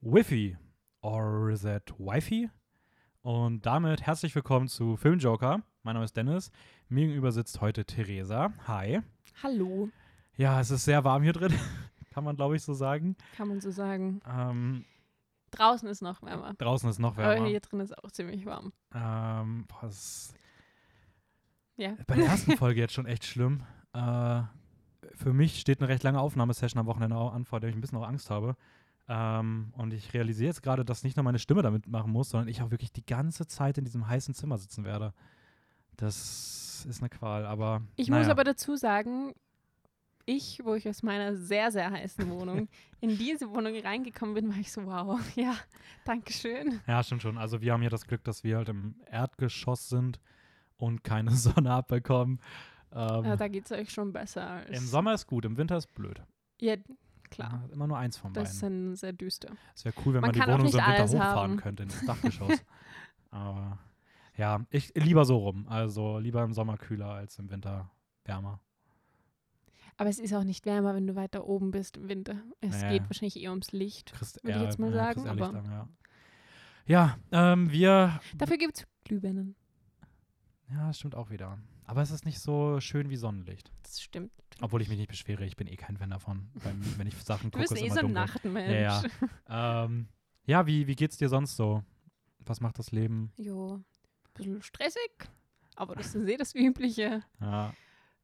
Wifi or is it Wifi? Und damit herzlich willkommen zu Filmjoker. Mein Name ist Dennis. Mir gegenüber sitzt heute Theresa. Hi. Hallo, Ja, es ist sehr warm hier drin, kann man glaube ich so sagen. kann man so sagen. Ähm, Draußen ist noch wärmer. draußen ist noch Aber wärmer. hier drin ist auch ziemlich warm. Ähm, boah, das Ja. bei der ersten Folge jetzt schon echt schlimm. Äh, für mich steht eine recht lange Aufnahmesession am Wochenende an, vor der ich ein bisschen auch Angst habe. Ähm, und ich realisiere jetzt gerade, dass nicht nur meine Stimme damit machen muss, sondern ich auch wirklich die ganze Zeit in diesem heißen Zimmer sitzen werde. Das ist eine Qual, aber. Ich naja. muss aber dazu sagen, ich, wo ich aus meiner sehr, sehr heißen Wohnung in diese Wohnung reingekommen bin, war ich so, wow, ja, danke schön. Ja, stimmt schon. Also, wir haben ja das Glück, dass wir halt im Erdgeschoss sind und keine Sonne abbekommen. Ähm, Ja, da geht es euch schon besser. Als Im Sommer ist gut, im Winter ist blöd. Ja, klar. Ja, immer nur eins von Das ist beiden. dann sehr düster. Es wäre cool, wenn man, Man die Wohnung so im Winter hochfahren haben. könnte ins Dachgeschoss. Aber ja, ich lieber so rum. Also lieber im Sommer kühler als im Winter wärmer. Aber es ist auch nicht wärmer, wenn du weiter oben bist im Winter. Es Nee. geht wahrscheinlich eher ums Licht. Würde ich jetzt mal ja, sagen, aber- an, ja, ja ähm, wir. Dafür gibt es Glühbirnen. Ja, das stimmt auch wieder. Aber es ist nicht so schön wie Sonnenlicht. Das stimmt. Obwohl ich mich nicht beschwere, ich bin eh kein Fan davon. Wenn, wenn ich Sachen Du gucke, bist ist eh immer so ein dunkel. Nachtmensch. Ja, ja. Ähm, ja, wie, wie geht's dir sonst so? Was macht das Leben? Jo, ein bisschen stressig, aber das ist eh das Übliche. Ja,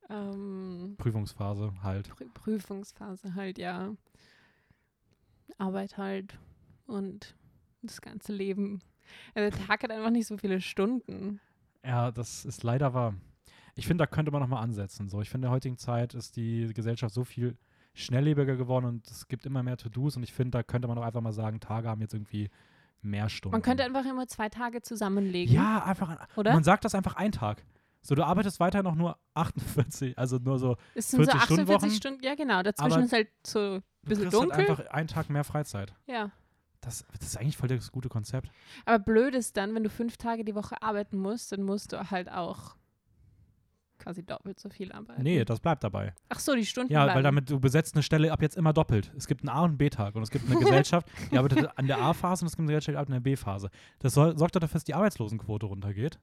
Ähm, Prüfungsphase halt. Prü Prüfungsphase halt, ja. Arbeit halt und das ganze Leben. Also der Tag hat einfach nicht so viele Stunden. Ja, das ist leider wahr. Ich finde, da könnte man nochmal ansetzen. So, ich finde, in der heutigen Zeit ist die Gesellschaft so viel schnelllebiger geworden und es gibt immer mehr To-Dos und ich finde, da könnte man auch einfach mal sagen, Tage haben jetzt irgendwie mehr Stunden. Man könnte einfach immer zwei Tage zusammenlegen, Ja, einfach. Oder? Man sagt das einfach ein Tag. So, du arbeitest weiter noch nur 48, also nur so. es sind so 40 Stunden 48 Wochen, Stunden, ja genau. Dazwischen ist halt so ein bisschen halt dunkel. einfach einen Tag mehr Freizeit. ja. Das, das ist eigentlich voll das gute Konzept. Aber blöd ist dann, wenn du fünf Tage die Woche arbeiten musst, dann musst du halt auch quasi doppelt so viel arbeiten. Nee, das bleibt dabei. Ach so, die Stunden Ja, weil bleiben. damit du besetzt eine Stelle ab jetzt immer doppelt. Es gibt einen A- und einen B-Tag und es gibt eine Gesellschaft, die arbeitet an der A-Phase und es gibt eine Gesellschaft, die arbeitet an der B-Phase. Das soll, sorgt dafür, dass die Arbeitslosenquote runtergeht.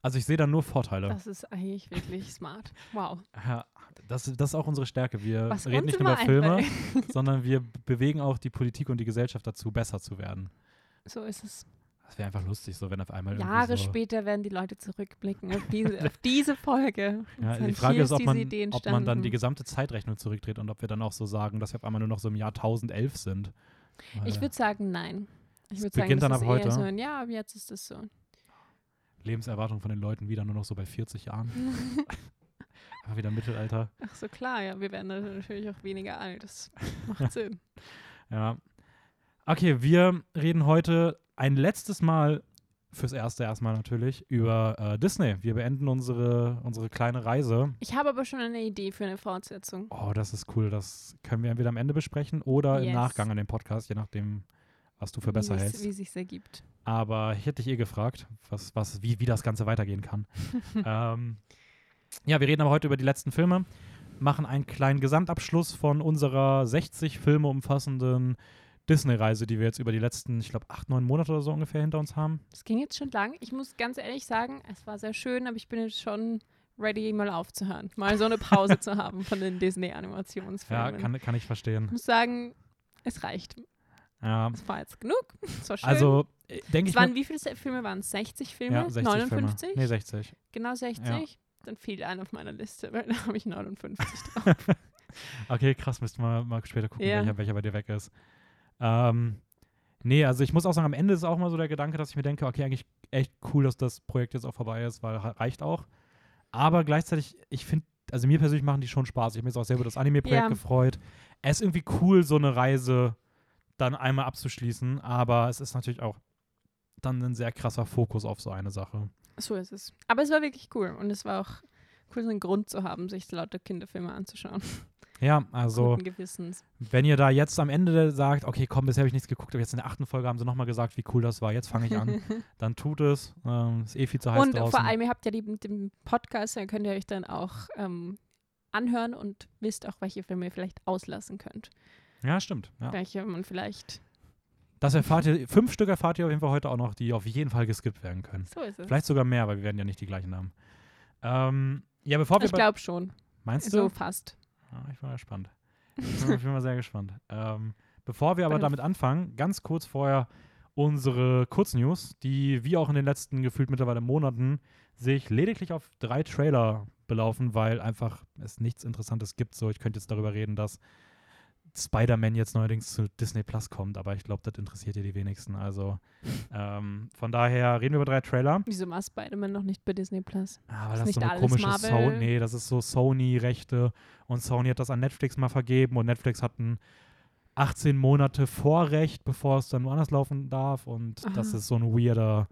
Also ich sehe da nur Vorteile. Das ist eigentlich wirklich smart. Wow. Ja, das, das ist auch unsere Stärke. Wir Was reden nicht nur über Filme, sondern wir bewegen auch die Politik und die Gesellschaft dazu, besser zu werden. So ist es. Das wäre einfach lustig, so wenn auf einmal Jahre so, später werden die Leute zurückblicken auf diese, auf diese Folge. Ja, die Frage ist, ob man, ob man dann die gesamte Zeitrechnung zurückdreht und ob wir dann auch so sagen, dass wir auf einmal nur noch so im Jahr 1011 sind. Ich Weil würde sagen, nein. Ich Es würde sagen, beginnt das dann ist eher heute? so ein, ja, ab jetzt ist es so. Lebenserwartung von den Leuten wieder nur noch so bei 40 Jahren. Einfach wieder Mittelalter. Ach so, klar, ja, wir werden natürlich auch weniger alt. Das macht Sinn. Ja. Okay, wir reden heute ein letztes Mal, fürs Erste erstmal natürlich, über äh, Disney. Wir beenden unsere, unsere kleine Reise. Ich habe aber schon eine Idee für eine Fortsetzung. Oh, das ist cool. Das können wir entweder am Ende besprechen oder im Yes. Nachgang an dem Podcast, je nachdem, was du für besser wie sich's- hältst. Wie sich ergibt. Aber ich hätte dich eh gefragt, was, was, wie, wie das Ganze weitergehen kann. ähm, ja, wir reden aber heute über die letzten Filme, machen einen kleinen Gesamtabschluss von unserer 60 Filme umfassenden Disney-Reise, die wir jetzt über die letzten, ich glaube, acht, neun Monate oder so ungefähr hinter uns haben. Das ging jetzt schon lang. Ich muss ganz ehrlich sagen, es war sehr schön, aber ich bin jetzt schon ready, mal aufzuhören. Mal so eine Pause zu haben von den Ja, Disney-Animationsfilmen. kann, kann ich verstehen. ich muss sagen, es reicht. Ja, Es war jetzt genug. Es war schön. also äh, denke es ich waren wie viele Filme waren es? 60 Filme? ja, 60 59? Filme. Nee, 60. Genau 60? Ja. Dann fiel einer auf meiner Liste, weil da habe ich 59 drauf. Okay, krass, müssten wir mal später gucken, Ja. welcher, welcher bei dir weg ist. Ähm, nee, also ich muss auch sagen, am Ende ist auch mal so der Gedanke, dass ich mir denke, okay, eigentlich echt cool, dass das Projekt jetzt auch vorbei ist, weil reicht auch. Aber gleichzeitig, ich finde, also mir persönlich machen die schon Spaß. Ich habe mich jetzt auch sehr über das Anime-Projekt Ja. gefreut. Es ist irgendwie cool, so eine Reise dann einmal abzuschließen, aber es ist natürlich auch dann ein sehr krasser Fokus auf so eine Sache. so ist es. Aber es war wirklich cool und es war auch cool, so einen Grund zu haben, sich lauter Kinderfilme anzuschauen. Ja, also wenn ihr da jetzt am Ende sagt, okay, komm, bisher habe ich nichts geguckt, aber jetzt in der achten Folge haben sie nochmal gesagt, wie cool das war, jetzt fange ich an, dann tut es. Ähm, ist eh viel zu heiß Und draußen. vor allem, ihr habt ja die, den Podcast, dann könnt ihr euch dann auch ähm, anhören und wisst auch, welche Filme ihr vielleicht auslassen könnt. ja, stimmt. Ja. Welche man vielleicht Das erfahrt ihr, fünf Stück erfahrt ihr auf jeden Fall heute auch noch, die auf jeden Fall geskippt werden können. So ist es. Vielleicht sogar mehr, weil wir werden ja nicht die gleichen haben. Ähm, ja, bevor wir ich glaube schon. Meinst So du? fast. Ja, ich bin mal gespannt. Ich bin, ich bin mal sehr gespannt. Ähm, bevor wir aber damit anfangen, ganz kurz vorher unsere Kurznews, die wie auch in den letzten gefühlt mittlerweile Monaten sich lediglich auf drei Trailer belaufen, weil einfach es nichts Interessantes gibt. So, ich könnte jetzt darüber reden, dass Spider-Man jetzt neuerdings zu Disney Plus kommt, aber ich glaube, das interessiert ja die wenigsten. Also ähm, von daher reden wir über drei Trailer. Wieso war Spider-Man noch nicht bei Disney Plus? Ah, weil Ist das nicht so eine komische? Sony, nee, das ist so Sony-Rechte und Sony hat das an Netflix mal vergeben und Netflix hat ein 18 Monate Vorrecht, bevor es dann woanders laufen darf und das Ah. ist so ein weirder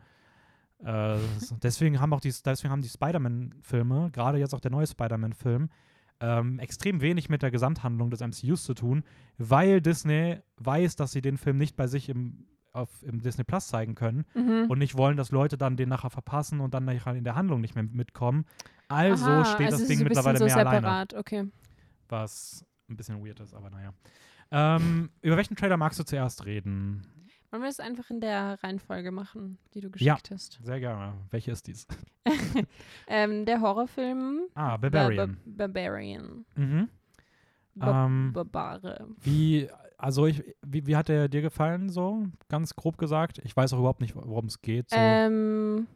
äh, deswegen haben auch die, deswegen haben die Spider-Man-Filme, gerade jetzt auch der neue Spider-Man-Film, ähm, extrem wenig mit der Gesamthandlung des MCUs zu tun, weil Disney weiß, dass sie den Film nicht bei sich im, auf, im Disney Plus zeigen können Mhm. und nicht wollen, dass Leute dann den nachher verpassen und dann nachher in der Handlung nicht mehr mitkommen. Also Aha, steht also das Ding mittlerweile so mehr alleine, separat. Okay. was ein bisschen weird ist, aber naja. Ähm, über welchen Trailer magst du zuerst reden? Wollen wir es einfach in der Reihenfolge machen, die du Ja. geschickt hast? Sehr gerne. Welche ist dies? ähm, der Horrorfilm Ah, Bar- Barbarian. Bar- Barbarian. Mhm. Bar Ähm, Barbare. wie, also ich, wie, wie hat der dir gefallen, so ganz grob gesagt? Ich weiß auch überhaupt nicht, worum es geht. So. Ähm,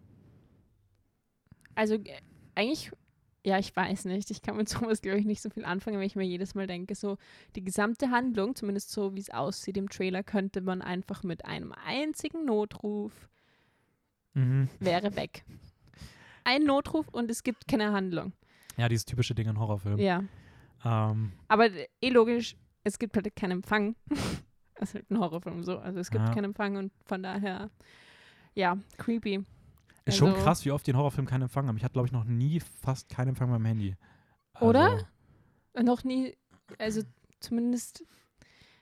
also äh, eigentlich, ja, ich weiß nicht. Ich kann mit sowas, glaube ich, nicht so viel anfangen, weil ich mir jedes Mal denke, so die gesamte Handlung, zumindest so wie es aussieht im Trailer, könnte man einfach mit einem einzigen Notruf mhm. wäre weg. Ein Notruf und es gibt keine Handlung. Ja, dieses typische Ding in Horrorfilmen. Ja. Ähm, Aber äh, eh logisch, es gibt halt keinen Empfang. Das ist halt ein Horrorfilm so. Also es gibt Ja. keinen Empfang und von daher, ja, creepy. Ist schon Also- krass, wie oft die in Horrorfilmen keinen Empfang haben. Ich hatte, glaube ich, noch nie fast keinen Empfang beim Handy. Oder? Also, Noch nie, also zumindest,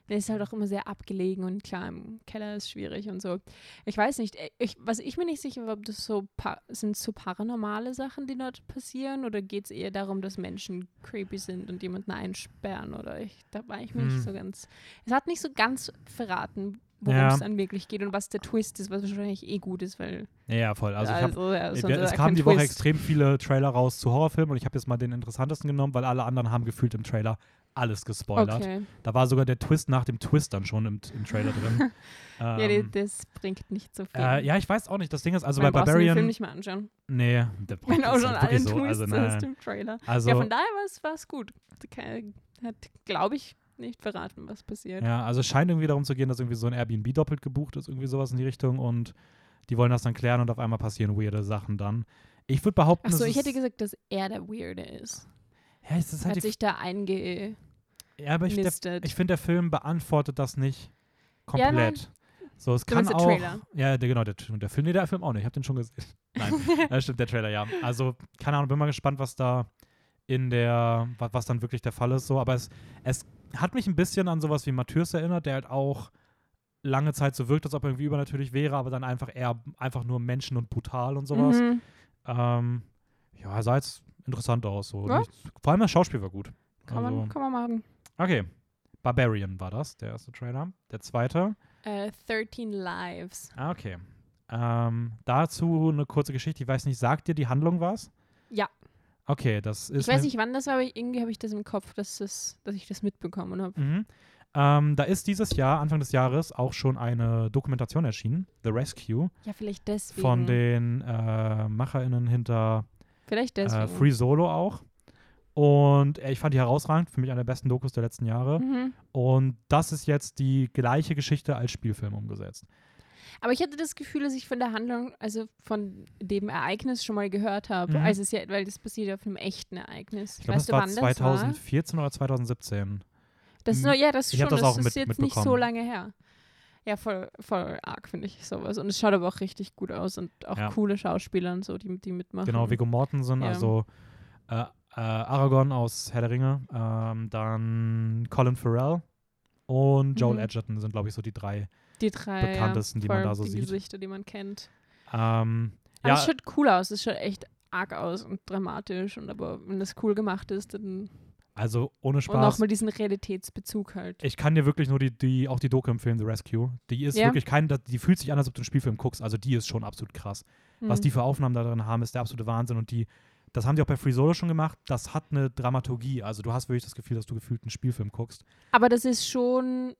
der ist halt auch immer sehr abgelegen und klar, im Keller ist schwierig und so. Ich weiß nicht, äh, ich, was ich mir nicht sicher war, ob das so, sind so paranormale Sachen, die dort passieren oder geht es eher darum, dass Menschen creepy sind und jemanden einsperren oder ich, da war ich mir Hm. nicht so ganz, es hat nicht so ganz verraten, worum Ja. es dann wirklich geht und was der Twist ist, was wahrscheinlich eh gut ist, weil ja, ja, voll. Also, ich hab, ja, sonst wir- es kamen die Woche Twist. extrem viele Trailer raus zu Horrorfilmen und ich habe jetzt mal den interessantesten genommen, weil alle anderen haben gefühlt im Trailer alles gespoilert. Okay. Da war sogar der Twist nach dem Twist dann schon im, im Trailer drin. Ja, ähm, das bringt nicht so viel. äh, ja, ich weiß auch nicht. Das Ding ist, also Man bei du den Film Barbarian. nicht mehr anschauen. Nee, der braucht Wenn auch schon halt allen so. Twists Also, aus dem Trailer. also ja, von daher war es gut. Hat, glaube ich, nicht verraten, was passiert. Ja, also es scheint irgendwie darum zu gehen, dass irgendwie so ein Airbnb doppelt gebucht ist, irgendwie sowas in die Richtung und die wollen das dann klären und auf einmal passieren weirde Sachen dann. Ich würde behaupten, Achso, ich hätte gesagt, dass er der Weirde ist. ja, es ist halt Hat sich da einge... ja, aber ich, der, ich finde, der Film beantwortet das nicht Ja, nein. komplett. so, es Du kann auch. Trailer? Ja, der, genau, der, der Film, nee, der Film auch nicht. Ich habe den schon gesehen. Nein, das stimmt, der Trailer, ja. Also, keine Ahnung, bin mal gespannt, was da in der, was, was dann wirklich der Fall ist. So, aber es, es hat mich ein bisschen an sowas wie Matthäus erinnert, der halt auch lange Zeit so wirkt, als ob er irgendwie übernatürlich wäre, aber dann einfach eher einfach nur Menschen und brutal und sowas. Mhm. Ähm, ja, sah jetzt interessant aus. So. Ja. Nicht, vor allem das Schauspiel war gut. Kann, Also- man, kann man machen. Okay. Barbarian war das, der erste Trailer. Der zweite. Äh, 13 Lives. Ah, okay. Ähm, dazu eine kurze Geschichte. Ich weiß nicht, sagt dir die Handlung was? Ja. Okay, das ist. Ich weiß nicht, wann das war, aber irgendwie habe ich das im Kopf, dass, das, dass ich das mitbekommen habe. Mhm. Ähm, da ist dieses Jahr, Anfang des Jahres, auch schon eine Dokumentation erschienen, The Rescue, Ja, vielleicht deswegen. von den äh, MacherInnen hinter vielleicht äh, deswegen. Free Solo auch. Und äh, ich fand die herausragend, für mich eine der besten Dokus der letzten Jahre. Mhm. Und das ist jetzt die gleiche Geschichte als Spielfilm umgesetzt. Aber ich hatte das Gefühl, dass ich von der Handlung, also von dem Ereignis schon mal gehört habe. Mhm. Also es ja, weil das passiert ja auf einem echten Ereignis. Ich glaube, das weißt du, war wann das war? 2014 oder 2017. Das ist nur, ja, das Ich schon. das Das, auch ist mit- jetzt nicht so lange her. Ja, voll, voll arg, finde ich sowas. Und es schaut aber auch richtig gut aus und auch Ja. coole Schauspieler und so, die, die mitmachen. Genau, Viggo Mortensen, Ja. also äh, äh, Aragorn aus Herr der Ringe, ähm, dann Colin Farrell und Joel Mhm. Edgerton sind, glaube ich, so die drei. Die drei bekanntesten, ja, die man da so die sieht. Gesichter, die man kennt. Ähm, Aber ja, es schaut cool aus. Es schaut echt arg aus und dramatisch. Und aber wenn das cool gemacht ist, dann Also ohne Und Spaß. nochmal diesen Realitätsbezug halt. Ich kann dir wirklich nur die, die, auch die Doku empfehlen, The Rescue. Die ist Ja. wirklich kein, die fühlt sich an, als ob du einen Spielfilm guckst. Also die ist schon absolut krass. Was Mhm. die für Aufnahmen da drin haben, ist der absolute Wahnsinn. Und die, das haben die auch bei Free Solo schon gemacht. Das hat eine Dramaturgie. Also du hast wirklich das Gefühl, dass du gefühlt einen Spielfilm guckst. Aber das ist schon,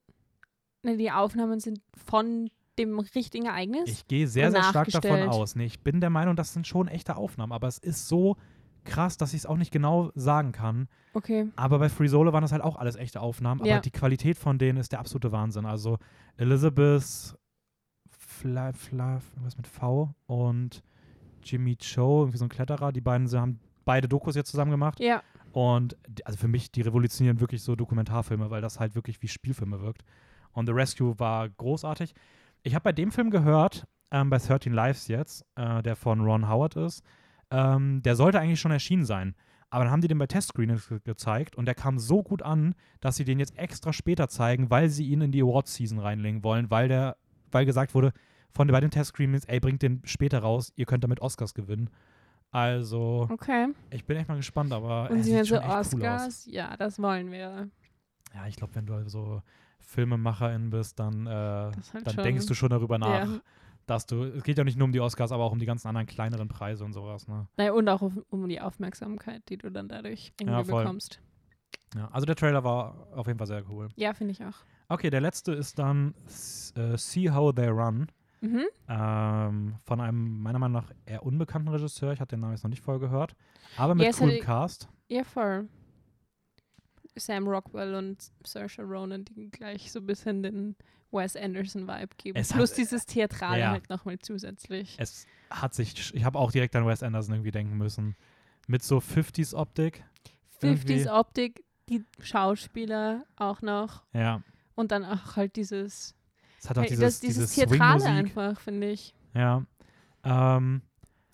ne, die Aufnahmen sind von dem richtigen Ereignis. Ich gehe sehr, sehr stark davon aus. Nee, ich bin der Meinung, das sind schon echte Aufnahmen. Aber es ist so krass, dass ich es auch nicht genau sagen kann. okay. Aber bei Free Solo waren das halt auch alles echte Aufnahmen. Ja. Aber die Qualität von denen ist der absolute Wahnsinn. Also Elizabeth Fla, Fla, was mit V und Jimmy Cho, irgendwie so ein Kletterer. Die beiden sie haben beide Dokus jetzt zusammen gemacht. Ja. Und also für mich, die revolutionieren wirklich so Dokumentarfilme, weil das halt wirklich wie Spielfilme wirkt. Und The Rescue war großartig. Ich habe bei dem Film gehört, ähm, bei 13 Lives jetzt, äh, der von Ron Howard ist, ähm, der sollte eigentlich schon erschienen sein. Aber dann haben die den bei Testscreenings ge gezeigt und der kam so gut an, dass sie den jetzt extra später zeigen, weil sie ihn in die Awards-Season reinlegen wollen, weil der, weil gesagt wurde, von bei den Testscreenings, ey, bringt den später raus, ihr könnt damit Oscars gewinnen. Also, Okay. ich bin echt mal gespannt, aber Und sie so echt cool. Oscars. ja, das wollen wir. Ja, ich glaube, wenn du so Filmemacherin bist, dann, äh, halt dann denkst du schon darüber nach, Ja. dass du, es geht ja nicht nur um die Oscars, aber auch um die ganzen anderen kleineren Preise und sowas. Ne? Naja, und auch um, die Aufmerksamkeit, die du dann dadurch irgendwie Ja, bekommst. Ja, also der Trailer war auf jeden Fall sehr cool. Ja, finde ich auch. Okay, der letzte ist dann äh, See How They Run Mhm. ähm, von einem meiner Meinung nach eher unbekannten Regisseur. Ich hatte den Namen jetzt noch nicht voll gehört, aber mit Ja, es coolem hatte- Cast. Ja, voll. Sam Rockwell und Saoirse Ronan, die gleich so ein bisschen den Wes Anderson-Vibe geben. Es Plus hat- dieses Theatrale ja. halt nochmal zusätzlich. Es hat sich, ich habe auch direkt an Wes Anderson irgendwie denken müssen. Mit so 50s-Optik. 50s irgendwie- Optik, die Schauspieler auch noch. Ja, Und dann auch halt dieses, es hat auch hey, dieses, das, dieses dieses Theatrale einfach, finde ich. Ja. Ähm,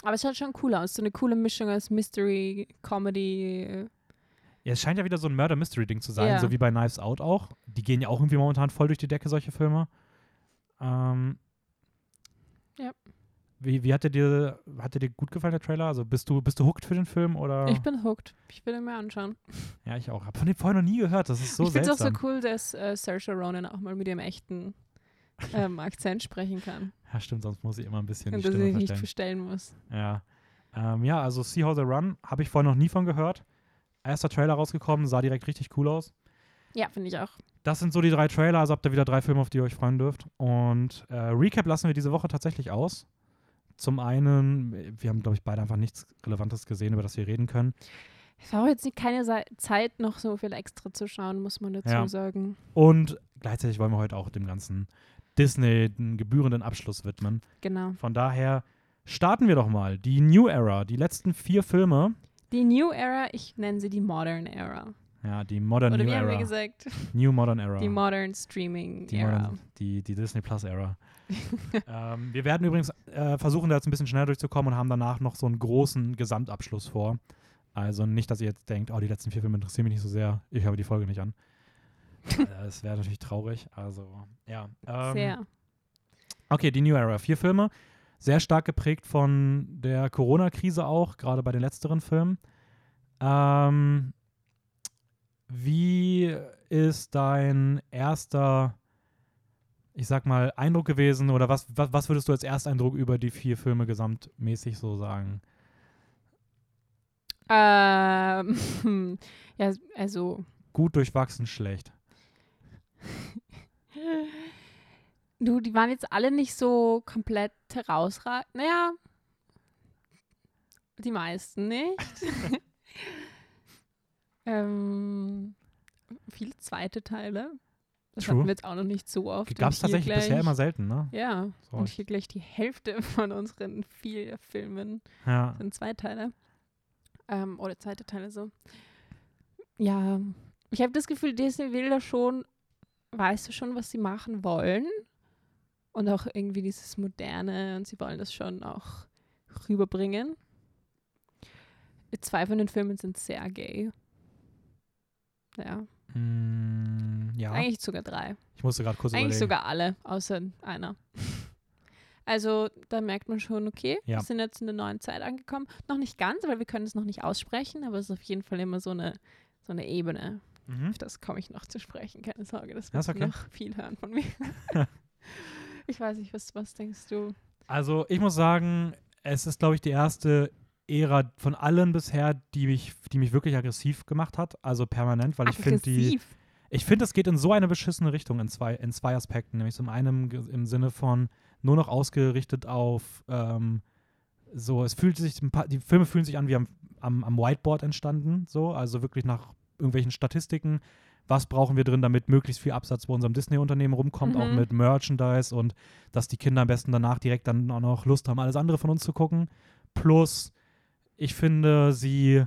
Aber es schaut schon cool aus. So eine coole Mischung aus Mystery, Comedy. Ja, es scheint ja wieder so ein Murder-Mystery-Ding zu sein, Ja. so wie bei Knives Out auch. Die gehen ja auch irgendwie momentan voll durch die Decke, solche Filme. Ähm, Ja. Wie, wie hat der dir, hat der dir gut gefallen, der Trailer? Also bist du, bist du hooked für den Film oder? Ich bin hooked. Ich will ihn mir anschauen. ja, ich auch. Hab von dem vorher noch nie gehört. Das ist so ich finde es auch seltsam. so cool, dass äh, Saoirse Ronan auch mal mit ihrem echten ähm, Akzent sprechen kann. Ja, stimmt, sonst muss ich immer ein bisschen Und die dass sie Stimme sich nicht verstellen. verstellen muss. Ja. Ähm, ja, also See How They Run habe ich vorher noch nie von gehört. Erster Trailer rausgekommen, sah direkt richtig cool aus. Ja, finde ich auch. Das sind so die drei Trailer, also habt ihr wieder drei Filme, auf die ihr euch freuen dürft. Und äh, Recap lassen wir diese Woche tatsächlich aus. Zum einen, wir haben, glaube ich, beide einfach nichts Relevantes gesehen, über das wir reden können. Es war auch jetzt nicht keine Sa Zeit, noch so viel extra zu schauen, muss man dazu Ja. sagen. Und gleichzeitig wollen wir heute auch dem ganzen Disney einen gebührenden Abschluss widmen. Genau. Von daher starten wir doch mal. Die New Era, die letzten vier Filme. Die New Era, ich nenne sie die Modern Era. Ja, die Modern Oder New wie haben wir Era. gesagt? New Modern Era. Die Modern Streaming Die, Era. Modern, die, die Disney Plus Era. ähm, wir werden übrigens äh, versuchen, da jetzt ein bisschen schneller durchzukommen und haben danach noch so einen großen Gesamtabschluss vor. Also nicht, dass ihr jetzt denkt, oh, die letzten vier Filme interessieren mich nicht so sehr. Ich habe die Folge nicht an. Äh, Das wäre natürlich traurig. Also, ja. Ähm, Sehr. Okay, die New Era. Vier Filme. Sehr stark geprägt von der Corona-Krise auch, gerade bei den letzteren Filmen. Ähm, wie ist dein erster, ich sag mal, Eindruck gewesen oder was, was, was würdest du als Ersteindruck über die vier Filme gesamtmäßig so sagen? Ähm, ja, also Gut, durchwachsen, schlecht. Du, die waren jetzt alle nicht so komplett herausragend. Naja, die meisten nicht. ähm, viele zweite Teile. Das True. hatten wir jetzt auch noch nicht so oft. Gab es tatsächlich gleich, bisher immer selten, ne? Ja, So. und hier gleich die Hälfte von unseren vier Filmen Ja. sind zwei Teile. Ähm, oder zweite Teile so. Ja, ich habe das Gefühl, Disney will da schon, weißt du schon, was sie machen wollen. Und auch irgendwie dieses Moderne und sie wollen das schon auch rüberbringen. Zwei von den Filmen sind sehr gay. Ja, Mm, ja. eigentlich sogar drei. Ich musste gerade kurz Eigentlich überlegen. sogar alle, außer einer. Also da merkt man schon, okay, Ja. wir sind jetzt in der neuen Zeit angekommen. Noch nicht ganz, weil wir können es noch nicht aussprechen, aber es ist auf jeden Fall immer so eine so eine Ebene. Mhm. Auf das komme ich noch zu sprechen, keine Sorge. Das wird okay. noch viel hören von mir. ich weiß nicht, was, was denkst du? Also ich muss sagen, es ist, glaube ich, die erste Ära von allen bisher, die mich, die mich wirklich aggressiv gemacht hat. Also permanent, weil ich finde die. Ich finde, es geht in so eine beschissene Richtung in zwei, in zwei Aspekten. Nämlich zum einen im Sinne von nur noch ausgerichtet auf ähm, so, es fühlt sich, die Filme fühlen sich an wie am, am, am Whiteboard entstanden, so, also wirklich nach irgendwelchen Statistiken. Was brauchen wir drin, damit möglichst viel Absatz bei unserem Disney-Unternehmen rumkommt, auch Mhm. mit Merchandise und dass die Kinder am besten danach direkt dann auch noch Lust haben, alles andere von uns zu gucken. Plus, ich finde, sie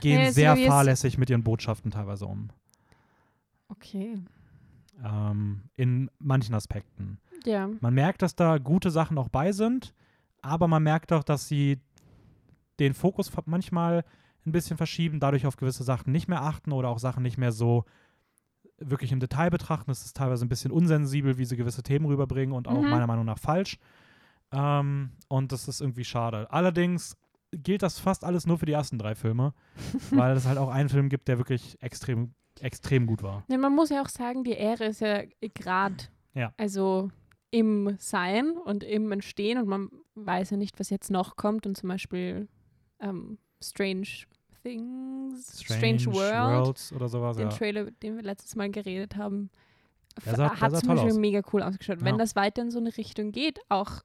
gehen es sehr so fahrlässig mit ihren Botschaften teilweise um Okay. ähm, in manchen Aspekten. Ja. Man merkt, dass da gute Sachen auch bei sind, aber man merkt auch, dass sie den Fokus manchmal ein bisschen verschieben, dadurch auf gewisse Sachen nicht mehr achten oder auch Sachen nicht mehr so wirklich im Detail betrachten. Es ist teilweise ein bisschen unsensibel, wie sie gewisse Themen rüberbringen und auch Mhm. meiner Meinung nach falsch. Ähm, und das ist irgendwie schade. Allerdings gilt das fast alles nur für die ersten drei Filme, weil es halt auch einen Film gibt, der wirklich extrem, extrem gut war. Ja, man muss ja auch sagen, die Ehre ist ja gerade, Ja. also im Sein und im Entstehen und man weiß ja nicht, was jetzt noch kommt und zum Beispiel ähm, Strange Things, Strange, World, Worlds oder sowas. den Ja. Trailer, den wir letztes Mal geredet haben, hat zum Beispiel mega cool ausgeschaut. Wenn Ja. das weiter in so eine Richtung geht, auch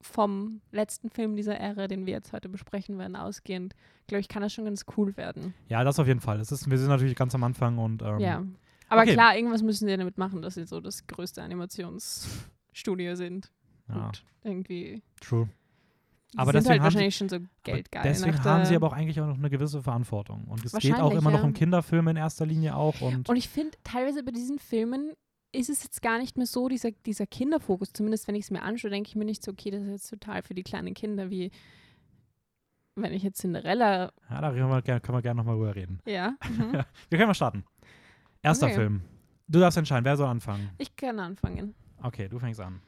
vom letzten Film dieser Ära, den wir jetzt heute besprechen werden, ausgehend, glaube ich, kann das schon ganz cool werden. Ja, das auf jeden Fall. Es ist, wir sind natürlich ganz am Anfang und ähm, Ja. Aber okay. klar, irgendwas müssen sie damit machen, dass sie so das größte Animationsstudio sind. ja, Und irgendwie. true. Die Aber sind deswegen halt haben sie- wahrscheinlich schon so geldgeil. Deswegen nach haben sie aber auch eigentlich auch noch eine gewisse Verantwortung. Und es geht auch Wahrscheinlich, immer noch ja. um Kinderfilme in erster Linie auch. Und, Und ich finde, teilweise bei diesen Filmen ist es jetzt gar nicht mehr so dieser, dieser Kinderfokus. Zumindest wenn ich es mir anschaue, denke ich mir nicht so, okay, das ist jetzt total für die kleinen Kinder, wie wenn ich jetzt Cinderella. ja, da können wir, ger- können wir gerne nochmal drüber reden. Ja. Mhm. Wir können mal starten. Erster Okay. Film. Du darfst entscheiden, wer soll anfangen? ich kann anfangen. Okay, du fängst an.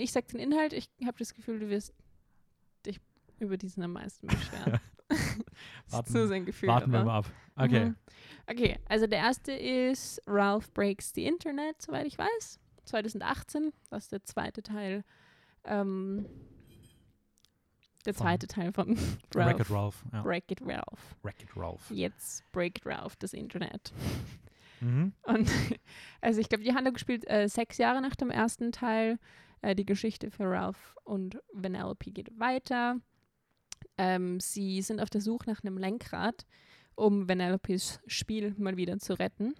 Ich sag den Inhalt, ich habe das Gefühl, du wirst dich über diesen am meisten beschweren. das ist Warten- so sein Gefühl. Warten wir aber. mal ab. Okay. Mhm. Okay, also der erste ist Ralph Breaks the Internet, soweit ich weiß. 2018, das ist der zweite Teil. Ähm, der Von zweite Teil von Ralph. Ralph. Ja. Break it Ralph. Wreck-It Ralph. Jetzt Break it Ralph, das Internet. Mhm. Und also ich glaube, die Handlung spielt äh, sechs Jahre nach dem ersten Teil. Äh, die Geschichte für Ralph und Vanellope geht weiter. Ähm, sie sind auf der Suche nach einem Lenkrad, um Vanellopes Spiel mal wieder zu retten.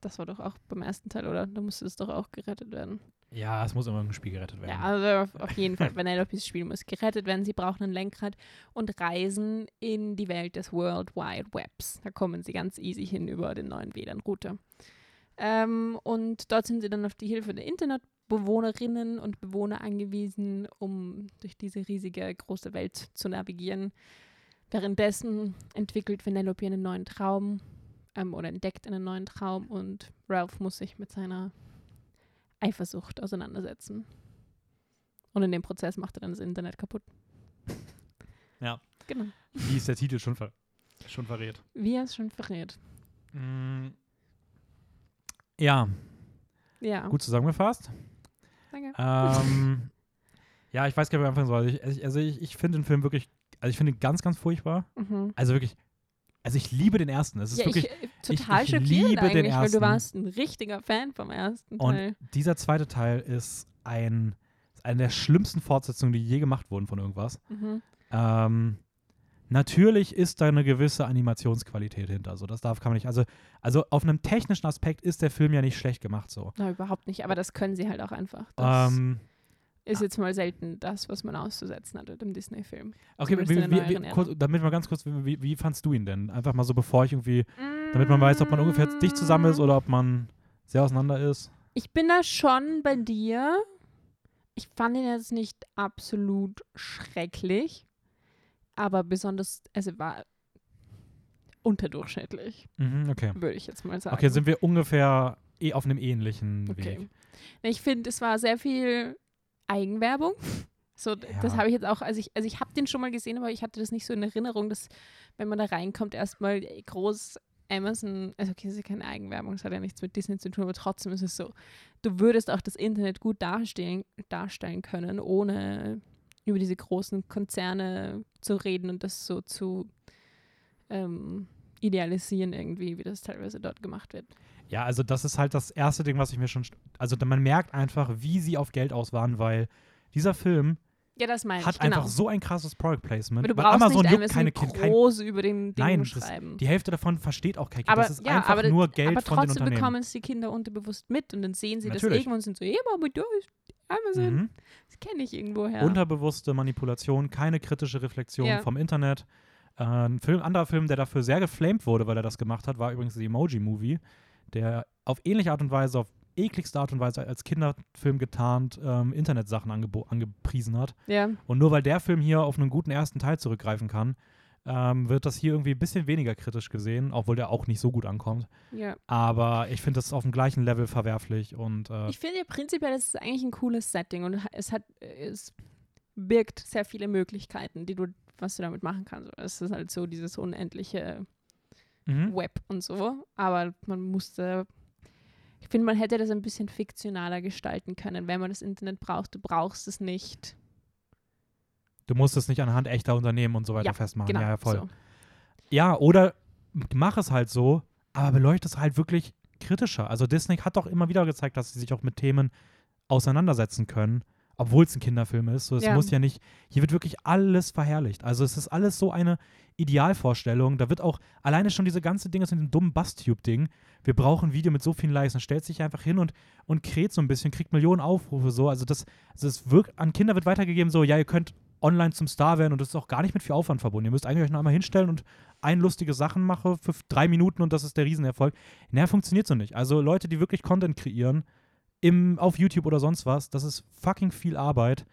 Das war doch auch beim ersten Teil, oder? Da musste es doch auch gerettet werden. Ja, es muss immer ein Spiel gerettet werden. Ja, also auf, auf jeden Fall. Vanellopes Spiel muss gerettet werden. Sie brauchen ein Lenkrad und reisen in die Welt des World Wide Webs. Da kommen sie ganz easy hin über den neuen WLAN-Router. Ähm, und dort sind sie dann auf die Hilfe der Internetbewohnerinnen und Bewohner angewiesen, um durch diese riesige große Welt zu navigieren. Währenddessen entwickelt Vanellope einen neuen Traum ähm, oder entdeckt einen neuen Traum und Ralph muss sich mit seiner Eifersucht auseinandersetzen. Und in dem Prozess macht er dann das Internet kaputt. Ja. Genau. Wie ist der Titel schon, ver schon verrät? Wie er es schon verrät. Mm. Ja, Ja. gut zusammengefasst. Danke. Ähm, ja, ich weiß gar nicht, wo ich anfangen soll. Ich, ich- also ich, ich finde den Film wirklich, also ich finde ihn ganz, ganz furchtbar. Mhm. Also wirklich, also ich liebe den ersten. Es ist Ja, wirklich, ich, äh, total ich schockierend liebe den eigentlich, weil ersten. du warst ein richtiger Fan vom ersten und Teil. dieser zweite Teil ist ein, ist eine der schlimmsten Fortsetzungen, die je gemacht wurden von irgendwas. Mhm. Ähm, natürlich ist da eine gewisse Animationsqualität hinter. So, das darf kann man nicht. Also, also auf einem technischen Aspekt ist der Film ja nicht schlecht gemacht so. Na, überhaupt nicht, aber das können sie halt auch einfach. Das Ähm, ist jetzt mal selten das, was man auszusetzen hat mit dem Disney-Film. okay, wie, wie, wie, kurz, damit mal ganz kurz, wie, wie, wie fandst du ihn denn? Einfach mal so, bevor ich irgendwie, damit man weiß, ob man ungefähr dicht zusammen ist oder ob man sehr auseinander ist. Ich bin da schon bei dir. Ich fand ihn jetzt nicht absolut schrecklich, aber besonders, also war unterdurchschnittlich, Mhm, okay. würde ich jetzt mal sagen. Okay, sind wir ungefähr eh auf einem ähnlichen Okay. Weg. Ich finde, es war sehr viel Eigenwerbung. So, das Ja. habe ich jetzt auch, also ich, also ich habe den schon mal gesehen, aber ich hatte das nicht so in Erinnerung, dass wenn man da reinkommt, erstmal groß Amazon, also okay, das ist ja keine Eigenwerbung, das hat ja nichts mit Disney zu tun, aber trotzdem ist es so, du würdest auch das Internet gut darstellen, darstellen können, ohne über diese großen Konzerne zu reden und das so zu ähm, idealisieren irgendwie, wie das teilweise dort gemacht wird. Ja, also das ist halt das erste Ding, was ich mir schon. Also man merkt einfach, wie sie auf Geld aus waren, weil dieser Film Ja, das meine hat ich, genau. einfach so ein krasses Product Placement. aber du brauchst Amazon nicht juckt keine Kind. Kein, groß über den Ding Nein, das- schreiben. die Hälfte davon versteht auch kein Kind. aber das ist ja, einfach aber, nur Geld aber von den trotzdem Unternehmen. bekommen es die Kinder unterbewusst mit und dann sehen sie das Natürlich. irgendwann und sind so, ja, Mama, da ist Amazon, Mhm. das kenne ich irgendwoher. Unterbewusste Manipulation, keine kritische Reflexion Ja. vom Internet. Äh, ein Film, anderer Film, der dafür sehr geflamed wurde, weil er das gemacht hat, war übrigens The Emoji Movie, der auf ähnliche Art und Weise, auf ekligste Art und Weise als Kinderfilm getarnt ähm, Internetsachen angepriesen hat. ja, Und nur weil der Film hier auf einen guten ersten Teil zurückgreifen kann, ähm, wird das hier irgendwie ein bisschen weniger kritisch gesehen, obwohl der auch nicht so gut ankommt. ja. Aber ich finde das auf dem gleichen Level verwerflich und äh, Ich finde ja prinzipiell, das ist eigentlich ein cooles Setting und es hat, es birgt sehr viele Möglichkeiten, die du, was du damit machen kannst. Es ist halt so dieses unendliche mhm. Web und so, aber man musste, ich finde, man hätte das ein bisschen fiktionaler gestalten können, wenn man das Internet braucht. Du brauchst es nicht. Du musst es nicht anhand echter Unternehmen und so weiter Ja, festmachen. Genau. ja, ja, voll. So. Ja, oder mach es halt so, aber beleuchte es halt wirklich kritischer. Also Disney hat doch immer wieder gezeigt, dass sie sich auch mit Themen auseinandersetzen können, obwohl es ein Kinderfilm ist. So, es Ja. muss ja nicht, hier wird wirklich alles verherrlicht. Also es ist alles so eine Idealvorstellung. Da wird auch alleine schon diese ganze Dinge, mit dem dummen Bustube-Ding. Wir brauchen ein Video mit so vielen Likes. Dann stellt sich einfach hin und, und kräht so ein bisschen, kriegt Millionen Aufrufe so. Also das, also es wirkt, an Kinder wird weitergegeben so, ja, ihr könnt online zum Star werden und das ist auch gar nicht mit viel Aufwand verbunden. Ihr müsst eigentlich euch noch einmal hinstellen und ein lustige Sachen mache für drei Minuten und das ist der Riesenerfolg. Naja, funktioniert so nicht. Also Leute, die wirklich Content kreieren, im, auf YouTube oder sonst was, das ist fucking viel Arbeit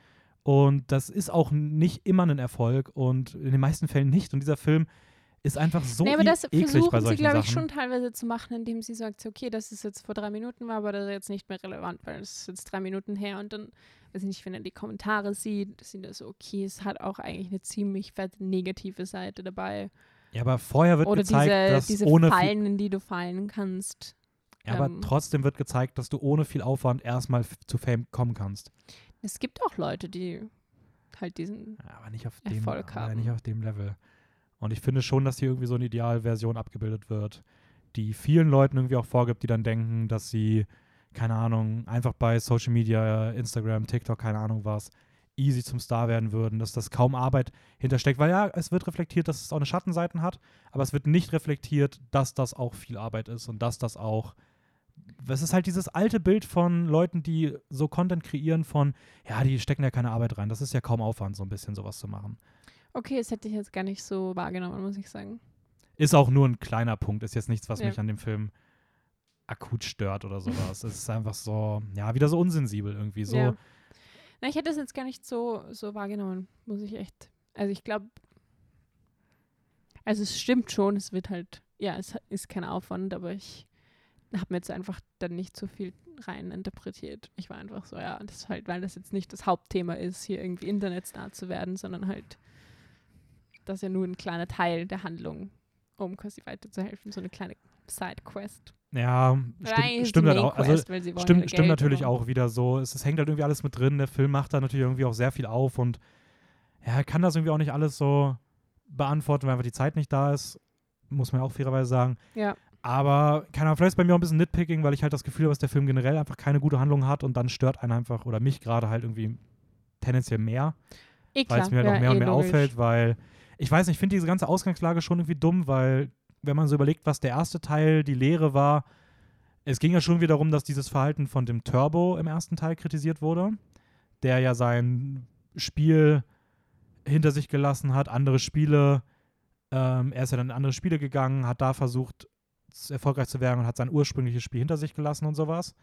und das ist auch nicht immer ein Erfolg und in den meisten Fällen nicht. Und dieser Film ist einfach so nee, aber das eklig versuchen sie, glaube ich, schon teilweise zu machen, indem sie sagt, okay, das ist jetzt vor drei Minuten war, aber das ist jetzt nicht mehr relevant, weil es ist jetzt drei Minuten her und dann, weiß ich nicht, wenn er die Kommentare sieht, sind das okay, es hat auch eigentlich eine ziemlich fette negative Seite dabei. Ja, aber vorher wird Oder gezeigt, diese, dass diese ohne Fallen, in die du fallen kannst. ja, aber ähm, trotzdem wird gezeigt, dass du ohne viel Aufwand erstmal zu Fame kommen kannst. Es gibt auch Leute, die halt diesen, Ja, aber nicht auf dem, Erfolg aber haben. nicht auf dem Level. Und ich finde schon, dass hier irgendwie so eine Idealversion abgebildet wird, die vielen Leuten irgendwie auch vorgibt, die dann denken, dass sie, keine Ahnung, einfach bei Social Media, Instagram, TikTok, keine Ahnung was, easy zum Star werden würden, dass das kaum Arbeit hintersteckt, weil ja, es wird reflektiert, dass es auch eine Schattenseiten hat, aber es wird nicht reflektiert, dass das auch viel Arbeit ist und dass das auch es ist halt dieses alte Bild von Leuten, die so Content kreieren von, ja, die stecken ja keine Arbeit rein. Das ist ja kaum Aufwand, so ein bisschen sowas zu machen. Okay, das hätte ich jetzt gar nicht so wahrgenommen, muss ich sagen. Ist auch nur ein kleiner Punkt, ist jetzt nichts, was Ja. mich an dem Film akut stört oder sowas. es ist einfach so, ja, wieder so unsensibel irgendwie. So, Ja. Na, ich hätte das jetzt gar nicht so, so wahrgenommen, muss ich echt. Also ich glaube, also es stimmt schon, es wird halt, ja, es ist kein Aufwand, aber ich habe mir jetzt einfach dann nicht so viel rein interpretiert. Ich war einfach so, ja, das ist halt, weil das jetzt nicht das Hauptthema ist, hier irgendwie Internetstar zu werden, sondern halt, das ist ja nur ein kleiner Teil der Handlung, um quasi weiterzuhelfen, so eine kleine Sidequest. ja, stimmt, stimmt halt auch. Also, Stimmt, stimmt Geld, natürlich auch wieder so. Es, es hängt halt irgendwie alles mit drin. Der Film macht da natürlich irgendwie auch sehr viel auf und ja, er kann das irgendwie auch nicht alles so beantworten, weil einfach die Zeit nicht da ist. Muss man ja auch fairerweise sagen. Ja. Aber, keine Ahnung, vielleicht ist bei mir auch ein bisschen Nitpicking, weil ich halt das Gefühl habe, dass der Film generell einfach keine gute Handlung hat und dann stört einen einfach oder mich gerade halt irgendwie tendenziell mehr, Eh weil es mir halt ja, auch mehr und eh mehr logisch. auffällt, weil ich weiß nicht, ich finde diese ganze Ausgangslage schon irgendwie dumm, weil wenn man so überlegt, was der erste Teil die Lehre war, es ging ja schon wieder darum, dass dieses Verhalten von dem Turbo im ersten Teil kritisiert wurde, der ja sein Spiel hinter sich gelassen hat, andere Spiele, ähm, er ist ja dann in andere Spiele gegangen, hat da versucht, erfolgreich zu werden und hat sein ursprüngliches Spiel hinter sich gelassen und sowas.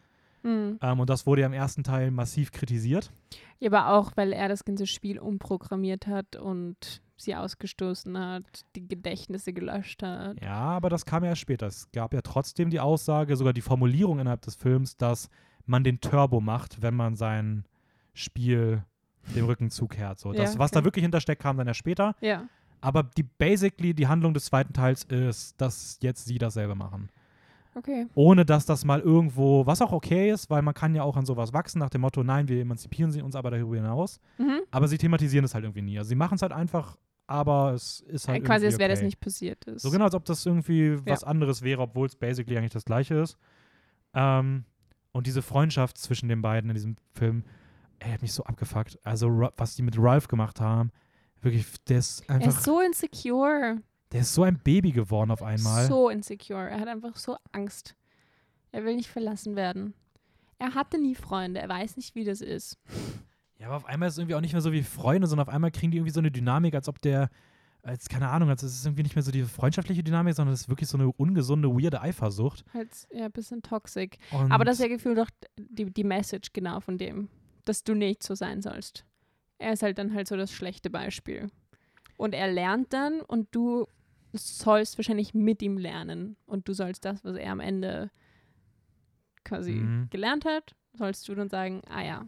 Hm. Ähm, und das wurde ja im ersten Teil massiv kritisiert. Ja, aber auch, weil er das ganze Spiel umprogrammiert hat und sie ausgestoßen hat, die Gedächtnisse gelöscht hat. Ja, aber das kam ja erst später. Es gab ja trotzdem die Aussage, sogar die Formulierung innerhalb des Films, dass man den Turbo macht, wenn man sein Spiel dem Rücken zukehrt. So. Ja, Das, was okay. da wirklich hintersteckt, kam dann ja später. Ja. Aber die basically die Handlung des zweiten Teils ist, dass jetzt sie dasselbe machen. Okay. Ohne dass das mal irgendwo, was auch okay ist, weil man kann ja auch an sowas wachsen, nach dem Motto, nein, wir emanzipieren sie uns aber darüber hinaus. Mhm. Aber sie thematisieren es halt irgendwie nie. Also sie machen es halt einfach, aber es ist halt Äh, Quasi, als wäre das okay. nicht passiert ist. So genau, als ob das irgendwie was anderes wäre, obwohl es basically eigentlich das gleiche ist. Ähm, und diese Freundschaft zwischen den beiden in diesem Film, ey, hat mich so abgefuckt. Also, was die mit Ralph gemacht haben, wirklich, der ist Er einfach, ist so insecure. Der ist so ein Baby geworden auf einmal. So insecure. Er hat einfach so Angst. Er will nicht verlassen werden. Er hatte nie Freunde. Er weiß nicht, wie das ist. Ja, aber auf einmal ist es irgendwie auch nicht mehr so wie Freunde, sondern auf einmal kriegen die irgendwie so eine Dynamik, als ob der, als, keine Ahnung, als es ist irgendwie nicht mehr so diese freundschaftliche Dynamik, sondern es ist wirklich so eine ungesunde, weirde Eifersucht. Halt, ja, ein bisschen toxic. Und Aber das ist ja gefühlt doch die, die Message genau von dem, dass du nicht so sein sollst. Er ist halt dann halt so das schlechte Beispiel. Und er lernt dann und du sollst wahrscheinlich mit ihm lernen. Und du sollst das, was er am Ende quasi Mhm. gelernt hat, sollst du dann sagen, ah ja.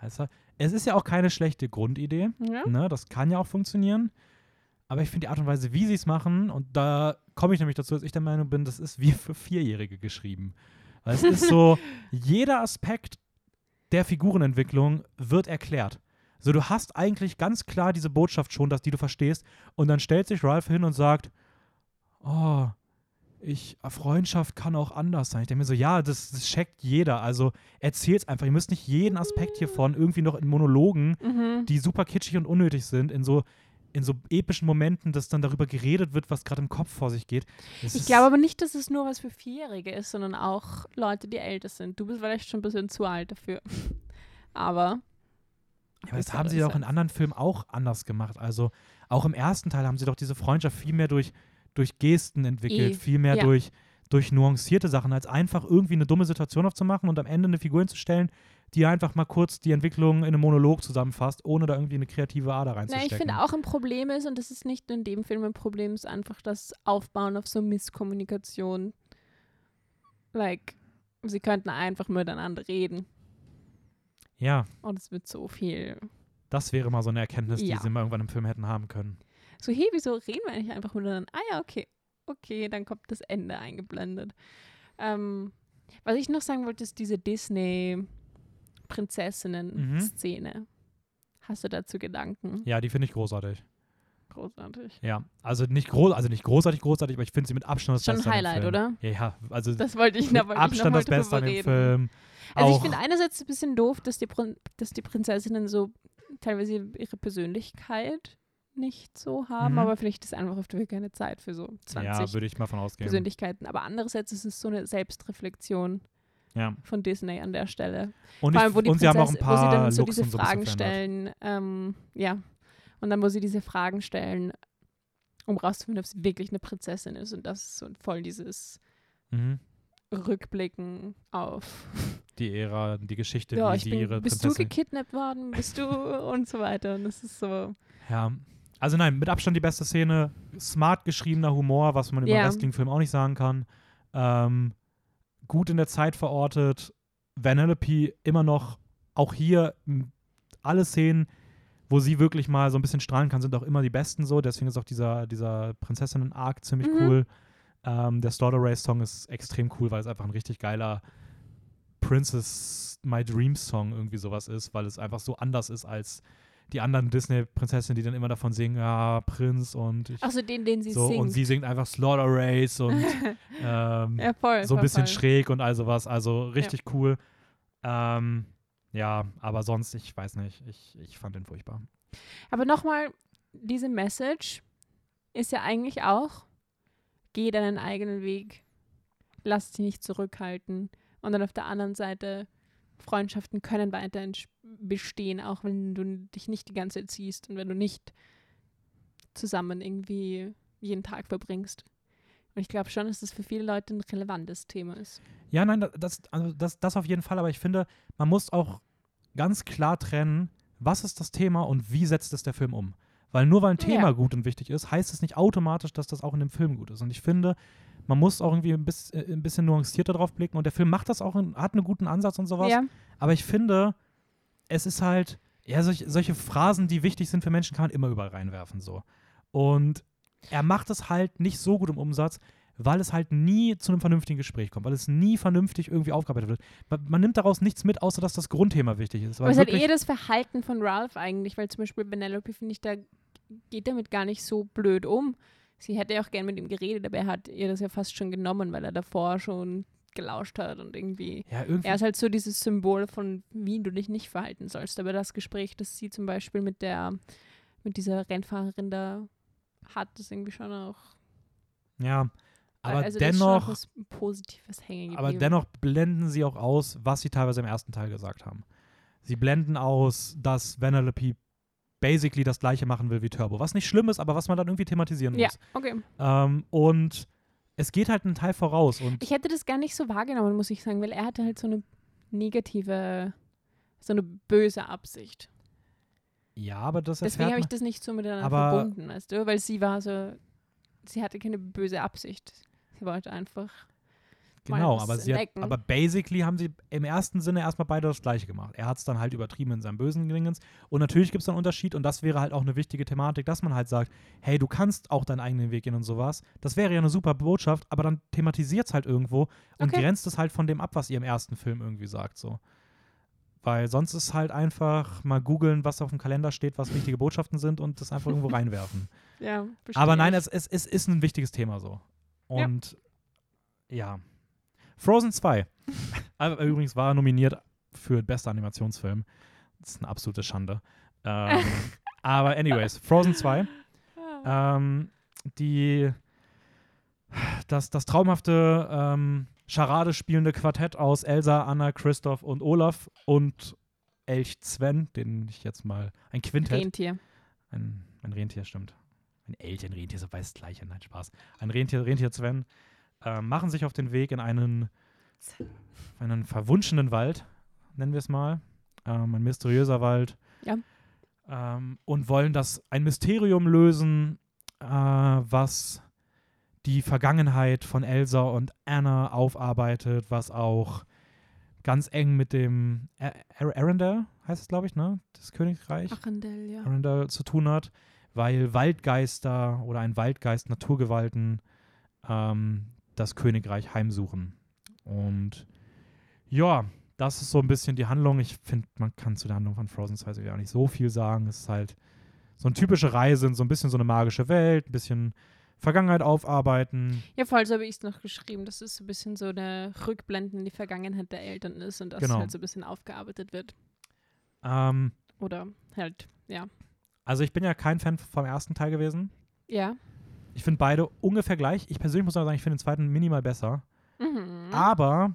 Also, es ist ja auch keine schlechte Grundidee. ja? Ne, das kann ja auch funktionieren. Aber ich finde die Art und Weise, wie sie es machen, und da komme ich nämlich dazu, dass ich der Meinung bin, das ist wie für Vierjährige geschrieben. Weil es ist so, jeder Aspekt der Figurenentwicklung wird erklärt. So, du hast eigentlich ganz klar diese Botschaft schon, dass die du verstehst, und dann stellt sich Ralph hin und sagt, oh, ich, Freundschaft kann auch anders sein. Ich denke mir so, ja, das, das checkt jeder. Also erzähl's einfach. Ihr müsst nicht jeden Aspekt hiervon irgendwie noch in Monologen Mhm. die super kitschig und unnötig sind, in so, in so epischen Momenten, dass dann darüber geredet wird, was gerade im Kopf vor sich geht. Das Ich glaube aber nicht, dass es nur was für Vierjährige ist, sondern auch Leute, die älter sind. Du bist vielleicht schon ein bisschen zu alt dafür. Aber. ja, aber das haben sie doch in anderen Filmen auch anders gemacht. Also auch im ersten Teil haben sie doch diese Freundschaft viel mehr durch, durch Gesten entwickelt, Eh, viel mehr ja. durch, durch nuancierte Sachen, als einfach irgendwie eine dumme Situation aufzumachen und am Ende eine Figur hinzustellen, die einfach mal kurz die Entwicklung in einem Monolog zusammenfasst, ohne da irgendwie eine kreative Ader Na, reinzustecken. ich finde auch ein Problem ist, und das ist nicht nur in dem Film ein Problem, ist einfach das Aufbauen auf so Misskommunikation. Like, sie könnten einfach miteinander reden. Ja, Und es wird so viel. das wäre mal so eine Erkenntnis, Ja. die sie mal irgendwann im Film hätten haben können. So, hey, wieso reden wir nicht einfach miteinander? Ah ja, okay. Okay, dann kommt das Ende eingeblendet. Ähm, was ich noch sagen wollte, ist diese Disney-Prinzessinnen-Szene. Hast du dazu Gedanken? Ja, die finde ich großartig. Großartig. Ja, also nicht groß, also nicht großartig, großartig, aber ich finde sie mit Abstand das Schon Beste dem Highlight, oder? Ja, ja, also Das wollte ich, mit da wollte ich noch Abstand das Beste an dem. Film. Also ich Auch- finde einerseits ein bisschen doof, dass die, dass die Prinzessinnen so teilweise ihre Persönlichkeit nicht so haben, Mhm. aber vielleicht ist einfach auf der Welt keine Zeit für so 20 Ja, würde ich mal von ausgehen. Persönlichkeiten. Aber andererseits ist es so eine Selbstreflexion Ja. von Disney an der Stelle. Und, Vor allem, wo die und sie haben auch ein Prinzessin- wo sie paar dann so Looks diese so Fragen stellen, ähm, ja. Und dann, wo sie diese Fragen stellen, um rauszufinden, ob sie wirklich eine Prinzessin ist. Und das ist so voll dieses Mhm. Rückblicken auf Die Ära, die Geschichte, ja, wie sie bin, ihre bist du Prinzessin. gekidnappt worden, bist du und so weiter. Und das ist so, Ja. Also nein, mit Abstand die beste Szene. Smart geschriebener Humor, was man über Ja. Wrestling-Film auch nicht sagen kann. Ähm, gut in der Zeit verortet. Vanellope immer noch, auch hier, alle Szenen, wo sie wirklich mal so ein bisschen strahlen kann, sind auch immer die besten so. Deswegen ist auch dieser, dieser Prinzessinnen-Arc ziemlich Mhm. cool. Ähm, der Slaughter Race Song ist extrem cool, weil es einfach ein richtig geiler Princess My Dreams Song irgendwie sowas ist, weil es einfach so anders ist als die anderen Disney-Prinzessinnen, die dann immer davon singen, ja, Prinz und ich, achso, den, den sie so singt. und sie singt einfach Slaughter Race und ähm, ja, voll. so ein voll, bisschen voll. schräg und all sowas. Also richtig cool. Ähm, ja, aber sonst, ich weiß nicht, ich, ich fand den furchtbar. Aber nochmal, diese Message ist ja eigentlich auch, geh deinen eigenen Weg, lass dich nicht zurückhalten. Und dann auf der anderen Seite, Freundschaften können weiterhin bestehen, auch wenn du dich nicht die ganze Zeit siehst und wenn du nicht zusammen irgendwie jeden Tag verbringst. Und ich glaube schon, dass das für viele Leute ein relevantes Thema ist. Ja, nein, da- das, also das, das auf jeden Fall, aber ich finde, man muss auch ganz klar trennen, was ist das Thema und wie setzt es der Film um. Weil nur weil ein Thema Ja. gut und wichtig ist, heißt es nicht automatisch, dass das auch in dem Film gut ist. Und ich finde, man muss auch irgendwie ein bisschen, äh, ein bisschen nuancierter drauf blicken und der Film macht das auch, in, hat einen guten Ansatz und sowas. Ja, Aber ich finde, es ist halt Ja, solch, solche Phrasen, die wichtig sind für Menschen, kann man immer überall reinwerfen. So. Und er macht es halt nicht so gut im Umsatz, weil es halt nie zu einem vernünftigen Gespräch kommt, weil es nie vernünftig irgendwie aufgearbeitet wird. Man, man nimmt daraus nichts mit, außer dass das Grundthema wichtig ist. Aber es ist halt eher das Verhalten von Ralph eigentlich, weil zum Beispiel Penelope, finde ich, da geht damit gar nicht so blöd um. Sie hätte ja auch gern mit ihm geredet, aber er hat ihr das ja fast schon genommen, weil er davor schon gelauscht hat und irgendwie, ja, irgendwie er ist halt so dieses Symbol von, wie du dich nicht verhalten sollst. Aber das Gespräch, das sie zum Beispiel mit der, mit dieser Rennfahrerin da hat, ist irgendwie schon auch. Ja, aber also dennoch, Da ist schon was Positives hängen aber dennoch blenden sie auch aus, was sie teilweise im ersten Teil gesagt haben. Sie blenden aus, dass Vanellope basically das gleiche machen will wie Turbo. Was nicht schlimm ist, aber was man dann irgendwie thematisieren Ja, muss. okay. Ähm, und es geht halt einen Teil voraus. Und Ich hätte das gar nicht so wahrgenommen, muss ich sagen, weil er hatte halt so eine negative, so eine böse Absicht. ja, aber das Deswegen erfährt habe ich das nicht so miteinander verbunden, weißt du? Weil sie war so, sie hatte keine böse Absicht. Sie wollte einfach. Genau, aber, sie hat, aber basically haben sie im ersten Sinne erstmal beide das Gleiche gemacht. Er hat es dann halt übertrieben in seinem bösen Dingens. Und natürlich gibt es einen Unterschied und das wäre halt auch eine wichtige Thematik, dass man halt sagt, hey, du kannst auch deinen eigenen Weg gehen und sowas. Das wäre ja eine super Botschaft, aber dann thematisiert es halt irgendwo und Okay. grenzt es halt von dem ab, was ihr im ersten Film irgendwie sagt. So. Weil sonst ist halt einfach mal googeln, was auf dem Kalender steht, was wichtige Botschaften sind und das einfach irgendwo reinwerfen. Ja, Aber verstehe nein, es, es, es ist ein wichtiges Thema so. Ja. Und ja. Frozen 2. Aber Übrigens war er nominiert für bester Animationsfilm. Das ist eine absolute Schande. Ähm, aber anyways, Frozen 2. Ah. Ähm, die das, das traumhafte ähm, Charade spielende Quartett aus Elsa, Anna, Christoph und Olaf und Elch Sven, den ich jetzt mal ein Quintett Rentier. ein, ein Rentier, stimmt. Ein Elch, ein Rentier, so weiß das gleiche, nein, Spaß. Ein Rentier, Rentier Sven, äh, machen sich auf den Weg in einen, einen verwunschenen Wald, nennen wir es mal. Ähm, ein mysteriöser Wald. Ja. Ähm, und wollen das ein Mysterium lösen, äh, was die Vergangenheit von Elsa und Anna aufarbeitet, was auch ganz eng mit dem Ar Ar Arendelle, heißt es, glaube ich, ne? Das Königreich. Achendel, ja. Arendelle zu tun hat, weil Waldgeister oder ein Waldgeist Naturgewalten ähm, das Königreich heimsuchen. Und ja, das ist so ein bisschen die Handlung. Ich finde, man kann zu der Handlung von Frozen 2 ja auch nicht so viel sagen. Es ist halt so eine typische Reise in so ein bisschen so eine magische Welt, ein bisschen Vergangenheit aufarbeiten. Ja, voll so habe ich es noch geschrieben, dass es so ein bisschen so eine Rückblenden in die Vergangenheit der Eltern ist und das Genau. halt so ein bisschen aufgearbeitet wird. Ähm, Oder halt, ja. also ich bin ja kein Fan vom ersten Teil gewesen. Ja. Ich finde beide ungefähr gleich. Ich persönlich muss aber sagen, ich finde den zweiten minimal besser. Mhm. Aber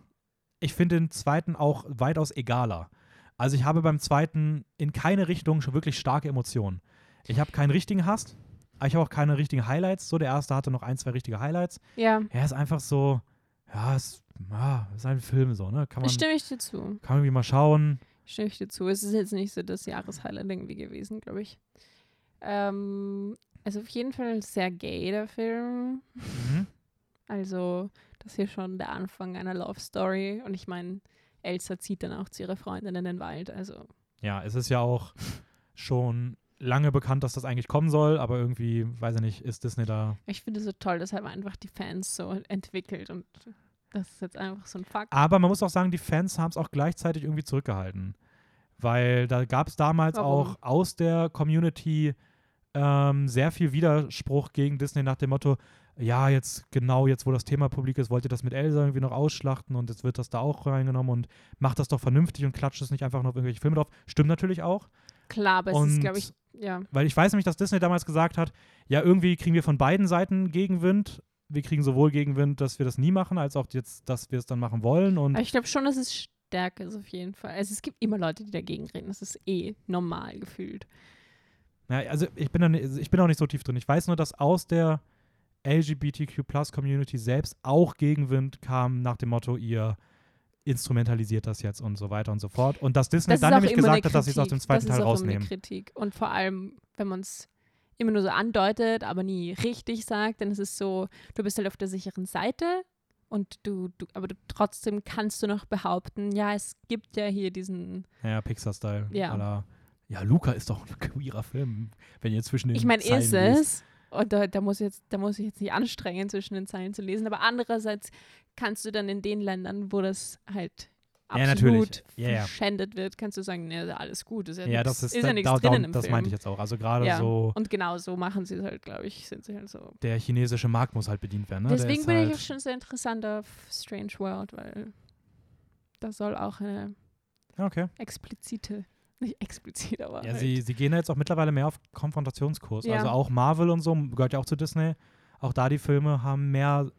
ich finde den zweiten auch weitaus egaler. Also ich habe beim zweiten in keine Richtung schon wirklich starke Emotionen. Ich habe keinen richtigen Hass, aber ich habe auch keine richtigen Highlights. So, der erste hatte noch ein, zwei richtige Highlights. Ja, Er ist einfach so, ja, es ja, ist ein Film so, ne? Kann man, stimme ich dir zu. kann man irgendwie mal schauen. Stimme ich dir zu. Es ist jetzt nicht so das Jahreshighlight irgendwie gewesen, glaube ich. Ähm, also auf jeden Fall sehr gay, der Film. Mhm. Also, das ist hier schon der Anfang einer Love Story. Und ich meine, Elsa zieht dann auch zu ihrer Freundin in den Wald. Also, Ja, es ist ja auch schon lange bekannt, dass das eigentlich kommen soll, aber irgendwie, weiß ich nicht, ist Disney da. ich finde es so toll, das haben einfach die Fans so entwickelt. Und das ist jetzt einfach so ein Fakt. Aber man muss auch sagen, die Fans haben es auch gleichzeitig irgendwie zurückgehalten. Weil da gab es damals Warum? auch aus der Community ähm, sehr viel Widerspruch gegen Disney nach dem Motto, ja, jetzt genau jetzt, wo das Thema publik ist, wollt ihr das mit Elsa irgendwie noch ausschlachten und jetzt wird das da auch reingenommen und macht das doch vernünftig und klatscht es nicht einfach noch auf irgendwelche Filme drauf. Stimmt natürlich auch, Klar, aber es Und- ist, glaube ich, ja. weil ich weiß nämlich, dass Disney damals gesagt hat, ja, irgendwie kriegen wir von beiden Seiten Gegenwind. Wir kriegen sowohl Gegenwind, dass wir das nie machen, als auch jetzt, dass wir es dann machen wollen und Aber ich glaube schon, dass es stärker ist auf jeden Fall. Also es gibt immer Leute, die dagegen reden. Das ist eh normal gefühlt. Ja, also ich bin, da, ich bin auch nicht so tief drin. Ich weiß nur, dass aus der LGBTQ-Plus-Community selbst auch Gegenwind kam nach dem Motto, ihr instrumentalisiert das jetzt und so weiter und so fort. Und dass Disney Das ist dann nämlich gesagt hat, dass sie es aus dem zweiten das Teil ist auch immer eine rausnehmen. Kritik. Und vor allem, wenn man es immer nur so andeutet, aber nie richtig sagt, dann ist es so, du bist halt auf der sicheren Seite und du, du aber du, trotzdem kannst du noch behaupten, ja, es gibt ja hier diesen, Ja, Pixar-Style. Ja. Ja, Luca ist doch ein queerer Film, wenn ihr zwischen den Ich meine, ist es. Und da, da, muss ich jetzt, da muss ich jetzt nicht anstrengen, zwischen den Zeilen zu lesen. Aber andererseits kannst du dann in den Ländern, wo das halt Ja, absolut Ja, ja. verschändet wird, kannst du sagen, nee, alles gut. Ist ja, Ja, nix, das ist, ist ja nichts da, drinnen da, im das Film. meinte ich jetzt auch. Also gerade Ja. so, Und genau so machen sie es halt, glaube ich, sind sie halt so. der chinesische Markt muss halt bedient werden. Ne? Deswegen bin halt, ich auch schon sehr interessant auf Strange World, weil da soll auch eine Ja, Okay. explizite, nicht explizit, aber Ja, halt, sie, sie gehen jetzt auch mittlerweile mehr auf Konfrontationskurs. Ja. Also auch Marvel und so, gehört ja auch zu Disney. Auch da die Filme haben mehr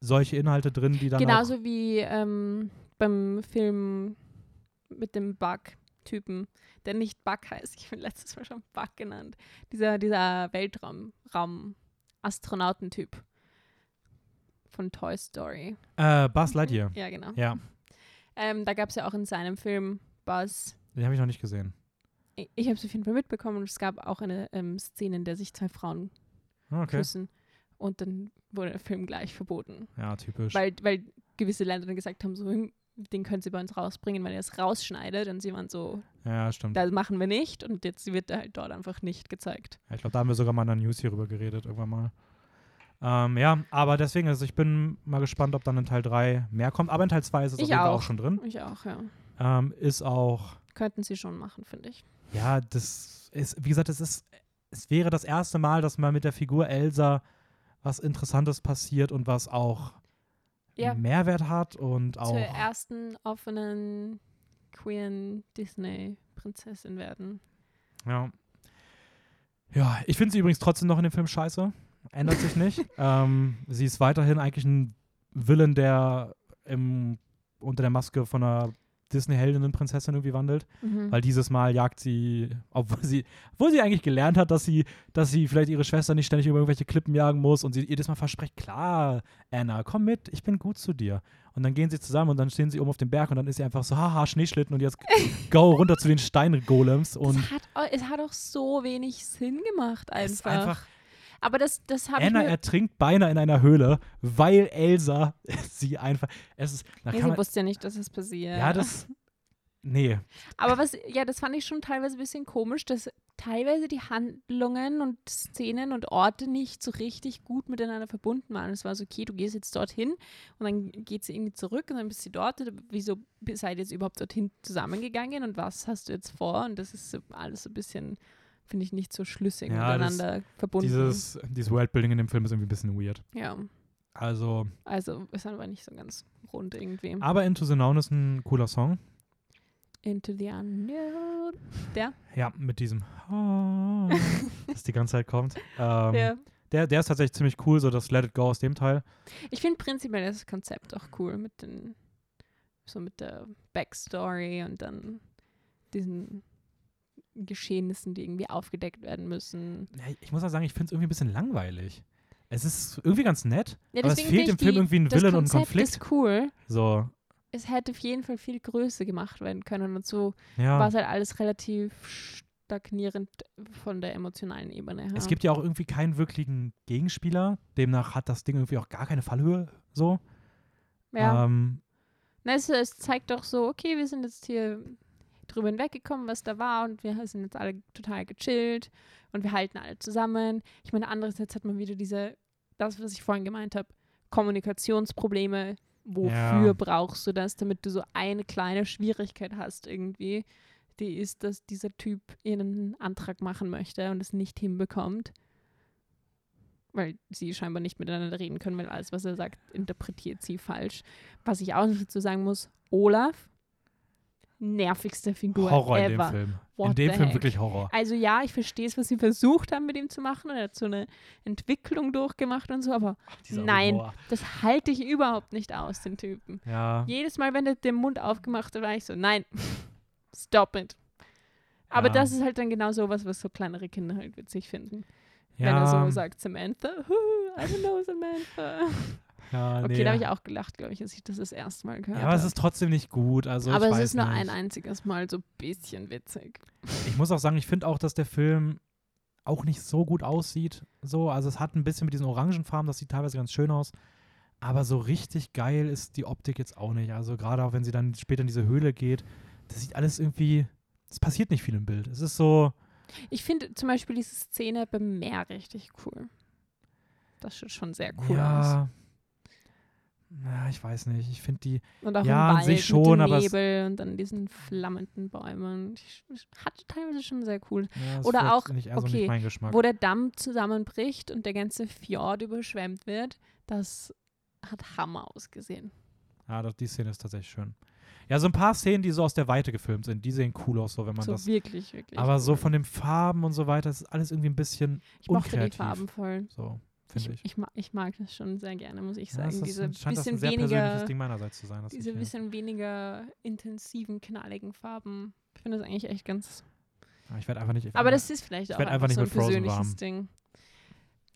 solche Inhalte drin, die dann genauso wie ähm, beim Film mit dem Bug-Typen, der nicht Bug heißt. Ich bin letztes Mal schon Bug genannt. Dieser, dieser Weltraum-Raum-Astronautentyp von Toy Story. Äh, Buzz Lightyear. Ja, genau. Ja, Ähm, da gab es ja auch in seinem Film Buzz. Den habe ich noch nicht gesehen. Ich, ich habe es auf jeden Fall mitbekommen und es gab auch eine ähm, Szene, in der sich zwei Frauen Ah, Okay. küssen. Und dann wurde der Film gleich verboten. Ja, typisch. Weil, weil gewisse Länder dann gesagt haben, so, hm, den können sie bei uns rausbringen, wenn ihr es rausschneidet. Und sie waren so, ja, stimmt. das machen wir nicht. Und jetzt wird er halt dort einfach nicht gezeigt. Ja, ich glaube, da haben wir sogar mal in der News hierüber geredet, irgendwann mal. Ähm, ja, aber deswegen, also ich bin mal gespannt, ob dann in Teil 3 mehr kommt. Aber in Teil 2 ist es Ich auf jeden Fall auch auch. schon drin. Ich auch, ja. Ähm, ist auch, Könnten sie schon machen, finde ich. ja, das ist, wie gesagt, es ist, es wäre das erste Mal, dass mal mit der Figur Elsa was Interessantes passiert und was auch Ja. Mehrwert hat und auch. Zur ersten offenen queeren Disney-Prinzessin werden. Ja. Ja, ich finde sie übrigens trotzdem noch in dem Film scheiße. Ändert sich nicht. ähm, sie ist weiterhin eigentlich ein Villain, der im, unter der Maske von einer Disney-Heldinnen-Prinzessin irgendwie wandelt. Mhm. Weil dieses Mal jagt sie, obwohl sie, obwohl sie eigentlich gelernt hat, dass sie, dass sie vielleicht ihre Schwester nicht ständig über irgendwelche Klippen jagen muss und sie jedes Mal verspricht, klar, Anna, komm mit, ich bin gut zu dir. Und dann gehen sie zusammen und dann stehen sie oben auf dem Berg und dann ist sie einfach so, haha, Schneeschlitten und jetzt go runter zu den Steingolems und das hat, es hat auch so wenig Sinn gemacht es ist einfach. Aber das, das habe ich Anna ertrinkt beinahe in einer Höhle, weil Elsa sie einfach. Es ist. Ja, sie man, wusste ja nicht, dass es passiert. ja, das. Nee. Aber was, ja, das fand ich schon teilweise ein bisschen komisch, dass teilweise die Handlungen und Szenen und Orte nicht so richtig gut miteinander verbunden waren. Es war so, okay, du gehst jetzt dorthin und dann geht sie irgendwie zurück und dann bist du dort. Wieso seid ihr jetzt überhaupt dorthin zusammengegangen und was hast du jetzt vor? Und das ist so alles so ein bisschen, finde ich, nicht so schlüssig Ja, das- miteinander verbunden. Dieses, dieses Worldbuilding in dem Film ist irgendwie ein bisschen weird. ja, Also, also ist aber nicht so ganz rund irgendwie. aber Into the Known ist ein cooler Song. Into the unknown. Der? Ja, mit diesem. Das die ganze Zeit kommt. Ähm, Der. der, der ist tatsächlich ziemlich cool, so das Let It Go aus dem Teil. Ich finde prinzipiell das Konzept auch cool mit den, so mit der Backstory und dann diesen Geschehnissen, die irgendwie aufgedeckt werden müssen. Ja, ich muss auch sagen, ich finde es irgendwie ein bisschen langweilig. Es ist irgendwie ganz nett, Ja, aber es fehlt im Film die- irgendwie ein Villain und ein Konflikt. ist cool. So, Es hätte auf jeden Fall viel größer gemacht werden können und so ja. war es halt alles relativ stagnierend von der emotionalen Ebene her. Es gibt ja auch irgendwie keinen wirklichen Gegenspieler. Demnach hat das Ding irgendwie auch gar keine Fallhöhe. So. ja. Ähm, Na, es, es zeigt doch so, okay, wir sind jetzt hier drüber hinweggekommen, was da war und wir sind jetzt alle total gechillt und wir halten alle zusammen. Ich meine, andererseits hat man wieder diese, das, was ich vorhin gemeint habe, Kommunikationsprobleme. Wofür Ja. brauchst du das, damit du so eine kleine Schwierigkeit hast irgendwie? Die ist, dass dieser Typ ihren Antrag machen möchte und es nicht hinbekommt. Weil sie scheinbar nicht miteinander reden können, weil alles, was er sagt, interpretiert sie falsch. Was ich auch noch dazu sagen muss, Olaf, nervigste Figur Horror in ever. dem Film. What in dem Film heck? wirklich Horror. Also ja, ich verstehe es, was sie versucht haben mit ihm zu machen. Er hat so eine Entwicklung durchgemacht und so, aber Dieser nein. Humor. das halte ich überhaupt nicht aus, den Typen. Ja. Jedes Mal, wenn er den Mund aufgemacht hat, war ich so, nein, stop it. Aber ja. das ist halt dann genau sowas, was so kleinere Kinder halt witzig finden. ja, Wenn er so sagt, Samantha, I don't know Samantha. Ja, Okay, nee. da habe ich auch gelacht, glaube ich, als ich das das erste Mal gehört Ja, aber es habe. ist trotzdem nicht gut. Also aber es ist nur nicht. ein einziges Mal so ein bisschen witzig. Ich muss auch sagen, ich finde auch, dass der Film auch nicht so gut aussieht. So, also es hat ein bisschen mit diesen Orangenfarben, das sieht teilweise ganz schön aus. Aber so richtig geil ist die Optik jetzt auch nicht. Also gerade auch wenn sie dann später in diese Höhle geht, das sieht alles irgendwie es passiert nicht viel im Bild. Es ist so, Ich finde zum Beispiel diese Szene beim Meer richtig cool. Das sieht schon sehr cool aus. Ja, ja, ich weiß nicht. Ich finde die, Und auch Ja, im an Wald sich schon, mit dem Nebel und dann diesen flammenden Bäumen. Ich, ich hatte teilweise schon sehr cool. ja, Oder auch, nicht, also okay. Wo der Damm zusammenbricht und der ganze Fjord überschwemmt wird, das hat Hammer ausgesehen. Ja, doch, die Szene ist tatsächlich schön. Ja, so ein paar Szenen, die so aus der Weite gefilmt sind, die sehen cool aus, so wenn man so das. wirklich, wirklich. Aber so cool. von den Farben und so weiter, das ist alles irgendwie ein bisschen Ich mochte die unkreativ. Farben voll. so, finde ich. ich, mag, ich mag das schon sehr gerne, muss ich Ja, sagen. das ist, diese scheint das ein bisschen sehr persönliches weniger, Ding meinerseits zu sein. diese ich, bisschen weniger intensiven, knalligen Farben. Ich finde das eigentlich echt ganz. ja, ich werde einfach nicht. Aber das ist vielleicht ich auch einfach so ein persönliches warm. Ding.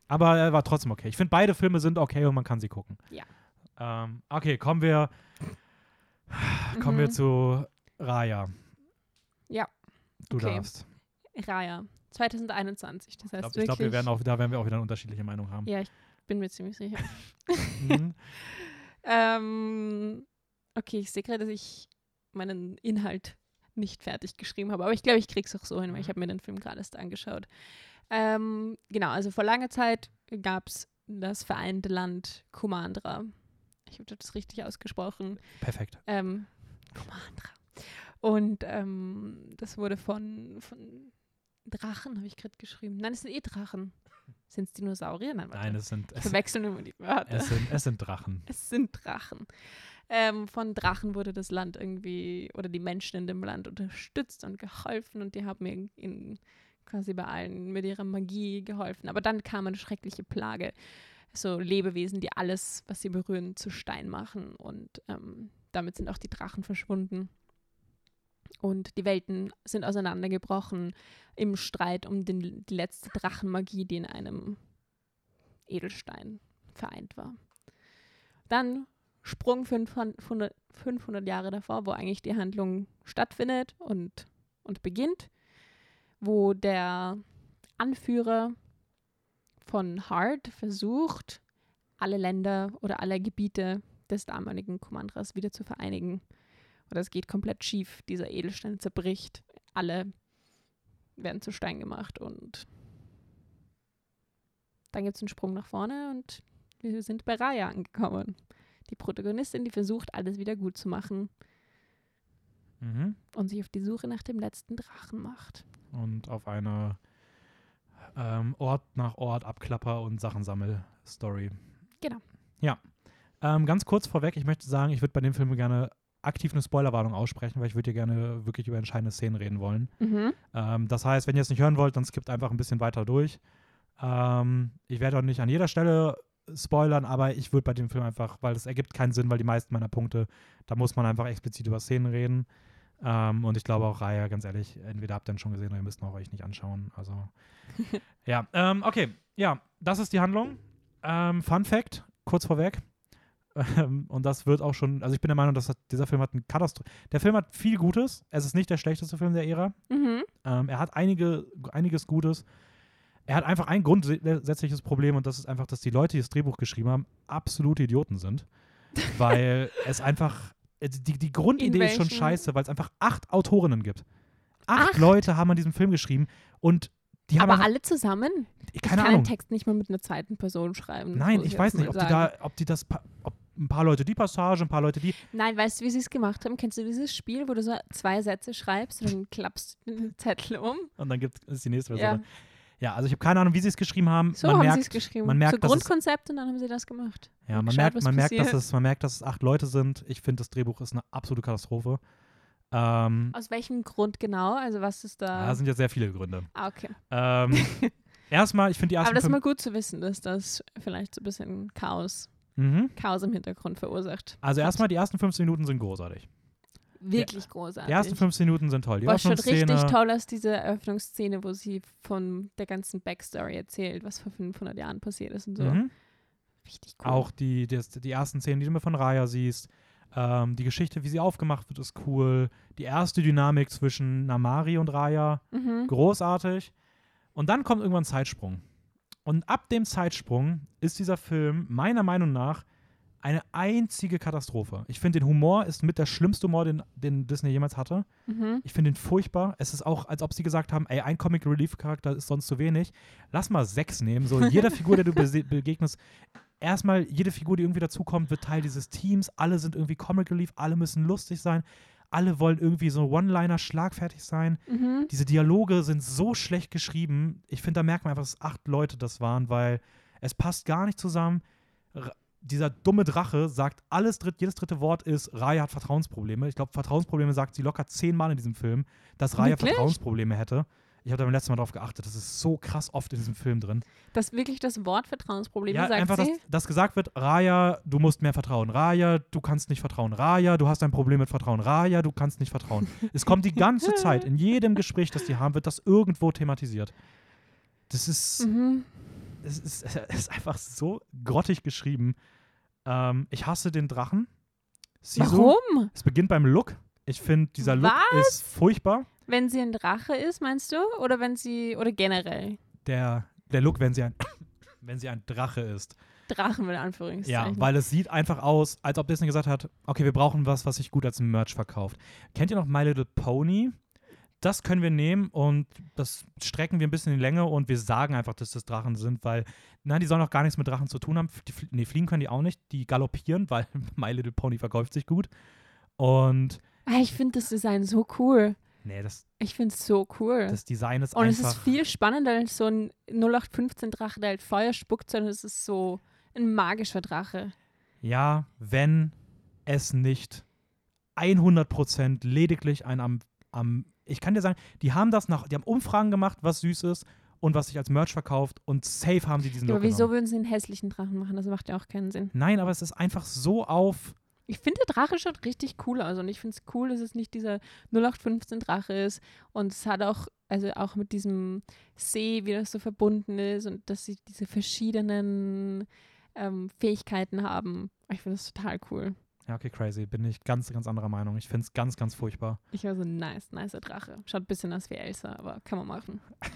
Aber er war trotzdem okay. Ich finde, beide Filme sind okay und man kann sie gucken. Ja. Ähm, okay, kommen wir, kommen wir Mhm. zu Raya. Ja. Du Okay. darfst. Raya. 2021. Das Ich heißt glaube, wirklich. glaub, wir werden auch, da werden wir auch wieder eine unterschiedliche Meinung haben. ja, ich bin mir ziemlich sicher. Mhm. Ähm, okay, ich sehe gerade, dass ich meinen Inhalt nicht fertig geschrieben habe, aber ich glaube, ich krieg's auch so hin, weil ich Mhm. habe mir den Film gerade erst angeschaut. Ähm, genau, also vor langer Zeit gab es das vereinte Land Kumandra. Ich habe das richtig ausgesprochen. Perfekt. Ähm, Kumandra. Und ähm, das wurde von, von Drachen, habe ich gerade geschrieben. Nein, es sind eh Drachen. Sind es Dinosaurier? Nein, warte. Nein, es sind, ich es, verwechsel immer die Wörter. es, sind, es sind Drachen. Es sind Drachen. Ähm, von Drachen wurde das Land irgendwie oder die Menschen in dem Land unterstützt und geholfen und die haben mir in, quasi bei allen mit ihrer Magie geholfen. Aber dann kam eine schreckliche Plage. So Lebewesen, die alles, was sie berühren, zu Stein machen und ähm, damit sind auch die Drachen verschwunden. Und die Welten sind auseinandergebrochen im Streit um den, die letzte Drachenmagie, die in einem Edelstein vereint war. Dann Sprung 500, 500 Jahre davor, wo eigentlich die Handlung stattfindet und, und beginnt, wo der Anführer von Hart versucht, alle Länder oder alle Gebiete des damaligen Kommandras wieder zu vereinigen. Und das geht komplett schief. Dieser Edelstein zerbricht. Alle werden zu Stein gemacht und dann gibt es einen Sprung nach vorne und wir sind bei Raya angekommen. Die Protagonistin, die versucht, alles wieder gut zu machen Mhm. und sich auf die Suche nach dem letzten Drachen macht. Und auf eine ähm, Ort nach Ort Abklapper- und Sachensammel-Story. Genau. Ja. Ähm, ganz kurz vorweg, ich möchte sagen, ich würde bei dem Film gerne aktiv eine Spoilerwarnung aussprechen, weil ich würde hier gerne wirklich über entscheidende Szenen reden wollen. Mhm. Ähm, das heißt, wenn ihr es nicht hören wollt, dann skippt einfach ein bisschen weiter durch. Ähm, ich werde auch nicht an jeder Stelle spoilern, aber ich würde bei dem Film einfach, weil es ergibt keinen Sinn, weil die meisten meiner Punkte, da muss man einfach explizit über Szenen reden. Ähm, und ich glaube auch Raya, ganz ehrlich, entweder habt ihr ihn schon gesehen oder ihr müsst ihn auch euch nicht anschauen. Also, ja, ähm, okay, ja, das ist die Handlung. Ähm, Fun Fact, kurz vorweg. Ähm, und das wird auch schon, also ich bin der Meinung, dass das, dieser Film hat ein Katastrophe. Der Film hat viel Gutes. Es ist nicht der schlechteste Film der Ära. Mhm. Ähm, er hat einige, einiges Gutes. Er hat einfach ein grundsätzliches Problem und das ist einfach, dass die Leute, die das Drehbuch geschrieben haben, absolute Idioten sind. Weil es einfach, die, die Grundidee ist schon scheiße, weil es einfach acht Autorinnen gibt. Acht, Acht? Leute haben an diesem Film geschrieben und die haben Aber alle zusammen? ich keine kann Ahnung. einen Text nicht mal mit einer zweiten Person schreiben. Nein, muss ich weiß nicht, ob die sagen. da, ob die das, ob ein paar Leute die Passage, ein paar Leute die. Nein, weißt du, wie sie es gemacht haben? Kennst du dieses Spiel, wo du so zwei Sätze schreibst und dann klappst du den Zettel um? Und dann gibt es die nächste Ja, Version. Ja, also ich habe keine Ahnung, wie sie es geschrieben haben. so man haben sie es geschrieben. man merkt, so Grundkonzept und dann haben sie das gemacht. Ja, man geschaut, merkt, man merkt, dass es, man merkt, dass es acht Leute sind. Ich finde, das Drehbuch ist eine absolute Katastrophe. Ähm, Aus welchem Grund genau? Also was ist da? da sind ja sehr viele Gründe. ah, okay. Ähm, erstmal, ich finde die Aber ersten das ist mal gut zu wissen, dass das vielleicht so ein bisschen Chaos, mhm. Chaos im Hintergrund verursacht. Also erstmal, die ersten 15 Minuten sind großartig. Wirklich großartig. Die ersten 15 Minuten sind toll. Die Was schon richtig toll ist, diese Eröffnungsszene, wo sie von der ganzen Backstory erzählt, was vor 500 Jahren passiert ist und so. Mhm. Richtig cool. Auch die, die, die ersten Szenen, die du mir von Raya siehst. Ähm, die Geschichte, wie sie aufgemacht wird, ist cool. Die erste Dynamik zwischen Namari und Raya, Mhm. großartig. Und dann kommt irgendwann ein Zeitsprung. Und ab dem Zeitsprung ist dieser Film meiner Meinung nach Eine einzige Katastrophe. Ich finde, den Humor ist mit der schlimmste Humor, den, den Disney jemals hatte. Mhm. Ich finde ihn furchtbar. Es ist auch, als ob sie gesagt haben, ey, ein Comic Relief Charakter ist sonst zu wenig. Lass mal sechs nehmen. So jeder Figur, der du bese- begegnest, erstmal jede Figur, die irgendwie dazukommt, wird Teil dieses Teams. Alle sind irgendwie Comic Relief, alle müssen lustig sein. Alle wollen irgendwie so One-Liner schlagfertig sein. Mhm. Diese Dialoge sind so schlecht geschrieben. Ich finde, da merkt man einfach, dass acht Leute das waren, weil es passt gar nicht zusammen. R dieser dumme Drache sagt alles, dritt, jedes dritte Wort ist, Raya hat Vertrauensprobleme. Ich glaube, Vertrauensprobleme sagt sie locker zehnmal in diesem Film, dass Raya? Vertrauensprobleme hätte. Ich habe da beim letzten Mal drauf geachtet. Das ist so krass oft in diesem Film drin. Das wirklich das Wort Vertrauensprobleme, ja, sagt einfach, dass, sie. dass gesagt wird, Raya, du musst mehr vertrauen. Raya, du kannst nicht vertrauen. Raya, du hast ein Problem mit Vertrauen. Raya, du kannst nicht vertrauen. es kommt die ganze Zeit, in jedem Gespräch, das die haben, wird das irgendwo thematisiert. Das ist, Mhm. es ist, es ist einfach so grottig geschrieben. Ähm, ich hasse den Drachen. Sisu. Warum? Es beginnt beim Look. Ich finde, dieser Look ist furchtbar. Wenn sie ein Drache ist, meinst du? Oder wenn sie, oder generell? Der, der Look, wenn sie ein, wenn sie ein Drache ist. Drachen mit Ja, Anführungszeichen. weil es sieht einfach aus, als ob Disney gesagt hat, okay, wir brauchen was, was sich gut als Merch verkauft. Kennt ihr noch My Little Pony? Das können wir nehmen und das strecken wir ein bisschen in die Länge und wir sagen einfach, dass das Drachen sind, weil, nein, die sollen auch gar nichts mit Drachen zu tun haben. Die, nee, fliegen können die auch nicht, die galoppieren, weil My Little Pony verkauft sich gut. Und, ah, ich finde das Design so cool. Nee, das, Ich finde es so cool. das Design ist Und es einfach. ist viel spannender als so ein 0815-Drache, der halt Feuer spuckt, sondern es ist so ein magischer Drache. Ja, wenn es nicht 100% lediglich ein am, am. Ich kann dir sagen, die haben das nach. Die haben Umfragen gemacht, was süß ist und was sich als Merch verkauft und safe haben sie diesen Aber Look wieso genommen. würden sie einen hässlichen Drachen machen? Das macht ja auch keinen Sinn. Nein, aber es ist einfach so auf. Ich finde, der Drache schaut richtig cool aus und ich finde es cool, dass es nicht dieser 0815-Drache ist und es hat auch, also auch mit diesem See, wie das so verbunden ist und dass sie diese verschiedenen ähm, Fähigkeiten haben. Ich finde das total cool. Ja, okay, crazy. Bin ich ganz, ganz anderer Meinung. Ich finde es ganz, ganz furchtbar. Ich war so nice, nicer Drache. Schaut ein bisschen aus wie Elsa, aber kann man machen.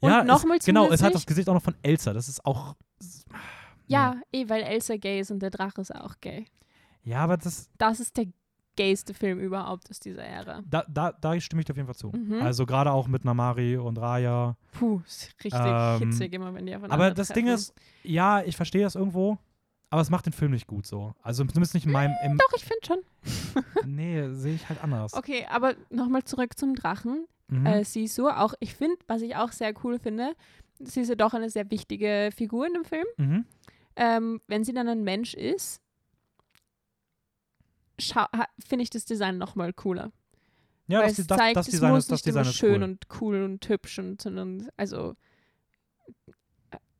Und ja, nochmal genau, es hat das Gesicht auch noch von Elsa. Das ist auch. Ja, eh, weil Elsa gay ist und der Drache ist auch gay. Ja, aber das. Das ist der gayste Film überhaupt aus dieser Ära. Da, da, da stimme ich dir auf jeden Fall zu. Mhm. Also gerade auch mit Namari und Raya. Puh, ist richtig Ähm, hitzig immer, wenn die aufeinander Aber das Ding treffen. ist, ja, ich verstehe das irgendwo, aber es macht den Film nicht gut so. Also zumindest nicht in meinem. Im, Doch, ich finde schon. nee, sehe ich halt anders. Okay, aber nochmal zurück zum Drachen. Mhm. Äh, Sisu, auch, ich finde, was ich auch sehr cool finde, sie ist ja doch eine sehr wichtige Figur in dem Film. mhm. Ähm, wenn sie dann ein Mensch ist, finde ich das Design nochmal cooler. Ja, weil das, es das, zeigt, das es Design muss ist, das nicht immer Design ist schön cool. und cool und hübsch und sondern also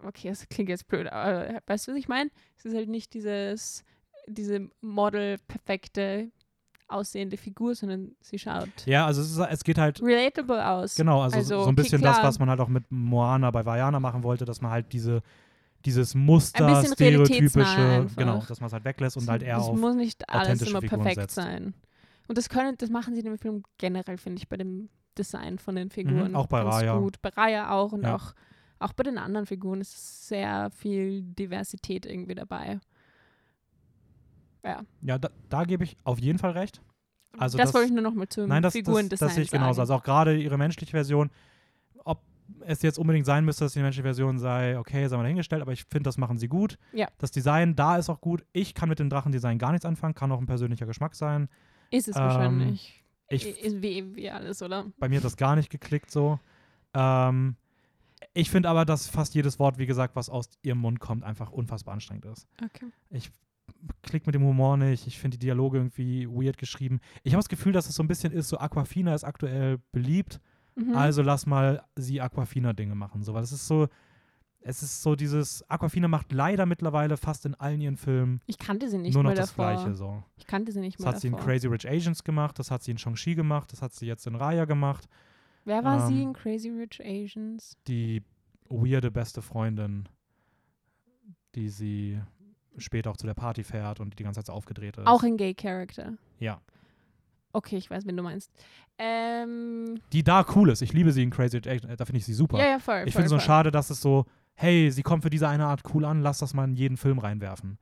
okay, das klingt jetzt blöd, aber äh, weißt du, was ich meine? Es ist halt nicht dieses diese Model perfekte aussehende Figur, sondern sie schaut ja, also es, ist, es geht halt, relatable aus. genau, also, Also, so ein okay, bisschen klar. das, was man halt auch mit Moana bei Vajana machen wollte, dass man halt diese dieses Muster, stereotypische, genau, dass man es halt weglässt und halt eher es auf. muss nicht alles immer Figuren perfekt setzt. sein. Und das können, das machen sie in dem Film generell, finde ich, bei dem Design von den Figuren. Mhm, auch bei Raya. Gut. Bei Raya auch und Ja. auch, auch bei den anderen Figuren ist sehr viel Diversität irgendwie dabei. Ja, Ja, da, da gebe ich auf jeden Fall recht. Also das, das- wollte ich nur noch mal zum Nein, das, das, Figurendesign das sehe ich genauso. Also auch gerade ihre menschliche Version, es jetzt unbedingt sein müsste, dass die menschliche Version sei, okay, sei mal dahingestellt, aber ich finde, das machen sie gut. Ja. Das Design da ist auch gut. Ich kann mit dem Drachendesign gar nichts anfangen, kann auch ein persönlicher Geschmack sein. ist es ähm, wahrscheinlich. Ich, ist wie, wie alles, oder? bei mir hat das gar nicht geklickt so. Ähm, ich finde aber, dass fast jedes Wort, wie gesagt, was aus ihrem Mund kommt, einfach unfassbar anstrengend ist. Okay. Ich klick mit dem Humor nicht. Ich finde die Dialoge irgendwie weird geschrieben. Ich habe das Gefühl, dass es so ein bisschen ist, so Aquafina ist aktuell beliebt. Mhm. Also lass mal sie Aquafina-Dinge machen. So, weil es ist so, es ist so dieses, Aquafina macht leider mittlerweile fast in allen ihren Filmen ich kannte sie nicht nur noch mal das davor. Gleiche. So. Ich kannte sie nicht Das mal hat sie in davor. Crazy Rich Asians gemacht, das hat sie in Shang-Chi gemacht, das hat sie jetzt in Raya gemacht. Wer war sie ähm, in Crazy Rich Asians? Die weirde beste Freundin, die sie später auch zu der Party fährt und die die ganze Zeit so aufgedreht ist. Auch ein Gay-Character. Ja. Okay, ich weiß, wen du meinst. Ähm, Die da cool ist. Ich liebe sie in Crazy Rich Asians, da finde ich sie super. ja, ja, voll. Ich finde es so schade, dass es so, hey, sie kommt für diese eine Art cool an, lass das mal in jeden Film reinwerfen.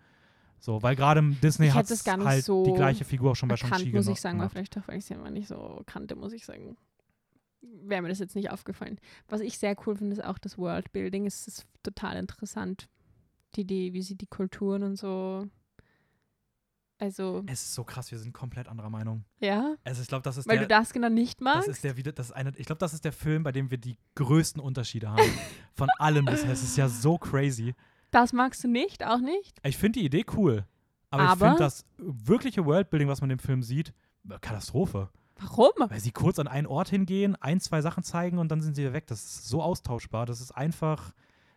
So, weil gerade Disney hat halt so die gleiche Figur auch schon bei Shang-Chi muss ich sagen, gemacht. vielleicht auch, weil ich sie immer nicht so kannte, muss ich sagen, wäre mir das jetzt nicht aufgefallen. Was ich sehr cool finde, ist auch das Worldbuilding. Es ist total interessant, die Idee, wie sie die Kulturen und so, also, Es ist so krass, wir sind komplett anderer Meinung. ja, Also ich glaube, das ist weil der, du das genau nicht das magst. ist der wieder, das ist eine, ich glaube, das ist der Film, bei dem wir die größten Unterschiede haben von allen bisher. Es ist ja so crazy. Das magst du nicht, auch nicht? Ich finde die Idee cool, aber, ich Aber- finde das wirkliche Worldbuilding, was man im Film sieht, äh, Katastrophe. Warum? Weil sie kurz an einen Ort hingehen, ein, zwei Sachen zeigen und dann sind sie wieder weg. Das ist so austauschbar. Das ist einfach.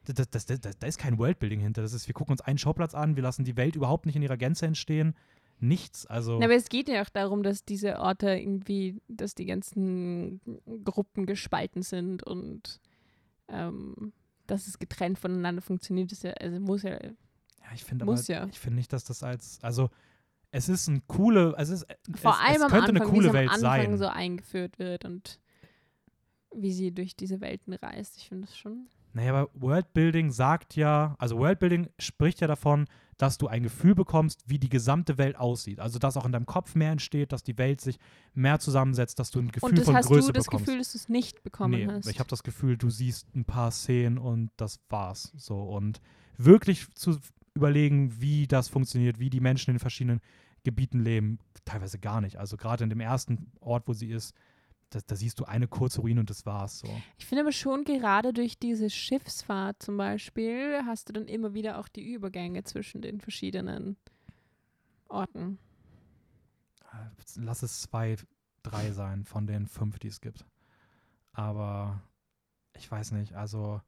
Das, das, das, das, da ist kein Worldbuilding hinter. Das ist, wir gucken uns einen Schauplatz an, wir lassen die Welt überhaupt nicht in ihrer Gänze entstehen. Nichts. Also. Na, aber es geht ja auch darum, dass diese Orte irgendwie, dass die ganzen Gruppen gespalten sind und ähm, dass es getrennt voneinander funktioniert. Das ja, also muss ja, ja, ich finde aber, ja. ich finde nicht, dass das als. Also, es ist ein coole. Es, ist, vor es, allem es am könnte Anfang, eine coole es am Welt Anfang sein. so eingeführt wird und wie sie durch diese Welten reist. Ich finde das schon. Naja, aber Worldbuilding sagt ja, also Worldbuilding spricht ja davon, dass du ein Gefühl bekommst, wie die gesamte Welt aussieht. Also dass auch in deinem Kopf mehr entsteht, dass die Welt sich mehr zusammensetzt, dass du ein Gefühl und das von hast Größe du das bekommst. Gefühl, dass du es nicht bekommen nee, hast. ich habe das Gefühl, du siehst ein paar Szenen und das war's. So und wirklich zu überlegen, wie das funktioniert, wie die Menschen in den verschiedenen Gebieten leben, teilweise gar nicht. Also gerade in dem ersten Ort, wo sie ist, da, da siehst du eine kurze Ruine und das war's. So. Ich finde aber schon gerade durch diese Schiffsfahrt zum Beispiel hast du dann immer wieder auch die Übergänge zwischen den verschiedenen Orten. lass es zwei, drei sein von den fünf, die es gibt. Aber ich weiß nicht, also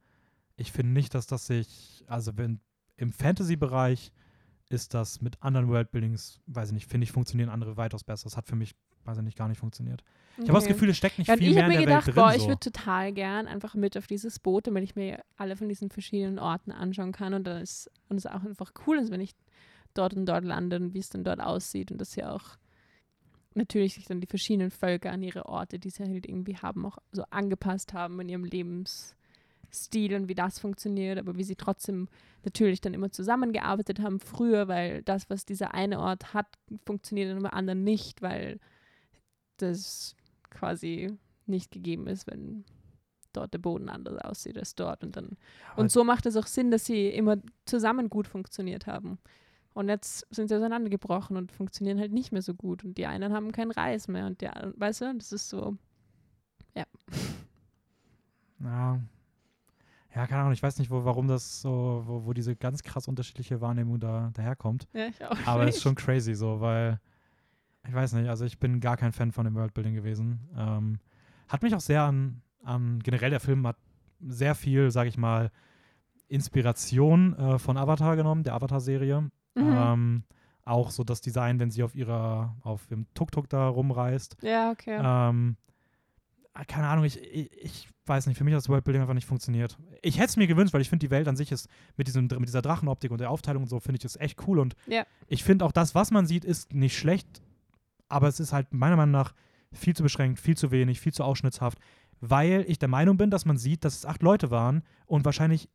ich finde nicht, dass das sich, also wenn im Fantasy-Bereich ist das mit anderen Worldbuildings, weiß ich nicht, finde ich, funktionieren andere weitaus besser. Das hat für mich, weiß ich nicht, gar nicht funktioniert. Ich habe das Okay. Gefühl, es steckt nicht Ja, viel ich mehr habe in mir der gedacht, Welt boah, drin. ich So. würde total gern einfach mit auf dieses Boot, damit ich mir alle von diesen verschiedenen Orten anschauen kann und dann ist und es auch einfach cool ist, wenn ich dort und dort lande und wie es dann dort aussieht und dass ja auch natürlich sich dann die verschiedenen Völker an ihre Orte, die sie halt irgendwie haben, auch so angepasst haben in ihrem Lebensstil und wie das funktioniert, aber wie sie trotzdem natürlich dann immer zusammengearbeitet haben früher, weil das, was dieser eine Ort hat, funktioniert in einem anderen nicht, weil das quasi nicht gegeben ist, wenn dort der Boden anders aussieht als dort. Und, dann, Aber und so macht es auch Sinn, dass sie immer zusammen gut funktioniert haben. Und jetzt sind sie auseinandergebrochen und funktionieren halt nicht mehr so gut. Und die einen haben keinen Reis mehr. Und der, weißt du, das ist so. Ja. Ja, keine Ahnung, ich weiß nicht, wo, warum das so, wo, wo diese ganz krass unterschiedliche Wahrnehmung da daherkommt. Ja, ich auch. Aber es ist schon crazy so, weil ich weiß nicht, also ich bin gar kein Fan von dem Worldbuilding gewesen. Ähm, hat mich auch sehr an, an generell der Film hat sehr viel, sag ich mal, Inspiration äh, von Avatar genommen, der Avatar-Serie. Mhm. Ähm, auch so das Design, wenn sie auf ihrer, auf ihrem Tuk-Tuk da rumreist. ja, okay. Ähm, ah, keine Ahnung, ich, ich, ich weiß nicht, für mich hat das Worldbuilding einfach nicht funktioniert. Ich hätte es mir gewünscht, weil ich finde, die Welt an sich ist mit, diesem, mit dieser Drachenoptik und der Aufteilung und so, finde ich das echt cool. Und Ja. ich finde auch das, was man sieht, ist nicht schlecht, aber es ist halt meiner Meinung nach viel zu beschränkt, viel zu wenig, viel zu ausschnittshaft, weil ich der Meinung bin, dass man sieht, dass es acht Leute waren und wahrscheinlich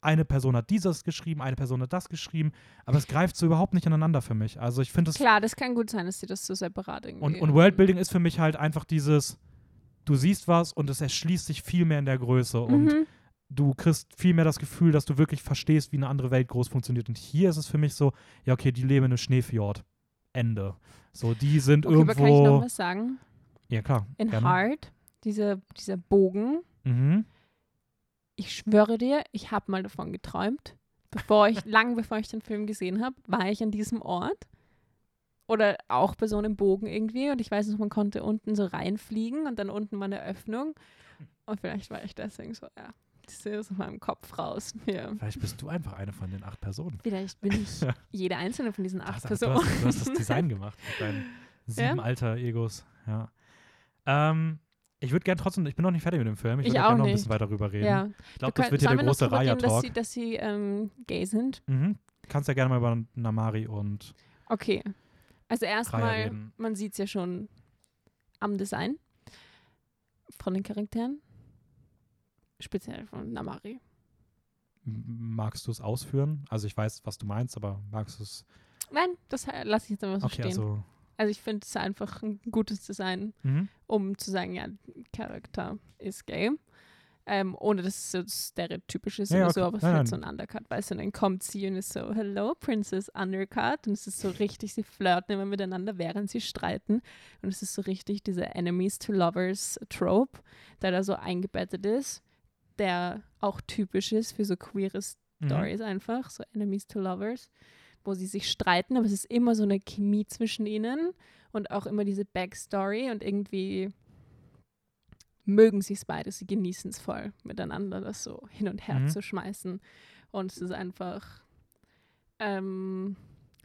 eine Person hat dieses geschrieben, eine Person hat das geschrieben, aber es greift so überhaupt nicht ineinander für mich. Also ich finde es Klar, das kann gut sein, dass sie das so separat irgendwie. und, und Worldbuilding ist für mich halt einfach dieses, du siehst was und es erschließt sich viel mehr in der Größe und Mhm. du kriegst viel mehr das Gefühl, dass du wirklich verstehst, wie eine andere Welt groß funktioniert. Und hier ist es für mich so, ja, okay, die leben in einem Schneefjord. Ende. So, die sind Okay, aber kann ich noch irgendwo. was sagen? Ja, klar. In gerne. Heart, dieser, dieser Bogen, Mhm. ich schwöre dir, ich habe mal davon geträumt. Bevor ich, lang bevor ich den Film gesehen habe, war ich an diesem Ort. Oder auch bei so einem Bogen irgendwie. Und ich weiß noch, man konnte unten so reinfliegen und dann unten war eine Öffnung. Und vielleicht war ich deswegen so, ja, das ist aus meinem Kopf raus. Ja. Vielleicht bist du einfach eine von den acht Personen. Vielleicht bin ich jede einzelne von diesen Ach, acht du, Personen. hast, du hast das Design gemacht mit deinen sieben Ja. alter Egos. Ja. Ähm, ich würde gerne trotzdem, ich bin noch nicht fertig mit dem Film. Ich, Ich würde gerne noch ein bisschen weiter drüber reden. Ja. Ich glaube, das wird hier der große drüber reden, dass sie, dass sie ähm, gay sind? Mhm. Kannst ja gerne mal über Namari und Okay. Also erstmal, man sieht es ja schon am Design von den Charakteren. Speziell von Namari. Magst du es ausführen? Also ich weiß, was du meinst, aber magst du es Nein, das lasse ich jetzt einfach so Okay, stehen. also. Also ich finde es einfach ein gutes Design, Mhm. um zu sagen, ja, Charakter ist gay. Ähm, ohne dass es so stereotypisch ist Ja, oder so, okay. aber es wird so ein Undercut, weißt du, und dann kommt sie und ist so, hello, Princess Undercut. Und es ist so richtig, sie flirten immer miteinander, während sie streiten. Und es ist so richtig dieser Enemies to Lovers Trope, der da so eingebettet ist, der auch typisch ist für so queere Mhm. Stories einfach, so Enemies to Lovers, wo sie sich streiten, aber es ist immer so eine Chemie zwischen ihnen und auch immer diese Backstory und irgendwie mögen sie es beide, sie genießen es voll, miteinander das so hin und her Mhm. zu schmeißen. Und es ist einfach ähm,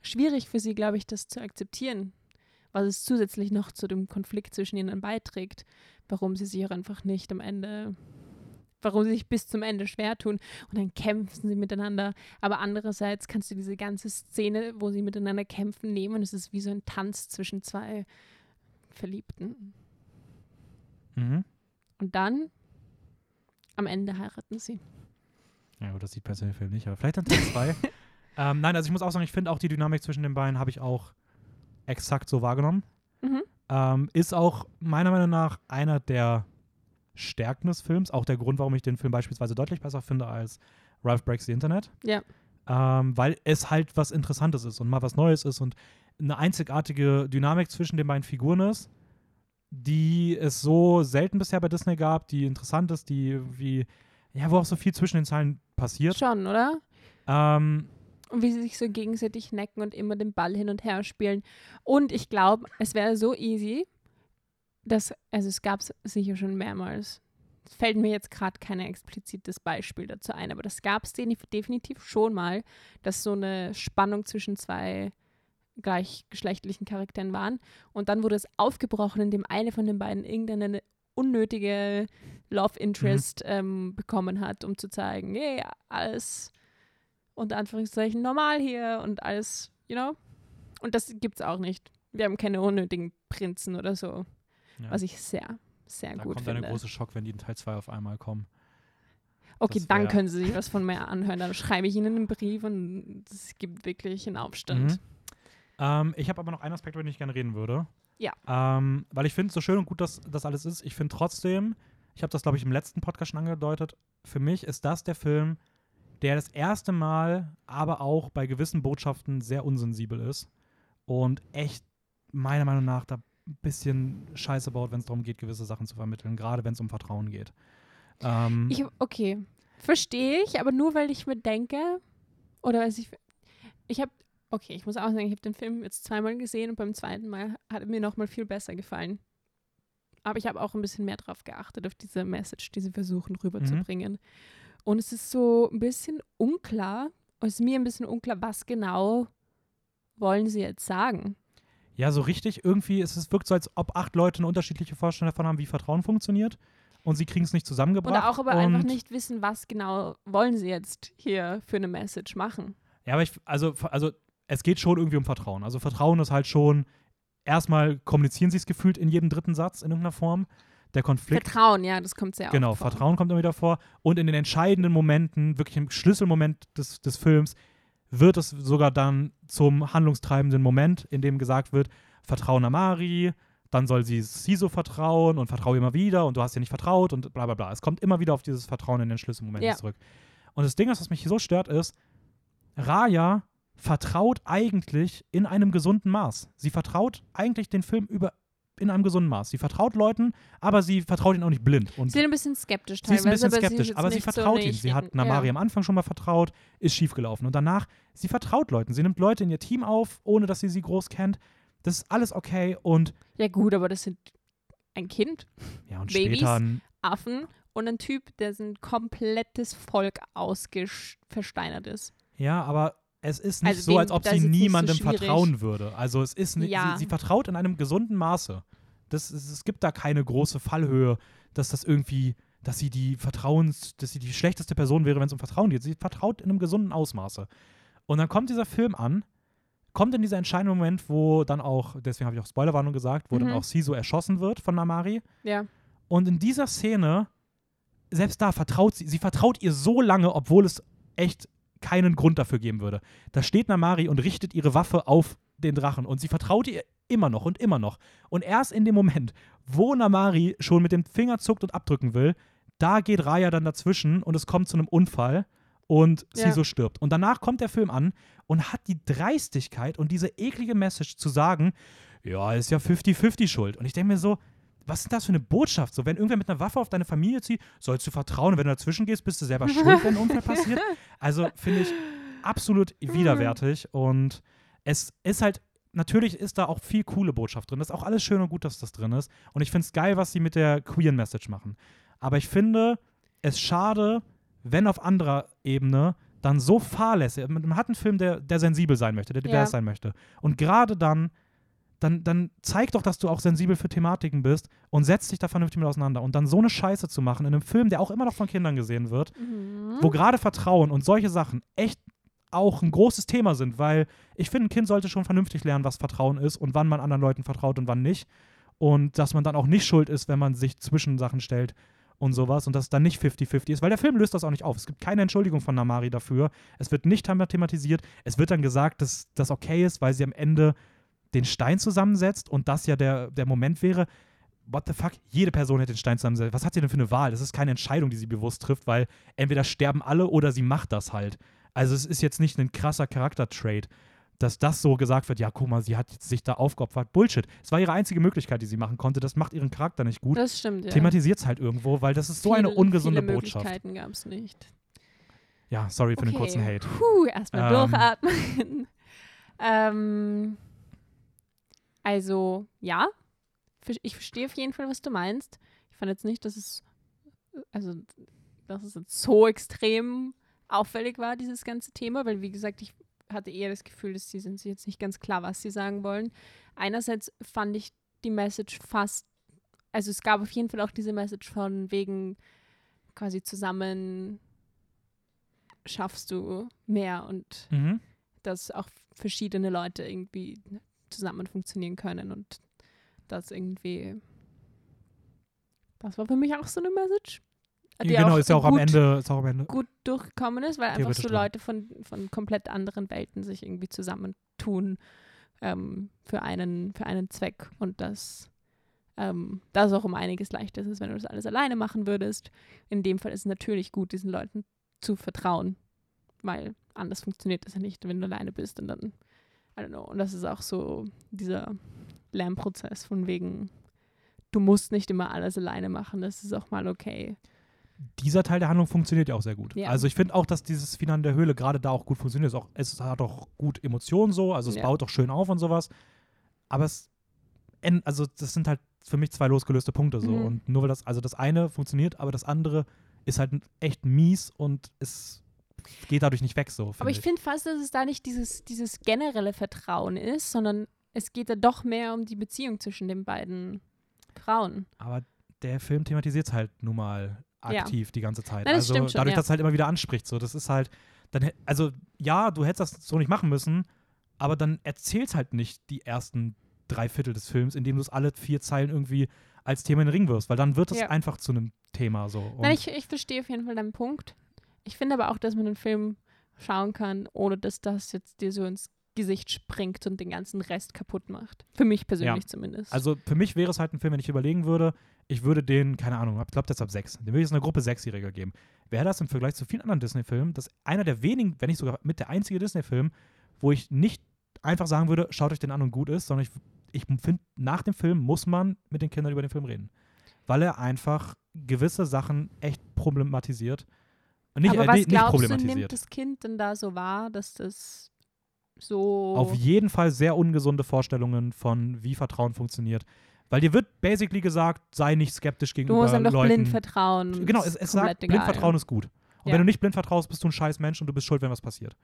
schwierig für sie, glaube ich, das zu akzeptieren, was es zusätzlich noch zu dem Konflikt zwischen ihnen beiträgt, warum sie sich auch einfach nicht am Ende, warum sie sich bis zum Ende schwer tun und dann kämpfen sie miteinander. Aber andererseits kannst du diese ganze Szene, wo sie miteinander kämpfen, nehmen und es ist wie so ein Tanz zwischen zwei Verliebten. Mhm. Und dann am Ende heiraten sie. Ja, gut, das sieht se der Film nicht, aber vielleicht dann Teil 2. ähm, nein, also ich muss auch sagen, ich finde auch die Dynamik zwischen den beiden habe ich auch exakt so wahrgenommen. Mhm. Ähm, ist auch meiner Meinung nach einer der Stärken des Films, auch der Grund, warum ich den Film beispielsweise deutlich besser finde als Ralph Breaks the Internet. Ja. Ähm, weil es halt was Interessantes ist und mal was Neues ist und eine einzigartige Dynamik zwischen den beiden Figuren ist, die es so selten bisher bei Disney gab, die interessant ist, die wie, ja, wo auch so viel zwischen den Zeilen passiert. Schon, oder? Ähm, Und wie sie sich so gegenseitig necken und immer den Ball hin und her spielen. Und ich glaube, es wäre so easy, dass, also es gab es sicher schon mehrmals. Es fällt mir jetzt gerade kein explizites Beispiel dazu ein, aber das gab es definitiv schon mal, dass so eine Spannung zwischen zwei gleichgeschlechtlichen Charakteren waren. Und dann wurde es aufgebrochen, indem eine von den beiden irgendeine unnötige Love Interest ähm, bekommen hat, um zu zeigen, hey, alles unter Anführungszeichen normal hier und alles, you know? Und das gibt's auch nicht. Wir haben keine unnötigen Prinzen oder so, ja. was ich sehr, sehr da gut kommt finde. ein großer Schock, wenn die in Teil 2 auf einmal kommen. okay, das dann wär- können Sie sich was von mir anhören. Dann schreibe ich Ihnen einen Brief und es gibt wirklich einen Aufstand. Mhm. Ähm, ich habe aber noch einen Aspekt, über den ich gerne reden würde. Ja. Ähm, weil ich finde es so schön und gut, dass das alles ist. Ich finde trotzdem, ich habe das, glaube ich, im letzten Podcast schon angedeutet, für mich ist das der Film, der das erste Mal, aber auch bei gewissen Botschaften sehr unsensibel ist und echt meiner Meinung nach da ein bisschen Scheiße baut, wenn es darum geht, gewisse Sachen zu vermitteln, gerade wenn es um Vertrauen geht. Ähm, Ich, okay, verstehe ich, aber nur weil ich mir denke, oder weiß ich, ich habe, okay, ich muss auch sagen, ich habe den Film jetzt zweimal gesehen und beim zweiten Mal hat er mir nochmal viel besser gefallen. Aber ich habe auch ein bisschen mehr drauf geachtet, auf diese Message, die sie versuchen rüberzubringen. Und es ist so ein bisschen unklar, es ist mir ein bisschen unklar, was genau wollen sie jetzt sagen. Ja, so richtig irgendwie, es ist, wirkt so, als ob acht Leute eine unterschiedliche Vorstellung davon haben, wie Vertrauen funktioniert. Und sie kriegen es nicht zusammengebracht. Oder auch aber einfach nicht wissen, was genau wollen sie jetzt hier für eine Message machen. Ja, aber ich, also, also es geht schon irgendwie um Vertrauen. Also Vertrauen ist halt schon, erstmal kommunizieren sie es gefühlt in jedem dritten Satz in irgendeiner Form. Der Konflikt. Vertrauen, ja, das kommt sehr Genau, oft vor. Vertrauen kommt immer wieder vor. Und in den entscheidenden Momenten, wirklich im Schlüsselmoment des, des Films, wird es sogar dann zum handlungstreibenden Moment, in dem gesagt wird, Vertrauen Amari, dann soll sie Siso vertrauen und vertraue immer wieder und du hast ihr nicht vertraut und bla bla bla. Es kommt immer wieder auf dieses Vertrauen in den Schlüsselmomenten Ja. zurück. Und das Ding, ist, was mich so stört, ist, Raya vertraut eigentlich in einem gesunden Maß. Sie vertraut eigentlich den Film über in einem gesunden Maß. Sie vertraut Leuten, aber sie vertraut ihnen auch nicht blind. Und Sie ist ein bisschen skeptisch Sie ist teilweise, ein bisschen aber skeptisch, sie aber sie nicht so vertraut ihm. nicht Sie hat Namari ja. am Anfang schon mal vertraut, ist schiefgelaufen. Und danach, sie vertraut Leuten. Sie nimmt Leute in ihr Team auf, ohne dass sie sie groß kennt. Das ist alles okay. Und Ja gut, aber das sind ein Kind, ja, und Babys? später ein- Affen und ein Typ, der sein komplettes Volk ausversteinert ist. Ja, aber es ist nicht Also so, als ob sie so niemandem schwierig. vertrauen würde. Also es ist nicht, Ja. sie, sie vertraut in einem gesunden Maße. Das, ist- es gibt da keine große Fallhöhe, dass das irgendwie, dass sie die Vertrauens, dass sie die schlechteste Person wäre, wenn es um Vertrauen geht. Sie vertraut in einem gesunden Ausmaße. Und dann kommt dieser Film an, kommt in dieser entscheidende Moment, wo dann auch, deswegen habe ich auch Spoilerwarnung gesagt, wo dann Mhm. auch Siso erschossen wird von Namari. Ja. Und in dieser Szene, selbst da vertraut sie, sie vertraut ihr so lange, obwohl es echt keinen Grund dafür geben würde. Da steht Namari und richtet ihre Waffe auf den Drachen und sie vertraut ihr immer noch und immer noch. Und erst in dem Moment, wo Namari schon mit dem Finger zuckt und abdrücken will, da geht Raya dann dazwischen und es kommt zu einem Unfall und Ja. sie so stirbt. Und danach kommt der Film an und hat die Dreistigkeit und diese eklige Message zu sagen, ja, ist ja 50-50 Schuld. Und ich denke mir so, was ist das für eine Botschaft? So, wenn irgendwer mit einer Waffe auf deine Familie zieht, sollst du vertrauen. Und wenn du dazwischen gehst, bist du selber schuld, wenn ein Unfall passiert. Also finde ich absolut widerwärtig. Und es ist halt, natürlich ist da auch viel coole Botschaft drin. Das ist auch alles schön und gut, dass das drin ist. Und ich finde es geil, was sie mit der Queer Message machen. Aber ich finde es schade, wenn auf anderer Ebene dann so fahrlässig, man hat einen Film, der, der sensibel sein möchte, der divers Ja. sein möchte. Und gerade dann, dann, dann zeig doch, dass du auch sensibel für Thematiken bist und setz dich da vernünftig mit auseinander. Und dann so eine Scheiße zu machen in einem Film, der auch immer noch von Kindern gesehen wird, Mhm. wo gerade Vertrauen und solche Sachen echt auch ein großes Thema sind, weil ich finde, ein Kind sollte schon vernünftig lernen, was Vertrauen ist und wann man anderen Leuten vertraut und wann nicht. Und dass man dann auch nicht schuld ist, wenn man sich zwischen Sachen stellt und sowas und dass es dann nicht 50-50 ist, weil der Film löst das auch nicht auf. Es gibt keine Entschuldigung von Namari dafür. Es wird nicht thema- thematisiert. Es wird dann gesagt, dass das okay ist, weil sie am Ende den Stein zusammensetzt und das ja der, der Moment wäre. What the fuck? Jede Person hätte den Stein zusammensetzt. Was hat sie denn für eine Wahl? Das ist keine Entscheidung, die sie bewusst trifft, weil entweder sterben alle oder sie macht das halt. Also es ist jetzt nicht ein krasser Charaktertrait, dass das so gesagt wird, ja, guck mal, sie hat sich da aufgeopfert. Bullshit. Es war ihre einzige Möglichkeit, die sie machen konnte. Das macht ihren Charakter nicht gut. Das stimmt, ja. Thematisiert es halt irgendwo, weil das ist so eine ungesunde viele Botschaft. Möglichkeiten gab es nicht. Ja, sorry für den Okay. kurzen Hate. Puh, erstmal Ähm. durchatmen. ähm, also, ja, ich verstehe auf jeden Fall, was du meinst. Ich fand jetzt nicht, dass es, also, dass es jetzt so extrem auffällig war, dieses ganze Thema, weil, wie gesagt, ich hatte eher das Gefühl, dass sie sind sich jetzt nicht ganz klar, was sie sagen wollen. Einerseits fand ich die Message fast, also es gab auf jeden Fall auch diese Message von wegen quasi zusammen schaffst du mehr und Mhm. dass auch verschiedene Leute irgendwie zusammen funktionieren können und das irgendwie das war für mich auch so eine Message. die genau, auch ist ja auch am Ende, ist auch am Ende. gut durchgekommen ist, weil einfach so. Leute von, von komplett anderen Welten sich irgendwie zusammentun ähm, für, einen, für einen Zweck und dass ähm, das auch um einiges leichter ist, wenn du das alles alleine machen würdest. In dem Fall ist es natürlich gut, diesen Leuten zu vertrauen, weil anders funktioniert das ja nicht, wenn du alleine bist und dann, I don't know, und das ist auch so dieser Lernprozess von wegen, du musst nicht immer alles alleine machen, das ist auch mal okay. Dieser Teil der Handlung funktioniert ja auch sehr gut. Ja. Also ich finde auch, dass dieses Finale der Höhle gerade da auch gut funktioniert. Es, ist auch, es hat auch gut Emotionen so, also es Ja. baut auch schön auf und sowas. Aber es, also das sind halt für mich zwei losgelöste Punkte so. Mhm. Und nur weil das, also das eine funktioniert, aber das andere ist halt echt mies und es geht dadurch nicht weg so. Aber ich finde fast, dass es da nicht dieses, dieses generelle Vertrauen ist, sondern es geht da doch mehr um die Beziehung zwischen den beiden Frauen. Aber der Film thematisiert es halt nun mal Ja. aktiv die ganze Zeit. Nein, also schon, dadurch, ja. dass es halt immer wieder anspricht, so, das ist halt, dann, also ja, du hättest das so nicht machen müssen, aber dann erzählst halt nicht die ersten drei Viertel des Films, indem du es alle vier Zeilen irgendwie als Thema in den Ring wirst, weil dann wird es Ja. einfach zu einem Thema so. Nein, ich, ich verstehe auf jeden Fall deinen Punkt. Ich finde aber auch, dass man den Film schauen kann, ohne dass das jetzt dir so ins Gesicht springt und den ganzen Rest kaputt macht. Für mich persönlich zumindest. also für mich wäre es halt ein Film, wenn ich überlegen würde, ich würde den, keine Ahnung, ich glaube, das ab sechs, den würde ich jetzt einer Gruppe Sechsjähriger geben. Wäre das im Vergleich zu vielen anderen Disney-Filmen, das einer der wenigen, wenn nicht sogar mit der einzige Disney-Film, wo ich nicht einfach sagen würde, schaut euch den an und gut ist, sondern ich, ich finde, nach dem Film muss man mit den Kindern über den Film reden. Weil er einfach gewisse Sachen echt problematisiert. Und Nicht, aber äh, was nicht, glaubst du, nimmt das Kind denn da so wahr, dass das so Auf jeden Fall sehr ungesunde Vorstellungen von, wie Vertrauen funktioniert. Weil dir wird basically gesagt, sei nicht skeptisch Du gegenüber musst einfach Leuten. blind vertrauen. Genau, es es, sagt, blind egal. Vertrauen ist gut. Und Ja. wenn du nicht blind vertraust, bist du ein scheiß Mensch und du bist schuld, wenn was passiert.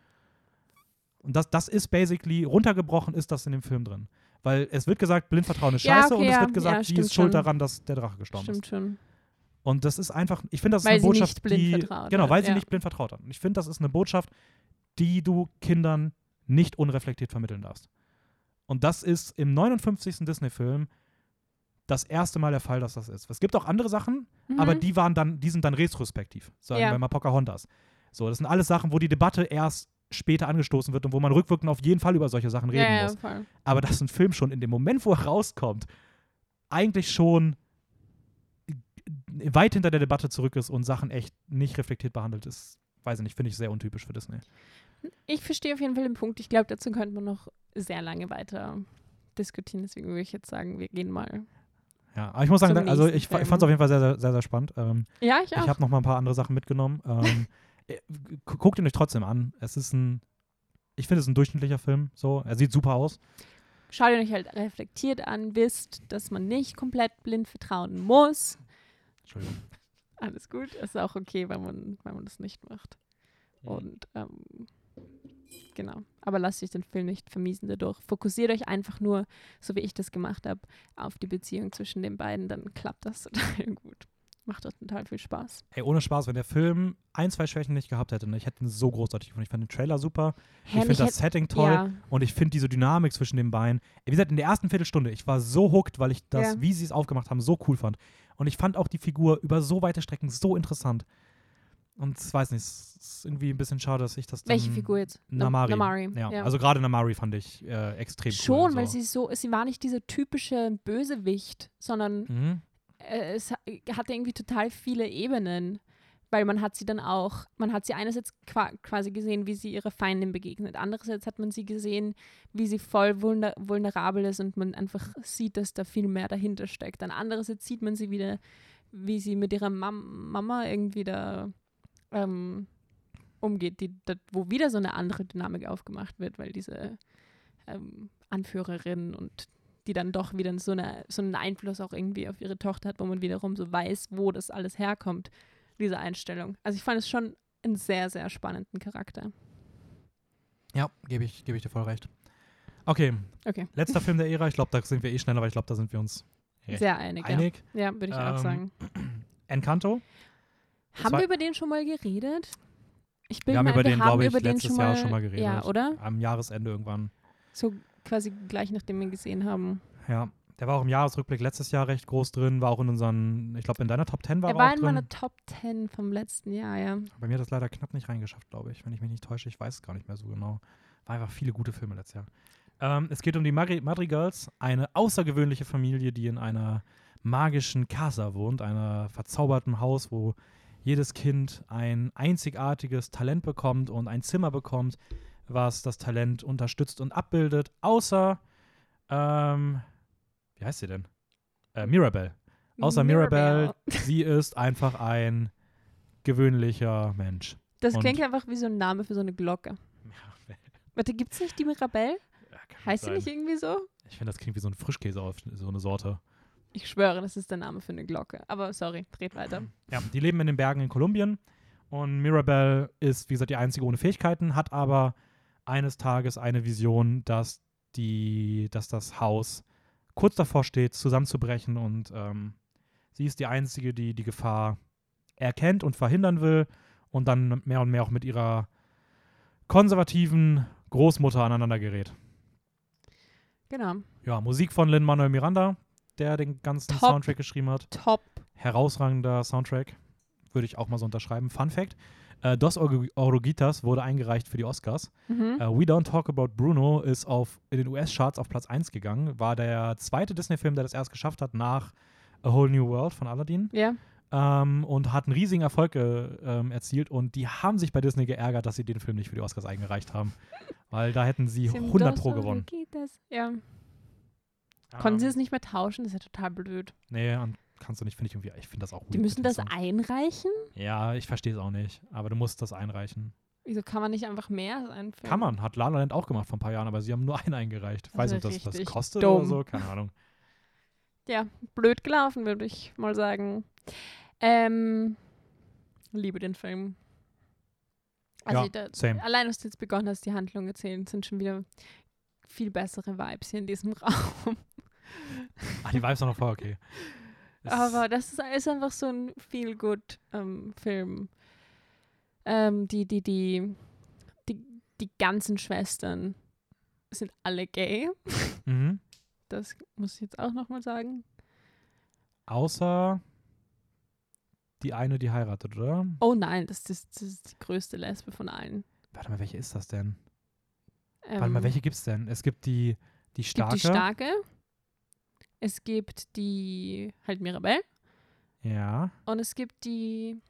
Und das, das ist basically, runtergebrochen ist das in dem Film drin. Weil es wird gesagt, blind Vertrauen ist Ja, scheiße okay, und es ja, wird gesagt, ja, sie stimmt ist schuld schon. daran, dass der Drache gestorben Stimmt ist. schon. Und das ist einfach, ich finde, das ist Weil eine sie nicht Botschaft, blind die. vertraut Genau, weil sie ja. nicht blind vertraut hat. Und ich finde, das ist eine Botschaft, die du Kindern nicht unreflektiert vermitteln darfst. Und das ist im 59. Disney-Film das erste Mal der Fall, dass das ist. Es gibt auch andere Sachen, Mhm. aber die waren dann, die sind dann retrospektiv, sagen Ja. wir mal Pocahontas. So, das sind alles Sachen, wo die Debatte erst später angestoßen wird und wo man rückwirkend auf jeden Fall über solche Sachen reden ja, muss. Aber dass ein Film schon in dem Moment, wo er rauskommt, eigentlich schon weit hinter der Debatte zurück ist und Sachen echt nicht reflektiert behandelt ist, weiß ich nicht, finde ich sehr untypisch für Disney. Ich verstehe auf jeden Fall den Punkt. Ich glaube, dazu könnte man noch sehr lange weiter diskutieren. Deswegen würde ich jetzt sagen, wir gehen mal. Ja, aber ich muss sagen, also ich, ich fand es auf jeden Fall sehr, sehr, sehr, sehr spannend. Ähm, Ja, ich ich auch. habe noch mal ein paar andere Sachen mitgenommen. Ähm, äh, gu- guckt ihn euch trotzdem an. Es ist ein, ich finde es ein durchschnittlicher Film. So, er sieht super aus. Schaut ihr euch halt reflektiert an, wisst, dass man nicht komplett blind vertrauen muss. Entschuldigung. Alles gut. Ist auch okay, wenn man, wenn man das nicht macht. Mhm. Und ähm, genau. Aber lasst euch den Film nicht vermiesen dadurch. Fokussiert euch einfach nur, so wie ich das gemacht habe, auf die Beziehung zwischen den beiden. Dann klappt das total gut. Macht auch total viel Spaß. Ey, ohne Spaß, wenn der Film ein, zwei Schwächen nicht gehabt hätte, ne, ich hätte ihn so großartig gefunden. Ich fand den Trailer super. ich finde das Setting toll. Ja, Und ich finde diese Dynamik zwischen den beiden. Wie gesagt, in der ersten Viertelstunde, ich war so hooked, weil ich das, Ja. wie sie es aufgemacht haben, so cool fand. Und ich fand auch die Figur über so weite Strecken so interessant. Und ich weiß nicht, es ist irgendwie ein bisschen schade, dass ich das welche Figur jetzt? Na- Namari. Namari. Ja, ja. also gerade Namari fand ich äh, extrem Schon, cool. weil so. sie so, sie war nicht dieser typische Bösewicht, sondern Mhm. äh, es ha- hatte irgendwie total viele Ebenen, weil man hat sie dann auch, man hat sie einerseits qua quasi gesehen, wie sie ihre Feindin begegnet, andererseits hat man sie gesehen, wie sie voll vulner vulnerabel ist und man einfach sieht, dass da viel mehr dahinter steckt. Dann andererseits sieht man sie wieder, wie sie mit ihrer Mam Mama irgendwie da ähm, umgeht, die, da, wo wieder so eine andere Dynamik aufgemacht wird, weil diese ähm, Anführerin und die dann doch wieder so, eine, so einen Einfluss auch irgendwie auf ihre Tochter hat, wo man wiederum so weiß, wo das alles herkommt, diese Einstellung. Also ich fand es schon einen sehr, sehr spannenden Charakter. Ja, gebe ich, geb ich dir voll recht. Okay, Okay. letzter Film der Ära. Ich glaube, da sind wir eh schneller, weil ich glaube, da sind wir uns Sehr einig, einig. ja. Ja, würde ich auch Ähm, sagen. Encanto. Haben wir über den schon mal geredet? Ich bin Wir haben mir- über den, haben glaube ich, über den letztes Jahr schon mal geredet. Ja, oder? Am Jahresende irgendwann. So quasi gleich nachdem wir ihn gesehen haben. Ja, der war auch im Jahresrückblick letztes Jahr recht groß drin, war auch in unseren, ich glaube, in deiner Top 10 war er er, war auch in drin. meiner Top 10 vom letzten Jahr, ja. Bei mir hat das leider knapp nicht reingeschafft, glaube ich, wenn ich mich nicht täusche. Ich weiß es gar nicht mehr so genau. War einfach viele gute Filme letztes Jahr. Ähm, es geht um die Madri Madrigals, eine außergewöhnliche Familie, die in einer magischen Casa wohnt, einer verzauberten Haus, wo jedes Kind ein einzigartiges Talent bekommt und ein Zimmer bekommt, was das Talent unterstützt und abbildet, außer, ähm, wie heißt sie denn? Äh, Mirabelle. Außer Mirabelle, sie ist einfach ein gewöhnlicher Mensch. Das und- klingt einfach wie so ein Name für so eine Glocke. Warte, gibt es nicht die Mirabelle? Ja, Heißt sie nicht irgendwie so? Ich finde, das klingt wie so ein Frischkäse auf so eine Sorte. Ich schwöre, das ist der Name für eine Glocke. Aber sorry, dreht weiter. Ja, die leben in den Bergen in Kolumbien und Mirabelle ist, wie gesagt, die einzige ohne Fähigkeiten, hat aber eines Tages eine Vision, dass die, dass das Haus kurz davor steht, zusammenzubrechen und ähm, sie ist die einzige, die die Gefahr erkennt und verhindern will und dann mehr und mehr auch mit ihrer konservativen Großmutter aneinander gerät. Genau. Ja, Musik von Lin-Manuel Miranda, der den ganzen Top. Soundtrack geschrieben hat. Top. Herausragender Soundtrack, würde ich auch mal so unterschreiben. Fun Fact: äh, Dos Oruguitas wurde eingereicht für die Oscars. Mhm. Äh, We Don't Talk About Bruno ist auf, in den US-Charts auf Platz 1 gegangen. War der zweite Disney-Film, der das erst geschafft hat, nach A Whole New World von Aladdin. Ja. Ähm, und hat einen riesigen Erfolg äh, ähm, erzielt. Und die haben sich bei Disney geärgert, dass sie den Film nicht für die Oscars eingereicht haben. Weil da hätten sie Sie haben 100 Dos Pro gewonnen. Ja. Konnten sie Ähm, es nicht mehr tauschen? Das ist ja total blöd. Nee, und kannst du nicht, finde ich irgendwie. Ich finde das auch Die weird müssen das einreichen? Ja, ich verstehe es auch nicht. Aber du musst das einreichen. Wieso kann man nicht einfach mehr einführen? Kann man. Hat La La Land auch gemacht vor ein paar Jahren, aber sie haben nur einen eingereicht. Ich weiß Also nicht, ob das was kostet dumm. oder so. Keine Ahnung. Ja, blöd gelaufen, würde ich mal sagen. Ähm, liebe den Film. Also Ja, da, same. allein, dass du jetzt begonnen hast, die Handlung erzählen, sind schon wieder viel bessere Vibes hier in diesem Raum. Ah, die Vibes sind noch voll okay. Aber das ist, ist einfach so ein Feel-Good-Film. Ähm, die, die, die, die, die ganzen Schwestern sind alle gay. Mhm. Das muss ich jetzt auch nochmal sagen. Außer die eine, die heiratet, oder? Oh nein, das ist, das ist die größte Lesbe von allen. Warte mal, welche ist das denn? Ähm, Warte mal, welche gibt's denn? Es gibt die, die Es starke. gibt die Starke. Es gibt die halt Mirabelle. Ja. Und es gibt die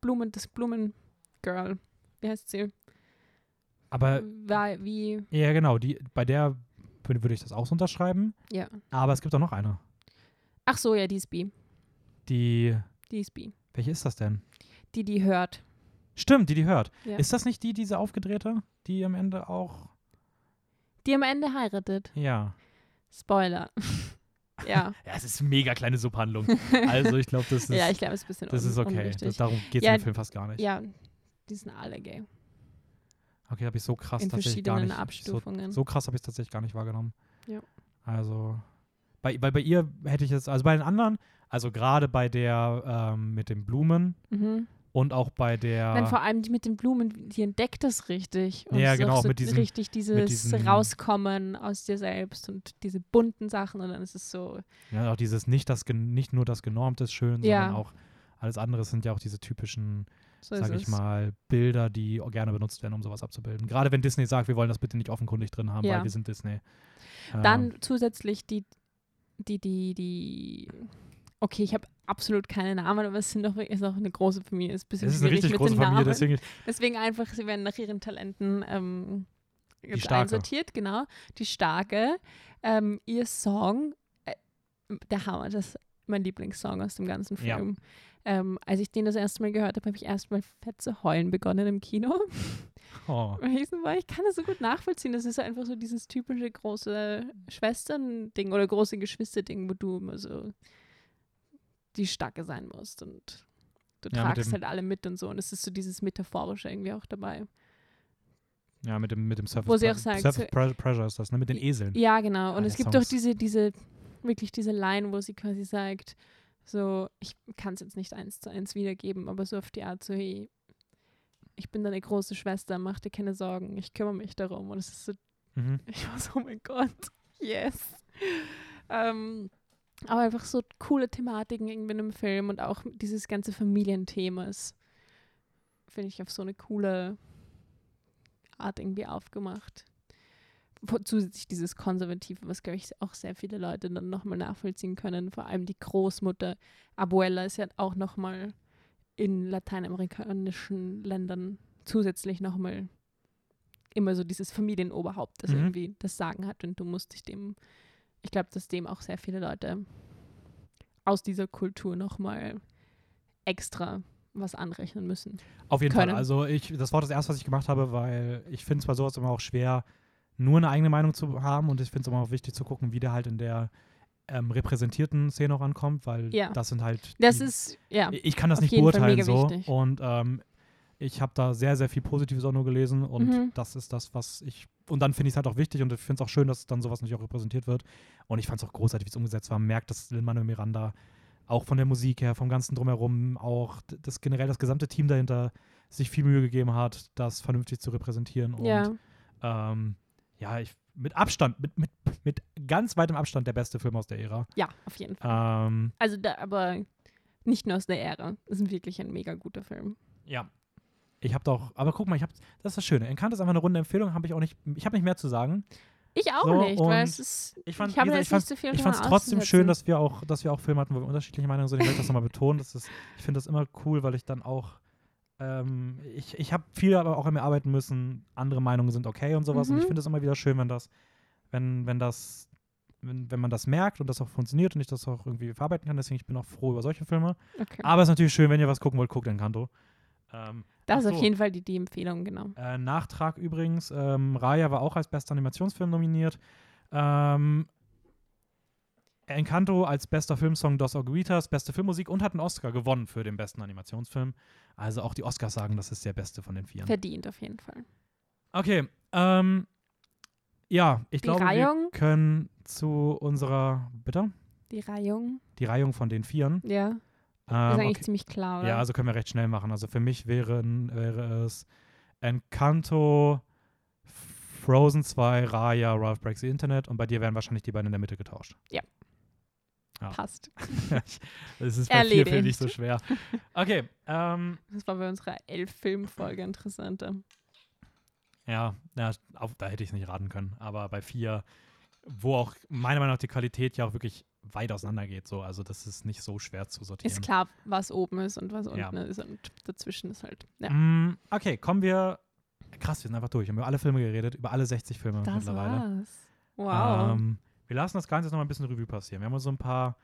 Blumen, das Blumengirl. Wie heißt sie? Aber War, wie, ja, genau, die, bei der würde ich das auch so unterschreiben. ja. Aber es gibt auch noch eine. Ach so, ja, die ist B. Die. Die ist B. Welche ist das denn? Die, die hört. Stimmt, die, die hört. Ja. Ist das nicht die, diese aufgedrehte, die am Ende auch. Die am Ende heiratet. Ja. Spoiler. Ja. Ja, es ist eine mega kleine Subhandlung. Also ich glaube, das ist, ja, ich glaube, es ist ein bisschen das ist okay. Das, darum geht es Ja, im Film fast gar nicht. Ja, die sind alle gay. Okay, habe ich so krass In tatsächlich gar nicht. So, Abstufungen. so krass habe ich es tatsächlich gar nicht wahrgenommen. Ja. Also, bei, weil bei ihr hätte ich jetzt, also bei den anderen, also gerade bei der ähm, mit den Blumen Mhm. Und auch bei der. Nein, vor allem die mit den Blumen, die entdeckt das richtig. Und Ja, genau, so mit diesem- richtig dieses diesem- Rauskommen aus dir selbst und diese bunten Sachen und dann ist es so, ja, auch dieses nicht, das, nicht nur das Genormte ist schön, Ja. sondern auch alles andere sind ja auch diese typischen, so sag ist ich es. mal, Bilder, die auch gerne benutzt werden, um sowas abzubilden. Gerade wenn Disney sagt, wir wollen das bitte nicht offenkundig drin haben, Ja. weil wir sind Disney. Dann Ähm, zusätzlich die, die, die, die, okay, ich habe absolut keine Namen, aber es sind doch, ist auch eine große Familie, ist ein bisschen es ist eine richtig große Familie, deswegen Deswegen einfach, sie werden nach ihren Talenten ähm, einsortiert, genau. Die Starke. Ähm, ihr Song, äh, der Hammer, das ist mein Lieblingssong aus dem ganzen Ja. Film. Ähm, als ich den das erste Mal gehört habe, habe ich erstmal fett zu heulen begonnen im Kino. oh, ich kann das so gut nachvollziehen. Das ist einfach so dieses typische große Schwestern-Ding oder große Geschwister-Ding, wo du immer so die Starke sein musst und du Ja, tragst halt alle mit und so. Und es ist so dieses Metaphorische irgendwie auch dabei. ja, mit dem, mit dem Surface, Wo sie auch sagt, Surface so- Pre- Pressure ist das, ne? Mit den Eseln. Ja, genau. Und Ah, es gibt Song auch diese, diese, wirklich diese Line, wo sie quasi sagt, so, ich kann es jetzt nicht eins zu eins wiedergeben, aber so auf die Art so, hey, ich bin deine große Schwester, mach dir keine Sorgen, ich kümmere mich darum. Und es ist so, Mhm. ich war so, oh mein Gott, yes. Ähm, aber einfach so coole Thematiken irgendwie in einem Film und auch dieses ganze Familienthema ist, finde ich, auf so eine coole Art irgendwie aufgemacht. Zusätzlich dieses Konservative, was, glaube ich, auch sehr viele Leute dann nochmal nachvollziehen können. Vor allem die Großmutter, Abuela, ist ja auch nochmal in lateinamerikanischen Ländern zusätzlich nochmal immer so dieses Familienoberhaupt, das Mhm. irgendwie das Sagen hat und du musst dich dem, ich glaube, dass dem auch sehr viele Leute aus dieser Kultur nochmal extra was anrechnen müssen. Auf jeden können. Fall. Also ich, das war das erste, was ich gemacht habe, weil ich finde es bei sowas immer auch schwer, nur eine eigene Meinung zu haben und ich finde es immer auch wichtig zu gucken, wie der halt in der ähm, repräsentierten Szene auch ankommt, weil Ja. das sind halt. Das die, ist, ja, ich kann das nicht beurteilen so wichtig. und ähm, ich habe da sehr, sehr viel Positives auch nur gelesen und Mhm. das ist das, was ich und dann finde ich es halt auch wichtig und ich finde es auch schön, dass dann sowas natürlich auch repräsentiert wird und ich fand es auch großartig, wie es umgesetzt war. Man merkt, dass Lin-Manuel Miranda auch von der Musik her, vom ganzen Drumherum, auch das generell das gesamte Team dahinter sich viel Mühe gegeben hat, das vernünftig zu repräsentieren und ja, ähm, ja, ich, mit Abstand, mit, mit, mit ganz weitem Abstand der beste Film aus der Ära. ja, auf jeden Fall. Ähm, Also da, aber nicht nur aus der Ära. Das ist wirklich ein mega guter Film. ja. Ich habe doch, aber guck mal, ich habe, das ist das Schöne. Encanto ist einfach eine runde Empfehlung, habe ich auch nicht, ich habe nicht mehr zu sagen. Ich auch So, nicht, weil es ist. Ich fand, ich habe jetzt fand, nicht so viel ich fand es trotzdem schön, dass wir auch, dass wir auch Filme hatten, wo wir unterschiedliche Meinungen sind. Ich möchte das nochmal betonen. Das ist, ich finde das immer cool, weil ich dann auch, ähm, ich, ich habe viel aber auch an mir arbeiten müssen. Andere Meinungen sind okay und sowas. Und ich Mhm. finde es immer wieder schön, wenn das, wenn, wenn das, wenn, wenn man das merkt und das auch funktioniert und ich das auch irgendwie verarbeiten kann. Deswegen ich bin auch froh über solche Filme. Okay. Aber es ist natürlich schön, wenn ihr was gucken wollt, guckt Encanto. Ähm, das ach ist auf so. jeden Fall die, die Empfehlung, genau. äh, Nachtrag übrigens, ähm, Raya war auch als bester Animationsfilm nominiert. Ähm, Encanto als bester Filmsong Dos Oguitas, beste Filmmusik und hat einen Oscar gewonnen für den besten Animationsfilm. Also auch die Oscars sagen, das ist der beste von den vier. Verdient auf jeden Fall. Okay, ähm, ja, ich Die glaube, Reihung? wir können zu unserer, bitte? Die Reihung, Die Reihung von den Vieren. ja. Ähm, ist eigentlich okay. ziemlich klar, oder? Ja, also können wir recht schnell machen. Also für mich wären, wäre es Encanto, Frozen 2, Raya, Ralph Breaks the Internet und bei dir wären wahrscheinlich die beiden in der Mitte getauscht. Ja. Ja. Passt. Es ist bei vier Filmen Erledigt. nicht so schwer. Okay, ähm, Das war bei unserer Elf-Film-Folge interessanter. ja, ja auf, da hätte ich es nicht raten können. Aber bei vier, wo auch meiner Meinung nach die Qualität ja auch wirklich weit auseinander geht, so, also das ist nicht so schwer zu sortieren. Ist klar, was oben ist und was Ja. unten ist und dazwischen ist halt. Ja. Mm, okay, kommen wir. Krass, wir sind einfach durch. Wir haben über alle Filme geredet, über alle 60 Filme Das mittlerweile. war's. Wow. Ähm, wir lassen das Ganze jetzt noch mal ein bisschen Revue passieren. Wir haben uns so ein paar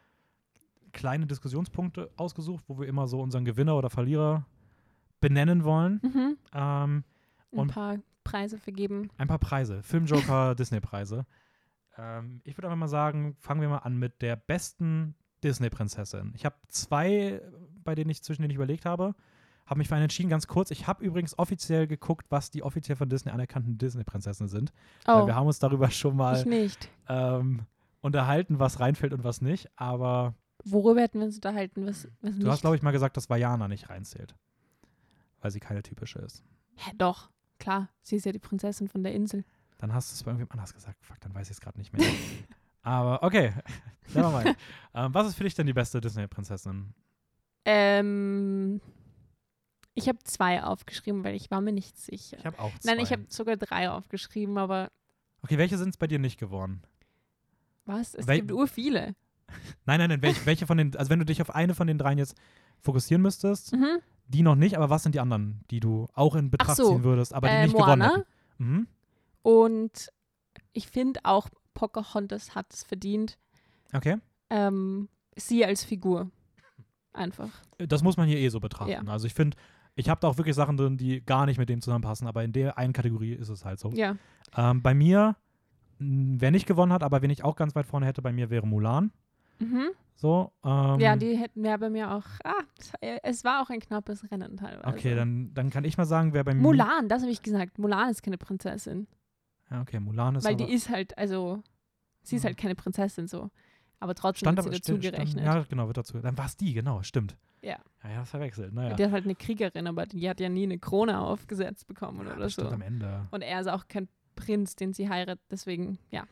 kleine Diskussionspunkte ausgesucht, wo wir immer so unseren Gewinner oder Verlierer benennen wollen. mhm. Ähm, Ein paar Preise vergeben. ein paar Preise. Filmjoker, Disney-Preise. Ähm, ich würde einfach mal sagen, fangen wir mal an mit der besten Disney-Prinzessin. Ich habe zwei, bei denen ich zwischen denen ich überlegt habe. Habe mich für einen entschieden, ganz kurz. Ich habe übrigens offiziell geguckt, was die offiziell von Disney anerkannten Disney-Prinzessinnen sind. Weil Oh, wir haben uns darüber schon mal ähm, unterhalten, was reinfällt und was nicht. Aber Worüber hätten wir uns unterhalten? Was, was du hast, glaube ich, mal gesagt, dass Vajana nicht reinzählt. Weil sie keine typische ist. Hä, doch, klar. Sie ist ja die Prinzessin von der Insel. Dann hast du es bei irgendwem anders gesagt. Fuck, dann weiß ich es gerade nicht mehr. Aber okay, nevermind. ähm, was ist für dich denn die beste Disney-Prinzessin? Ähm, ich habe zwei aufgeschrieben, weil ich war mir nicht sicher. Ich habe auch zwei. Nein, ich habe sogar drei aufgeschrieben, aber okay, welche sind es bei dir nicht geworden? was? Es Wel- gibt ur viele. Nein, nein, nein. Welche, welche von den, also wenn du dich auf eine von den dreien jetzt fokussieren müsstest, Mhm. die noch nicht, aber was sind die anderen, die du auch in Betracht so, ziehen würdest, aber die Äh, nicht gewonnen Moana. hätten? Mhm. Und ich finde auch, Pocahontas hat es verdient. Okay. Ähm, sie als Figur. Einfach. Das muss man hier eh so betrachten. Ja. Also ich finde, ich habe da auch wirklich Sachen drin, die gar nicht mit dem zusammenpassen, aber in der einen Kategorie ist es halt so. Ja. Ähm, bei mir, wer nicht gewonnen hat, aber wen ich auch ganz weit vorne hätte, bei mir wäre Mulan. Mhm. So, ähm, ja, die hätten wir bei mir auch. Ah, es- es war auch ein knappes Rennen teilweise. Okay, dann, dann kann ich mal sagen, wer bei mir. Mulan, das habe ich gesagt. Mulan ist keine Prinzessin. Ja, okay, Mulan ist weil die ist halt, also, sie ist halt keine Prinzessin so. Aber trotzdem stand wird sie dazu stand- gerechnet. Ja, genau, wird dazu. Dann war es die, genau, stimmt. Ja. Ja, ja, verwechselt. Naja. Die ist halt eine Kriegerin, aber die hat ja nie eine Krone aufgesetzt bekommen Ja, oder das so. stimmt am Ende. Und er ist auch kein Prinz, den sie heiratet. Deswegen, ja,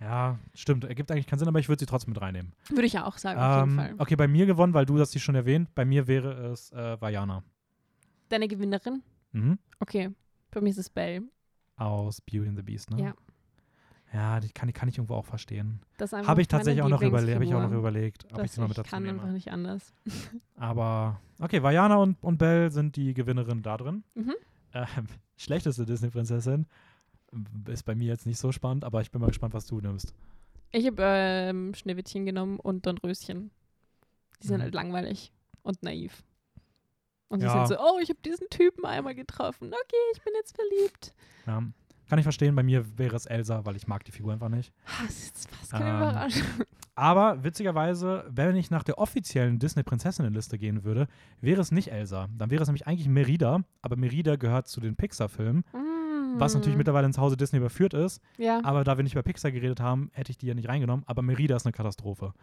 Ja, stimmt. Ergibt eigentlich keinen Sinn, aber ich würde sie trotzdem mit reinnehmen. würde ich auch sagen, auf jeden Ähm, Fall. okay, bei mir gewonnen, weil du das schon erwähnt. Bei mir wäre es äh, Vajana. Deine Gewinnerin? Mhm. Okay, bei mir ist es Belle. Aus Beauty and the Beast, ne? Ja. Ja, die kann, die kann ich irgendwo auch verstehen. Habe ich tatsächlich auch noch, überle hab ich auch noch überlegt, ob ich sie mal mit ich dazu kann nehme. einfach nicht anders. Aber okay, Vajana und, und Belle sind die Gewinnerinnen da drin. Mhm. Ähm, schlechteste Disney-Prinzessin ist bei mir jetzt nicht so spannend, aber ich bin mal gespannt, was du nimmst. Ich habe ähm, Schneewittchen genommen und Dornröschen. Die sind Mhm. halt langweilig und naiv. Und sie Ja. sind so, oh, ich habe diesen Typen einmal getroffen. Okay, ich bin jetzt verliebt. Ja. Kann ich verstehen, bei mir wäre es Elsa, weil ich mag die Figur einfach nicht. Ah, Das ist jetzt fast keine Ähm, Überraschung. Aber witzigerweise, wenn ich nach der offiziellen Disney-Prinzessinnen-Liste gehen würde, wäre es nicht Elsa. Dann wäre es nämlich eigentlich Merida, aber Merida gehört zu den Pixar-Filmen, was natürlich Mm. mittlerweile ins Hause Disney überführt ist. Ja, Aber da wir nicht über Pixar geredet haben, hätte ich die ja nicht reingenommen. Aber Merida ist eine Katastrophe.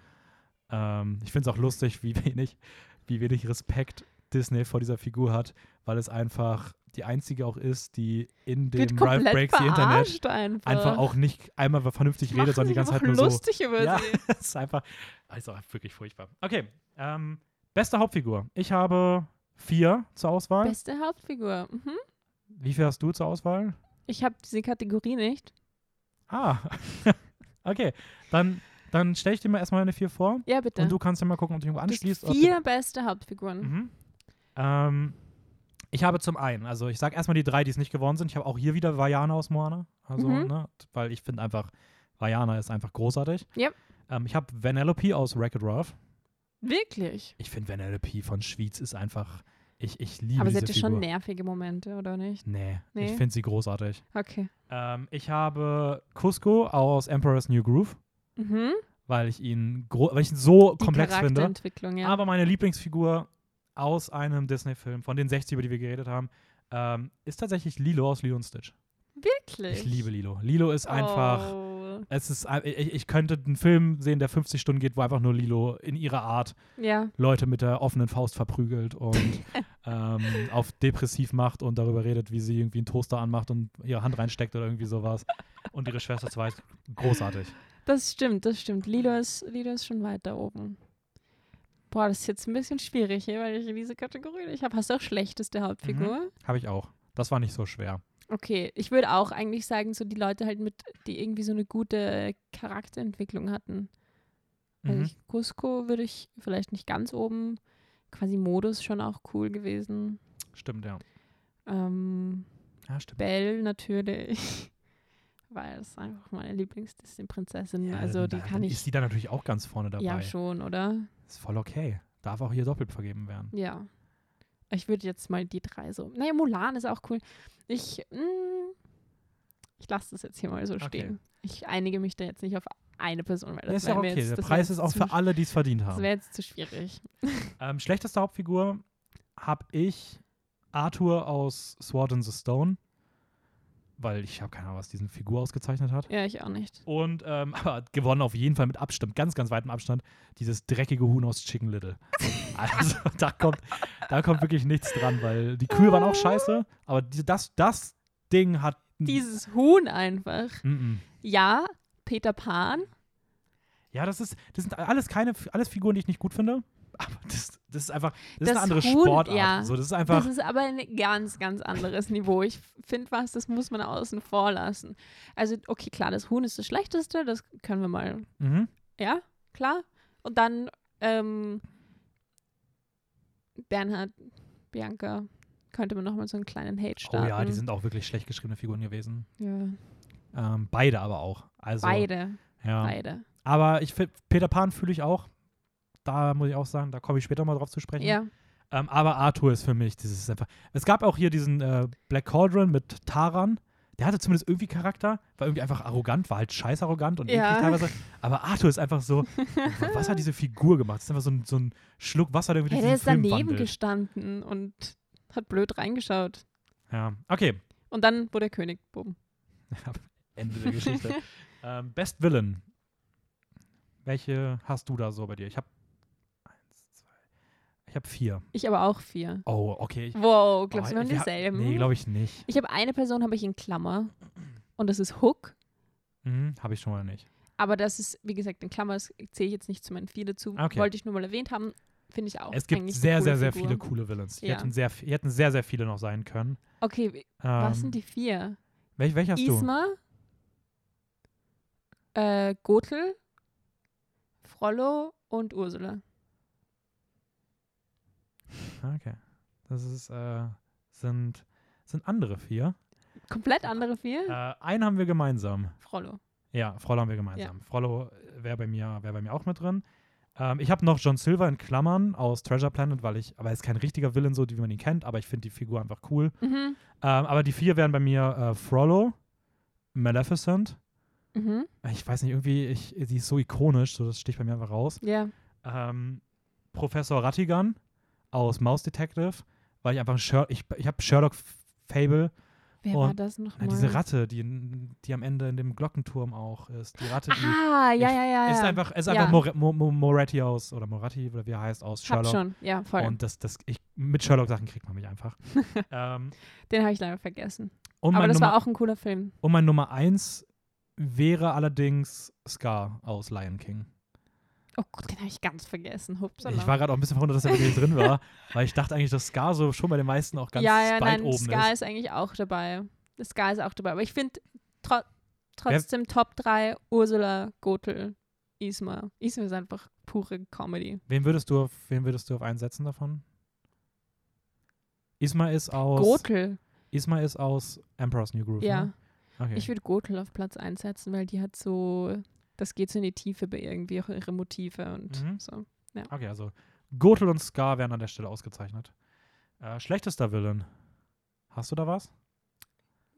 Ähm, ich finde es auch lustig, wie wenig, wie wenig Respekt Disney vor dieser Figur hat, weil es einfach die einzige auch ist, die in dem Ralph Breaks the Internet einfach. einfach auch nicht einmal vernünftig redet, sondern die ganze Zeit nur so. lustig über Ja, sie. das ist einfach, ist auch wirklich furchtbar. Okay, ähm, beste Hauptfigur. Ich habe vier zur Auswahl. Beste Hauptfigur. Mhm. Wie viel hast du zur Auswahl? Ich habe diese Kategorie nicht. Ah, okay. Dann, dann stelle ich dir mal erstmal eine vier vor. Ja, bitte. Und du kannst ja mal gucken, ob du irgendwo anschließt. du- vier beste Hauptfiguren. Mhm. Ähm, ich habe zum einen, also ich sage erstmal die drei, die es nicht geworden sind. Ich habe auch hier wieder Vajana aus Moana. Also, Mhm. ne, weil ich finde einfach, Vajana ist einfach großartig. Yep. Ähm, ich habe Vanellope aus Wreck-It Ralph. Wirklich? Ich finde Vanellope von Schwyz ist einfach, ich, ich liebe Aber sie hatte Figur. schon nervige Momente, oder nicht? Nee, Nee? ich finde sie großartig. Okay. Ähm, ich habe Cusco aus Emperor's New Groove, Mhm. weil ich ihn, gro- weil ich ihn so Die komplex finde. Ja. Aber meine Lieblingsfigur aus einem Disney-Film, von den 60, über die wir geredet haben, ähm, ist tatsächlich Lilo aus Lilo und Stitch. Wirklich? Ich liebe Lilo. Lilo ist einfach, Oh. es ist, ich, ich könnte einen Film sehen, der 50 Stunden geht, wo einfach nur Lilo in ihrer Art Ja. Leute mit der offenen Faust verprügelt und ähm, auf depressiv macht und darüber redet, wie sie irgendwie einen Toaster anmacht und ihre Hand reinsteckt oder irgendwie sowas. Und ihre Schwester zweit. Großartig. Das stimmt, das stimmt. Lilo ist, Lilo ist schon weiter oben. Boah, das ist jetzt ein bisschen schwierig hier, weil ich diese Kategorie nicht habe. Hast du auch schlechteste Hauptfigur? Habe ich auch. Das war nicht so schwer. Okay, ich würde auch eigentlich sagen, so die Leute halt mit, die irgendwie so eine gute Charakterentwicklung hatten. Also Mhm. ich, Cusco würde ich vielleicht nicht ganz oben. Quasi Modus schon auch cool gewesen. Stimmt, ja. Ähm, Ja, stimmt. Belle natürlich. Weil es einfach meine Lieblings-Disney-Prinzessin. Ja, also dann- die kann dann ich. Ist die da natürlich auch ganz vorne dabei. Ja, schon, oder? Ist voll okay. Darf auch hier doppelt vergeben werden. Ja. Ich würde jetzt mal die drei so. Naja, Mulan ist auch cool. Ich, mm, ich lasse das jetzt hier mal so Okay. stehen. Ich einige mich da jetzt nicht auf eine Person, weil Ja, das ist ja okay. jetzt, Der das Preis ist auch für alle, die es verdient Das haben. wäre jetzt zu schwierig. Ähm, schlechteste Hauptfigur habe ich Arthur aus Sword in the Stone. Weil ich habe keine Ahnung, was diesen Figur ausgezeichnet hat. Ja, ich auch nicht. Und ähm, aber gewonnen auf jeden Fall mit Abstand, ganz, ganz weitem Abstand, dieses dreckige Huhn aus Chicken Little. Also da kommt, da kommt wirklich nichts dran, weil die Kühe waren auch scheiße, aber die, das, das Ding hat. Dieses Huhn einfach. Mm -mm. Ja, Peter Pan. Ja, das ist, das sind alles keine, alles Figuren, die ich nicht gut finde. Aber das, das ist einfach, das, ist Das eine andere Huhn, Sportart. ja. So, das ist einfach. Das ist aber ein ganz, ganz anderes Niveau. Ich finde was, das muss man außen vor lassen. Also, okay, klar, das Huhn ist das Schlechteste, das können wir mal, mhm. ja, klar. Und dann ähm, Bernhard, Bianca, könnte man nochmal so einen kleinen Hate Oh starten. ja, die sind auch wirklich schlecht geschriebene Figuren gewesen. Ja, Ähm, beide aber auch. Also, beide, Ja. beide. Aber ich Peter Pan fühle ich auch. Da muss ich auch sagen, da komme ich später mal drauf zu sprechen. Ja, Ähm, aber Arthur ist für mich, ist einfach. Es gab auch hier diesen äh, Black Cauldron mit Taran. Der hatte zumindest irgendwie Charakter, war irgendwie einfach arrogant, war halt scheiß arrogant und Ja. teilweise. Aber Arthur ist einfach so, was hat diese Figur gemacht? Das ist einfach so ein, so ein Schluck Wasser, der irgendwie durch der ist Film daneben wandelt. gestanden und hat blöd reingeschaut. Ja, okay. Und dann wurde er König. Bumm. Ende der Geschichte. ähm, Best Villain. Welche hast du da so bei dir? Ich habe habe vier. Ich aber auch vier. Oh, okay. Wow, glaubst oh, du, wir haben dieselben? Nee, glaube ich nicht. Ich habe eine Person, habe ich in Klammer. Und das ist Hook. Mhm, habe ich schon mal nicht. Aber das ist, wie gesagt, in Klammer das zähle ich jetzt nicht zu meinen vier dazu. Okay. Wollte ich nur mal erwähnt haben. Finde ich auch. es gibt sehr, sehr, sehr Figur. viele coole Villains. Hier Ja. hätten, sehr, hier hätten sehr, sehr viele noch sein können. Okay, Ähm, was sind die vier? Welch, welche hast du? Isma, äh, Gothel, Frollo und Ursula. Okay. Das ist, äh, sind, sind andere vier. Komplett andere vier? Äh, einen haben wir gemeinsam. Frollo. Ja, Frollo haben wir gemeinsam. Frollo wäre bei, mir- wär bei mir auch mit drin. Ähm, ich habe noch John Silver in Klammern aus Treasure Planet, weil ich, aber er ist kein richtiger Villain, so wie man ihn kennt, aber ich finde die Figur einfach cool. Mhm. Ähm, aber die vier wären bei mir äh, Frollo, Maleficent. Mhm. Ich weiß nicht, irgendwie, ich, sie ist so ikonisch, so das sticht bei mir einfach raus. Ja. Ähm, Professor Rattigan aus Mouse Detective, weil ich einfach Sher ich, ich habe Sherlock Fable, Wer war Und- das nochmal? diese Ratte, die, die am Ende in dem Glockenturm auch ist. Die Ratte, die Ah, ja, Ich- ja, ja. ist ja. einfach, ist Ja. einfach Mor Mo Mo Moretti aus, oder Moratti, oder wie er heißt, aus Hab Sherlock. schon, ja, voll. Und das, das, ich, mit Sherlock-Sachen kriegt man mich einfach. ähm, Den habe ich leider vergessen. und, Aber das Nummer, war auch ein cooler Film. und mein Nummer eins wäre allerdings Scar aus Lion King. Oh Gott, den habe ich ganz vergessen. Hupsala. Ich war gerade auch ein bisschen verwundert, dass er wirklich drin war, weil ich dachte eigentlich, dass Scar so schon bei den meisten auch ganz ja, ja, weit nein, oben Sky ist. ist. eigentlich auch dabei. Sky ist auch dabei. Aber ich finde tro trotzdem Top 3 Ursula, Gothel, Isma. Isma ist einfach pure Comedy. Wen würdest du auf, wen würdest du auf einen setzen davon? Isma ist aus Gothel, Isma ist aus Emperor's New Groove. ja. Ne? Okay. Ich würde Gothel auf Platz 1 setzen, weil die hat so, das geht so in die Tiefe bei irgendwie auch ihre Motive und Mhm. so. Okay, also Gothel und Scar werden an der Stelle ausgezeichnet. Äh, schlechtester Villain. Hast du da was?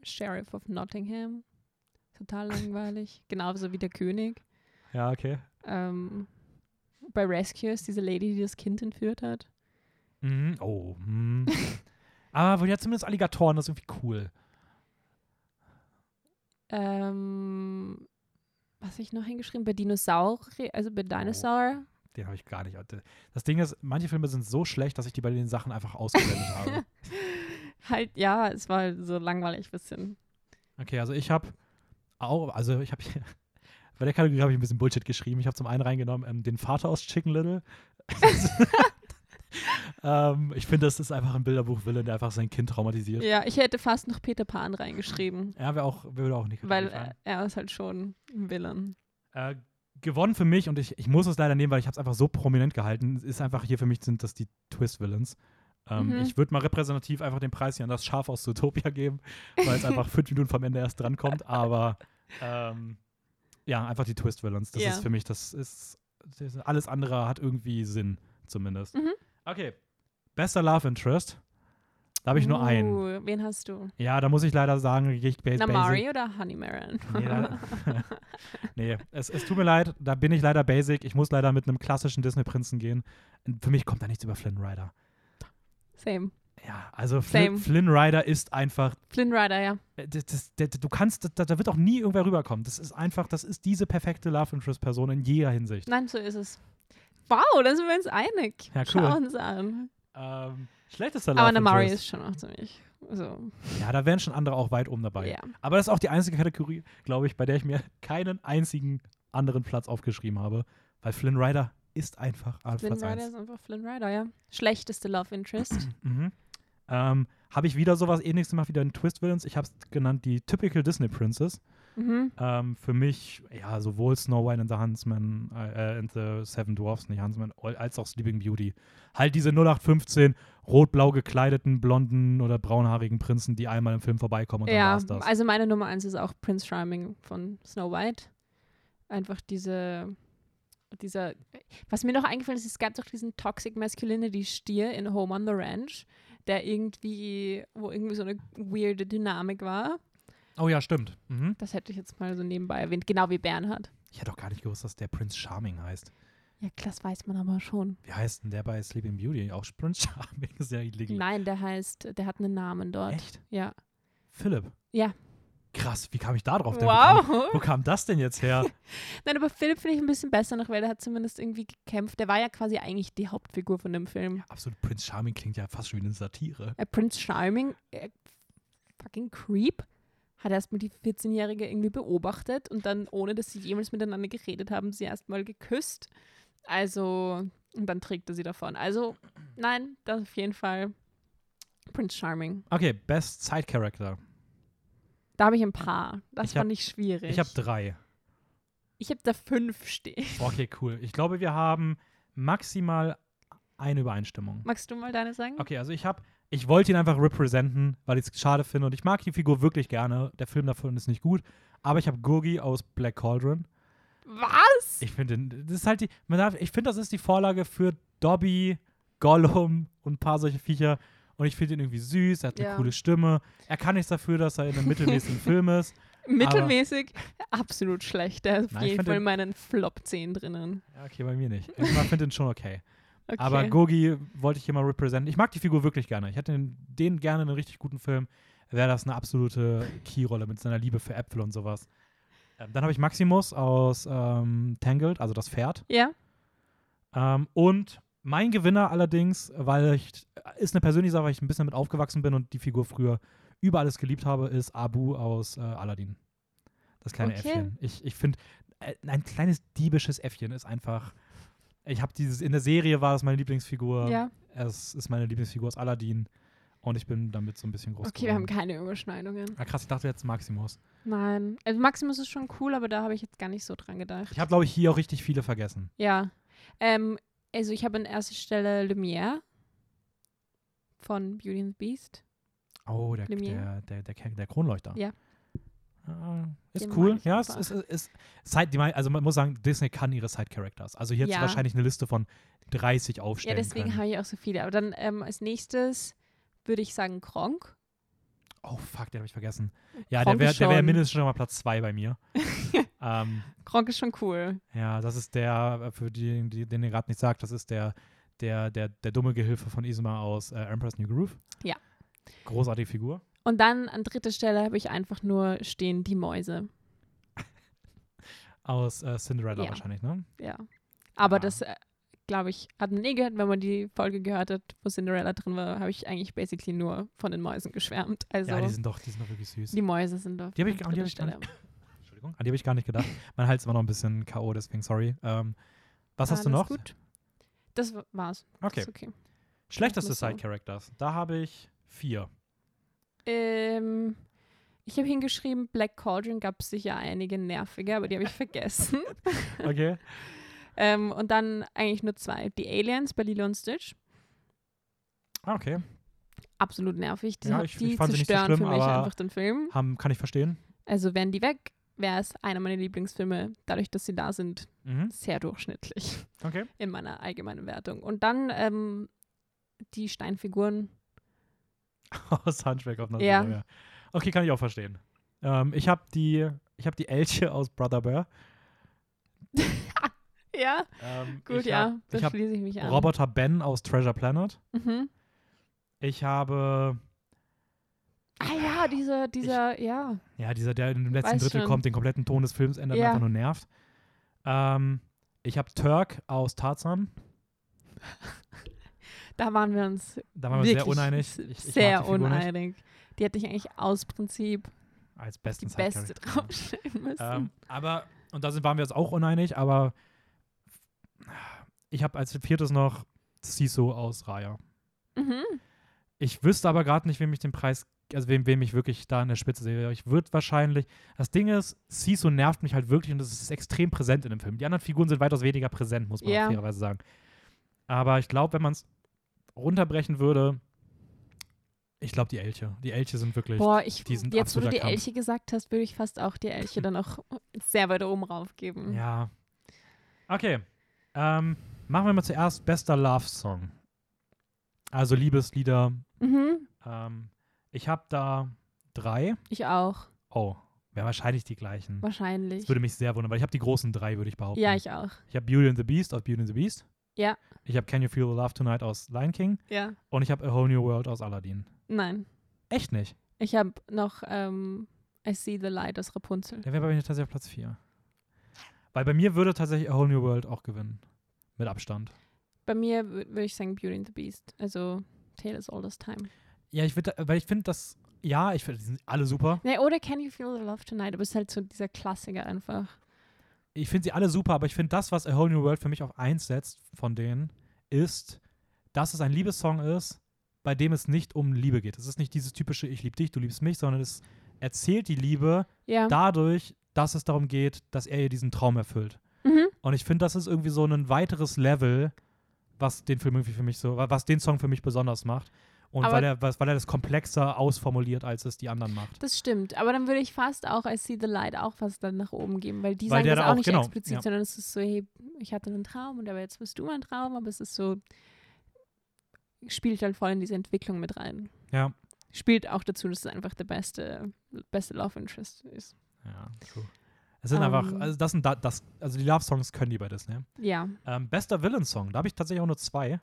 Sheriff of Nottingham. Total langweilig. Genauso wie der König. Ja, okay. Ähm, bei Rescue ist diese Lady, die das Kind entführt hat. Mhm. Oh. hm. Aber die hat zumindest Alligatoren, das ist irgendwie cool. Ähm, was habe ich noch hingeschrieben? Bei Dinosaurier, also bei Dinosaur. Den habe ich gar nicht. Das Ding ist, manche Filme sind so schlecht, dass ich die bei den Sachen einfach ausgeblendet habe. Halt, ja, es war so langweilig ein bisschen. Okay, also ich habe auch, also ich habe bei der Kategorie habe ich ein bisschen Bullshit geschrieben. Ich habe zum einen reingenommen ähm, den Vater aus Chicken Little. ähm, ich finde, das ist einfach ein Bilderbuch-Villain, der einfach sein Kind traumatisiert. Ja, ich hätte fast noch Peter Pan reingeschrieben. Ja, wäre auch, würde auch nicht Weil gefallen. äh, er ist halt schon ein Villain. Äh, gewonnen für mich, und ich, ich muss es leider nehmen, weil ich habe es einfach so prominent gehalten, ist einfach hier für mich sind das die Twist-Villains. Ähm, Mhm. Ich würde mal repräsentativ einfach den Preis hier an das Schaf aus Zootopia geben, weil es einfach fünf Minuten vom Ende erst drankommt. Aber ähm, ja, einfach die Twist-Villains. Das Ja. ist für mich, das ist, das ist alles andere hat irgendwie Sinn, zumindest. Mhm. Okay. Bester Love Interest. Da habe ich nur einen. Uh, wen hast du? Ja, da muss ich leider sagen, ich base Na, basic. Mari oder Honey Maron? Nee, nee es, es tut mir leid, da bin ich leider basic. Ich muss leider mit einem klassischen Disney-Prinzen gehen. Für mich kommt da nichts über Flynn Rider. Same. Ja, also Flynn, Same. Flynn Rider ist einfach, Flynn Rider, ja. äh, das, das, das, du kannst, da, da wird auch nie irgendwer rüberkommen. Das ist einfach, das ist diese perfekte Love Interest-Person in jeder Hinsicht. Nein, so ist es. Wow, da sind wir uns einig. Ja, cool. Schau uns an. Ähm, schlechtester Love Aber eine Mari ist schon auch ziemlich. So, Ja, da wären schon andere auch weit oben dabei. ja. Aber das ist auch die einzige Kategorie, glaube ich, bei der ich mir keinen einzigen anderen Platz aufgeschrieben habe. Weil Flynn Rider ist einfach auf Flynn Platz Rider 1. ist einfach Flynn Rider, ja. Schlechteste Love Interest. Mhm. Ähm, habe ich wieder sowas ähnliches gemacht wie den Twist Villains. Ich habe es genannt die Typical Disney Princess. Mhm. Ähm, für mich, ja, sowohl Snow White and the Huntsman äh, and the Seven Dwarfs, nicht Huntsman, als auch Sleeping Beauty. Halt diese 0815 rot-blau gekleideten, blonden oder braunhaarigen Prinzen, die einmal im Film vorbeikommen und dann Ja, war's das. also meine Nummer eins ist auch Prince Charming von Snow White. Einfach diese, dieser, was mir noch eingefallen ist, es gab doch diesen Toxic Masculinity Stier in Home on the Ranch, der irgendwie, wo irgendwie so eine weirde Dynamik war. Oh ja, stimmt. Mhm. Das hätte ich jetzt mal so nebenbei erwähnt, genau wie Bernhard. Ich hätte auch gar nicht gewusst, dass der Prince Charming heißt. Ja, das weiß man aber schon. Wie heißt denn der bei Sleeping Beauty? Auch Prince Charming ist ja illegal. Nein, der heißt, der hat einen Namen dort. Echt? Ja. Philipp? Ja. Krass, wie kam ich da drauf? denn? Wo kam, wo Wow. kam das denn jetzt her? Nein, aber Philipp finde ich ein bisschen besser noch, weil der hat zumindest irgendwie gekämpft. Der war ja quasi eigentlich die Hauptfigur von dem Film. Absolut, Prince Charming klingt ja fast schon wie eine Satire. Äh, Prince Charming, äh, fucking Creep, hat erstmal die 14-Jährige irgendwie beobachtet und dann, ohne dass sie jemals miteinander geredet haben, sie erstmal geküsst. Also, und dann trägt er sie davon. Also, nein, das auf jeden Fall Prince Charming. Okay, Best Side Character. Da habe ich ein paar. Das Ich hab- fand ich schwierig. Ich habe drei. ich hab da fünf stehen. Okay, cool. Ich glaube, wir haben maximal eine Übereinstimmung. Magst du mal deine sagen? Okay, also ich habe, ich wollte ihn einfach representen, weil ich es schade finde und ich mag die Figur wirklich gerne. Der Film davon ist nicht gut, aber ich habe Gurgi aus Black Cauldron. Was? Ich finde, das ist halt die, man darf, ich finde, das ist die Vorlage für Dobby, Gollum und ein paar solche Viecher. Und ich finde ihn irgendwie süß, er hat eine Ja. coole Stimme. Er kann nichts dafür, dass er in einem mittelmäßigen Film ist. Mittelmäßig, absolut schlecht. Der ist auf jeden Fall in meinen Flop 10 drinnen. Ja, okay, bei mir nicht. Ich finde ihn schon okay. Okay. Aber Gogi wollte ich hier mal representen. Ich mag die Figur wirklich gerne. Ich hätte den, den gerne in einem richtig guten Film. Wäre das eine absolute Keyrolle mit seiner Liebe für Äpfel und sowas. Ähm, dann habe ich Maximus aus ähm, Tangled, also das Pferd. ja, Ähm, und mein Gewinner allerdings, weil ich, ist eine persönliche Sache, weil ich ein bisschen mit aufgewachsen bin und die Figur früher über alles geliebt habe, ist Abu aus äh, Aladdin. Das kleine Okay. Äffchen. Ich, ich finde, äh, ein kleines diebisches Äffchen ist einfach. Ich habe dieses, in der Serie war das meine Lieblingsfigur. ja. Es ist meine Lieblingsfigur aus Aladdin. Und ich bin damit so ein bisschen groß Okay, wir haben geworden. keine Überschneidungen. Ah, krass, ich dachte jetzt Maximus. Nein. Also Maximus ist schon cool, aber da habe ich jetzt gar nicht so dran gedacht. Ich habe, glaube ich, hier auch richtig viele vergessen. Ja. Ähm, also ich habe an erster Stelle Lumière von Beauty and the Beast. Oh, der, Lumière. der, der, der, der Kronleuchter. Ja. Ah, ist Den cool. Ja, es ist, ist, Side, also man muss sagen, Disney kann ihre Side-Characters. Also hier Ja. wahrscheinlich eine Liste von 30 Ja, aufstellen deswegen können. habe ich auch so viele. Aber dann ähm, als nächstes würde ich sagen Kronk. Oh, fuck, den habe ich vergessen. Ja, Kronk der wäre der wär mindestens schon mal Platz 2 bei mir. ähm, Kronk ist schon cool. ja, das ist der, äh, für die, die den ihr gerade nicht sagt, das ist der, der, der, der dumme Gehilfe von Isma aus äh, Emperor's New Groove. Ja. Großartige Figur. Und dann an dritter Stelle habe ich einfach nur stehen die Mäuse. Aus äh, Cinderella Ja. wahrscheinlich, ne? Ja. Aber Ja. das, äh, glaube ich, hat man nie gehört, wenn man die Folge gehört hat, wo Cinderella drin war, habe ich eigentlich basically nur von den Mäusen geschwärmt. Also Ja, die sind doch, die sind doch wirklich süß. die Mäuse sind auf Die hab ich- an die hab ich gar Stelle. Entschuldigung, an die habe ich gar nicht gedacht. mein Hals war noch ein bisschen K.O., deswegen sorry. Ähm, was hast du Alles noch? Gut. Das wa- war's. Das Okay. ist okay. Schlechteste. Side-Characters. Da habe ich vier. Ähm, ich habe hingeschrieben, Black Cauldron gab es sicher einige nervige, aber die habe ich vergessen. Okay. ähm, und dann eigentlich nur zwei. Die Aliens bei Lilo und Stitch. Ah, okay. Absolut nervig. Die, Ja, ich- die ich nicht so zerstören schlimm, für mich einfach den Film. Haben, kann ich verstehen. Also wären die weg, wäre es einer meiner Lieblingsfilme, dadurch, dass sie da sind, Mhm. sehr durchschnittlich Okay. in meiner allgemeinen Wertung. Und dann ähm, die Steinfiguren. aus Hunchback of Notre Ja. Dame. Ja. Okay, kann ich auch verstehen. Ähm, ich habe die, ich habe die Elche aus Brother Bear. Ja, Ähm, gut, ich ja, Hab, da ich habe schließe ich mich an. Roboter Ben aus Treasure Planet. Mhm. Ich habe, Ah ja, dieser, dieser, ja. ja, dieser, der in dem letzten Weiß Drittel schon. kommt, den kompletten Ton des Films ändert Ja. einfach nur nervt. Ähm, ich habe Turk aus Tarzan. Da waren wir uns Da waren wir sehr uneinig. Ich, ich sehr die Figur nicht. uneinig. Die hätte ich eigentlich aus Prinzip Als die besten beste Side-Character. draufstellen müssen. Ähm, aber, und da sind, waren wir jetzt auch uneinig, aber ich habe als viertes noch Siso aus Raya. mhm. Ich wüsste aber gerade nicht, wem ich den Preis, also wem, wem ich wirklich da in der Spitze sehe. Ich würde wahrscheinlich, das Ding ist, Siso nervt mich halt wirklich und das ist extrem präsent in dem Film. Die anderen Figuren sind weitaus weniger präsent, muss man auch fairerweise sagen. Aber ich glaube, wenn man es runterbrechen würde, ich glaube, die Elche. Die Elche sind wirklich. Boah, ich, die sind jetzt wo du die Kampf. Elche gesagt hast, würde ich fast auch die Elche dann auch sehr weit oben raufgeben. Ja. Okay. Ähm, machen wir mal zuerst bester Love-Song. Also Liebeslieder. Mhm. Ähm, ich habe da drei. Ich auch, Oh, wären wahrscheinlich die gleichen. wahrscheinlich. Das würde mich sehr wundern, weil ich habe die großen drei, würde ich behaupten. Ja, ich auch. ich habe Beauty and the Beast aus Beauty and the Beast. Ja. Ich habe Can You Feel the Love Tonight aus Lion King. Ja. Und ich habe A Whole New World aus Aladdin. Nein. Echt nicht. Ich habe noch ähm, I See the Light aus Rapunzel. Der wäre bei mir tatsächlich auf Platz 4. Weil bei mir würde tatsächlich A Whole New World auch gewinnen. Mit Abstand. Bei mir wür- würde ich sagen Beauty and the Beast. Also Taylor's All This Time. Ja, ich würde, weil ich finde das, ja, ich finde, die sind alle super. Nee, oder Can You Feel the Love Tonight? Aber es ist halt so dieser Klassiker einfach. Ich finde sie alle super, aber ich finde das, was A Whole New World für mich auf eins setzt von denen, ist, dass es ein Liebessong ist, bei dem es nicht um Liebe geht. Es ist nicht dieses typische Ich liebe dich, du liebst mich, sondern es erzählt die Liebe Ja. dadurch, dass es darum geht, dass er ihr diesen Traum erfüllt. mhm. Und ich finde, das ist irgendwie so ein weiteres Level, was den Film irgendwie für mich so, was den Song für mich besonders macht. Und Aber- weil er, weil er das komplexer ausformuliert, als es die anderen macht. Das stimmt. Aber dann würde ich fast auch I See the Light auch fast dann nach oben geben, weil die Weil sagen das da auch auch- nicht genau, explizit, ja. sondern es ist so, hey, ich hatte einen Traum und aber jetzt bist du mein Traum, aber es ist so, spielt halt voll in diese Entwicklung mit rein. Ja. Spielt auch dazu, dass es einfach der beste, beste Love Interest ist. Ja, true. Es sind Ähm. einfach, also das sind da, das, also die Love-Songs können die bei Disney. Ja. Ähm, bester Villain-Song, da habe ich tatsächlich auch nur zwei.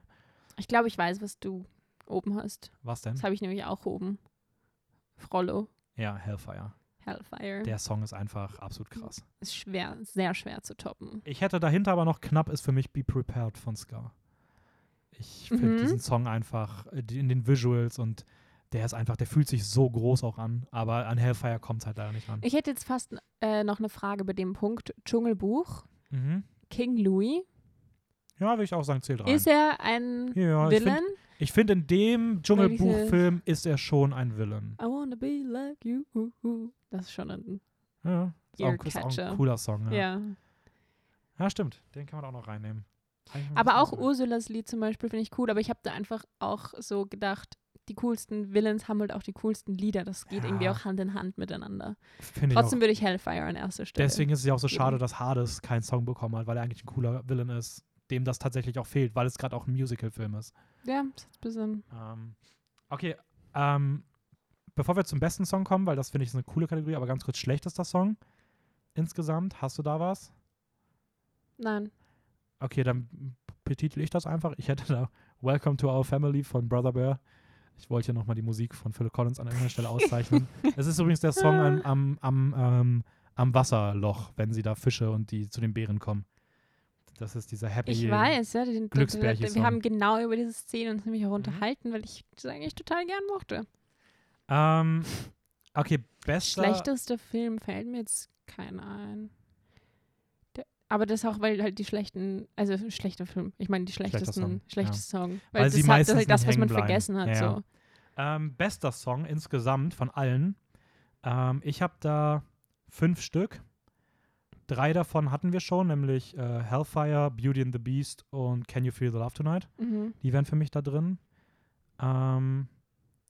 Ich glaube, ich weiß, was du oben hast. Was denn? Das habe ich nämlich auch oben. Frollo, Ja, Hellfire. Hellfire. Der Song ist einfach absolut krass. ist schwer, sehr schwer zu toppen. Ich hätte dahinter aber noch knapp ist für mich Be Prepared von Scar. Ich finde Mhm. diesen Song einfach äh, in den Visuals und der ist einfach, der fühlt sich so groß auch an, aber an Hellfire kommt es halt leider nicht ran. Ich hätte jetzt fast äh, noch eine Frage bei dem Punkt. Dschungelbuch, Mhm. King Louis. Ja, würde ich auch sagen, zählt rein. Ist er ein ja, Villain? Finde, ich find, in dem Dschungelbuchfilm ist er schon ein Villain. I wanna be like you. Das ist schon ein. Ja, ist auch, ist auch ein cooler Song. Ja. Ja. ja, stimmt. Den kann man auch noch reinnehmen. Aber auch. Ursulas Lied zum Beispiel finde ich cool, aber ich habe da einfach auch so gedacht, die coolsten Villains haben halt auch die coolsten Lieder. Das geht Ja. irgendwie auch Hand in Hand miteinander. Finde auch. Trotzdem würde ich Hellfire an erster Stelle. Deswegen ist es ja auch so geben. schade, dass Hades keinen Song bekommen hat, weil er eigentlich ein cooler Villain ist, dem das tatsächlich auch fehlt, weil es gerade auch ein Musical-Film ist. Ja, ist ein bisschen. Ähm, okay, ähm, bevor wir zum besten Song kommen, weil das finde ich eine coole Kategorie, aber ganz kurz, schlechtester Song insgesamt, hast du da was? Nein. Okay, dann betitel ich das einfach. Ich hätte da Welcome to Our Family von Brother Bear. Ich wollte hier nochmal die Musik von Phil Collins an irgendeiner Stelle auszeichnen. es ist übrigens der Song am, am, am, ähm, am Wasserloch, wenn sie da Fische und die zu den Bären kommen. Das ist dieser Happy. Ich weiß, ja. Den, Glücksbärchen-Song. wir haben genau über diese Szene uns nämlich auch Mhm. unterhalten, weil ich das eigentlich total gern mochte. Ähm, okay, bester. Schlechtester Film fällt mir jetzt keinen ein. Der, aber das auch, weil halt die schlechten, also schlechter Film, ich meine die schlechtesten, Song, schlechteste Song. Weil das sie hat- meistens das, ist halt das, was man bleiben. vergessen hat. Ja, ja. So. Ähm, bester Song insgesamt von allen. Ähm, ich habe da fünf Stück. Drei davon hatten wir schon, nämlich äh, Hellfire, Beauty and the Beast und Can You Feel the Love Tonight. Mhm. Die wären für mich da drin. Ähm,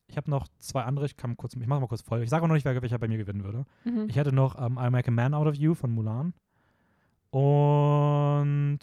ich habe noch zwei andere. Ich kann kurz, ich mache mal kurz voll. Ich sage auch noch nicht, wer- welcher bei mir gewinnen würde. Mhm. Ich hätte noch ähm, I'll Make a Man Out of You von Mulan. Und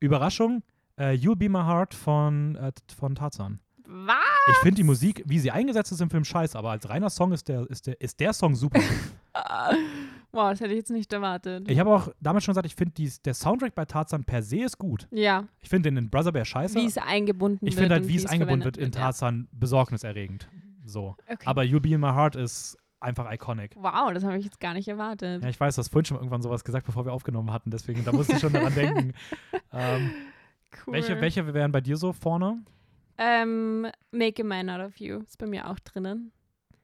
Überraschung, äh, You'll Be My Heart von, äh, von Tarzan. Was? Ich finde die Musik, wie sie eingesetzt ist im Film, scheiße, aber als reiner Song ist der, ist der, ist der Song super. Wow, das hätte ich jetzt nicht erwartet. ich habe auch damals schon gesagt, ich finde der Soundtrack bei Tarzan per se ist gut. ja, Ich finde den in Brother Bear scheiße. wie es eingebunden Ich wird. finde halt, wie es eingebunden wird in Tarzan, besorgniserregend. So. Ja. Okay. Aber You'll Be in My Heart ist einfach iconic. wow, das habe ich jetzt gar nicht erwartet. Ja, ich weiß, du hast vorhin schon irgendwann sowas gesagt, bevor wir aufgenommen hatten, deswegen, da musste ich schon daran denken. Ähm, cool. welche, welche wären bei dir so vorne? Ähm, Make a Man Out of You ist bei mir auch drinnen.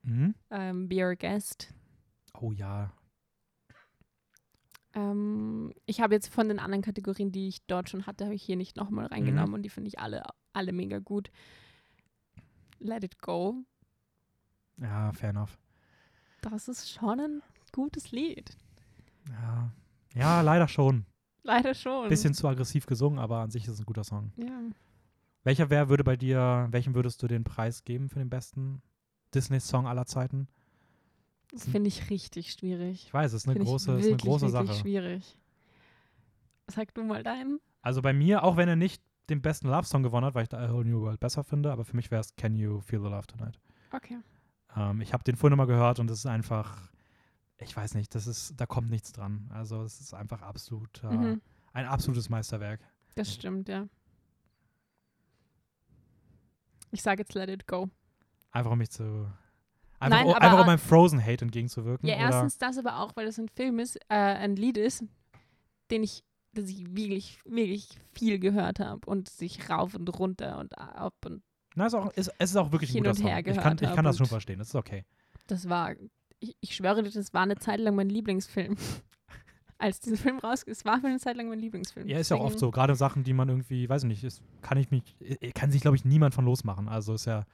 Mhm. Ähm, Be Your Guest. Oh ja. Ähm, ich habe jetzt von den anderen Kategorien, die ich dort schon hatte, habe ich hier nicht nochmal Mhm. reingenommen und die finde ich alle, alle mega gut. Let It Go. Ja, fair enough. Das ist schon ein gutes Lied. Ja, ja leider schon. Leider schon. Bisschen zu aggressiv gesungen, aber an sich ist es ein guter Song. Ja. Welcher wer würde bei dir, welchem würdest du den Preis geben für den besten Disney-Song aller Zeiten? Das finde ich richtig schwierig. Ich weiß, es ist eine Finde ich große, ist eine wirklich, große wirklich Sache. schwierig. Sag du mal deinen. Also bei mir, auch wenn er nicht den besten Love-Song gewonnen hat, weil ich da A Whole New World besser finde, aber für mich wäre es Can You Feel the Love Tonight. Okay. Ähm, ich habe den vorhin nochmal gehört und es ist einfach, ich weiß nicht, das ist, da kommt nichts dran. Also es ist einfach absolut, äh, Mhm. ein absolutes Meisterwerk. Das stimmt, ja. Ich sage jetzt Let It Go. Einfach um mich zu, einfach, Nein, um, aber einfach um meinem Frozen-Hate entgegenzuwirken. Ja, oder? erstens das, aber auch, weil es ein Film ist, äh, ein Lied ist, den ich, das ich wirklich, wirklich viel gehört habe und sich rauf und runter und ab und Na, es, ist auch, es, es ist auch wirklich ein guter Song. her Ich kann, ich kann das schon verstehen, das ist okay. das war, ich, ich schwöre dir, das war eine Zeit lang mein Lieblingsfilm. Als dieser Film rauskam, es war für eine Zeit lang mein Lieblingsfilm. Ja, ist ja auch oft so, gerade Sachen, die man irgendwie, weiß ich nicht, ist, kann ich mich, kann sich, glaube ich, niemand von losmachen. Also ist ja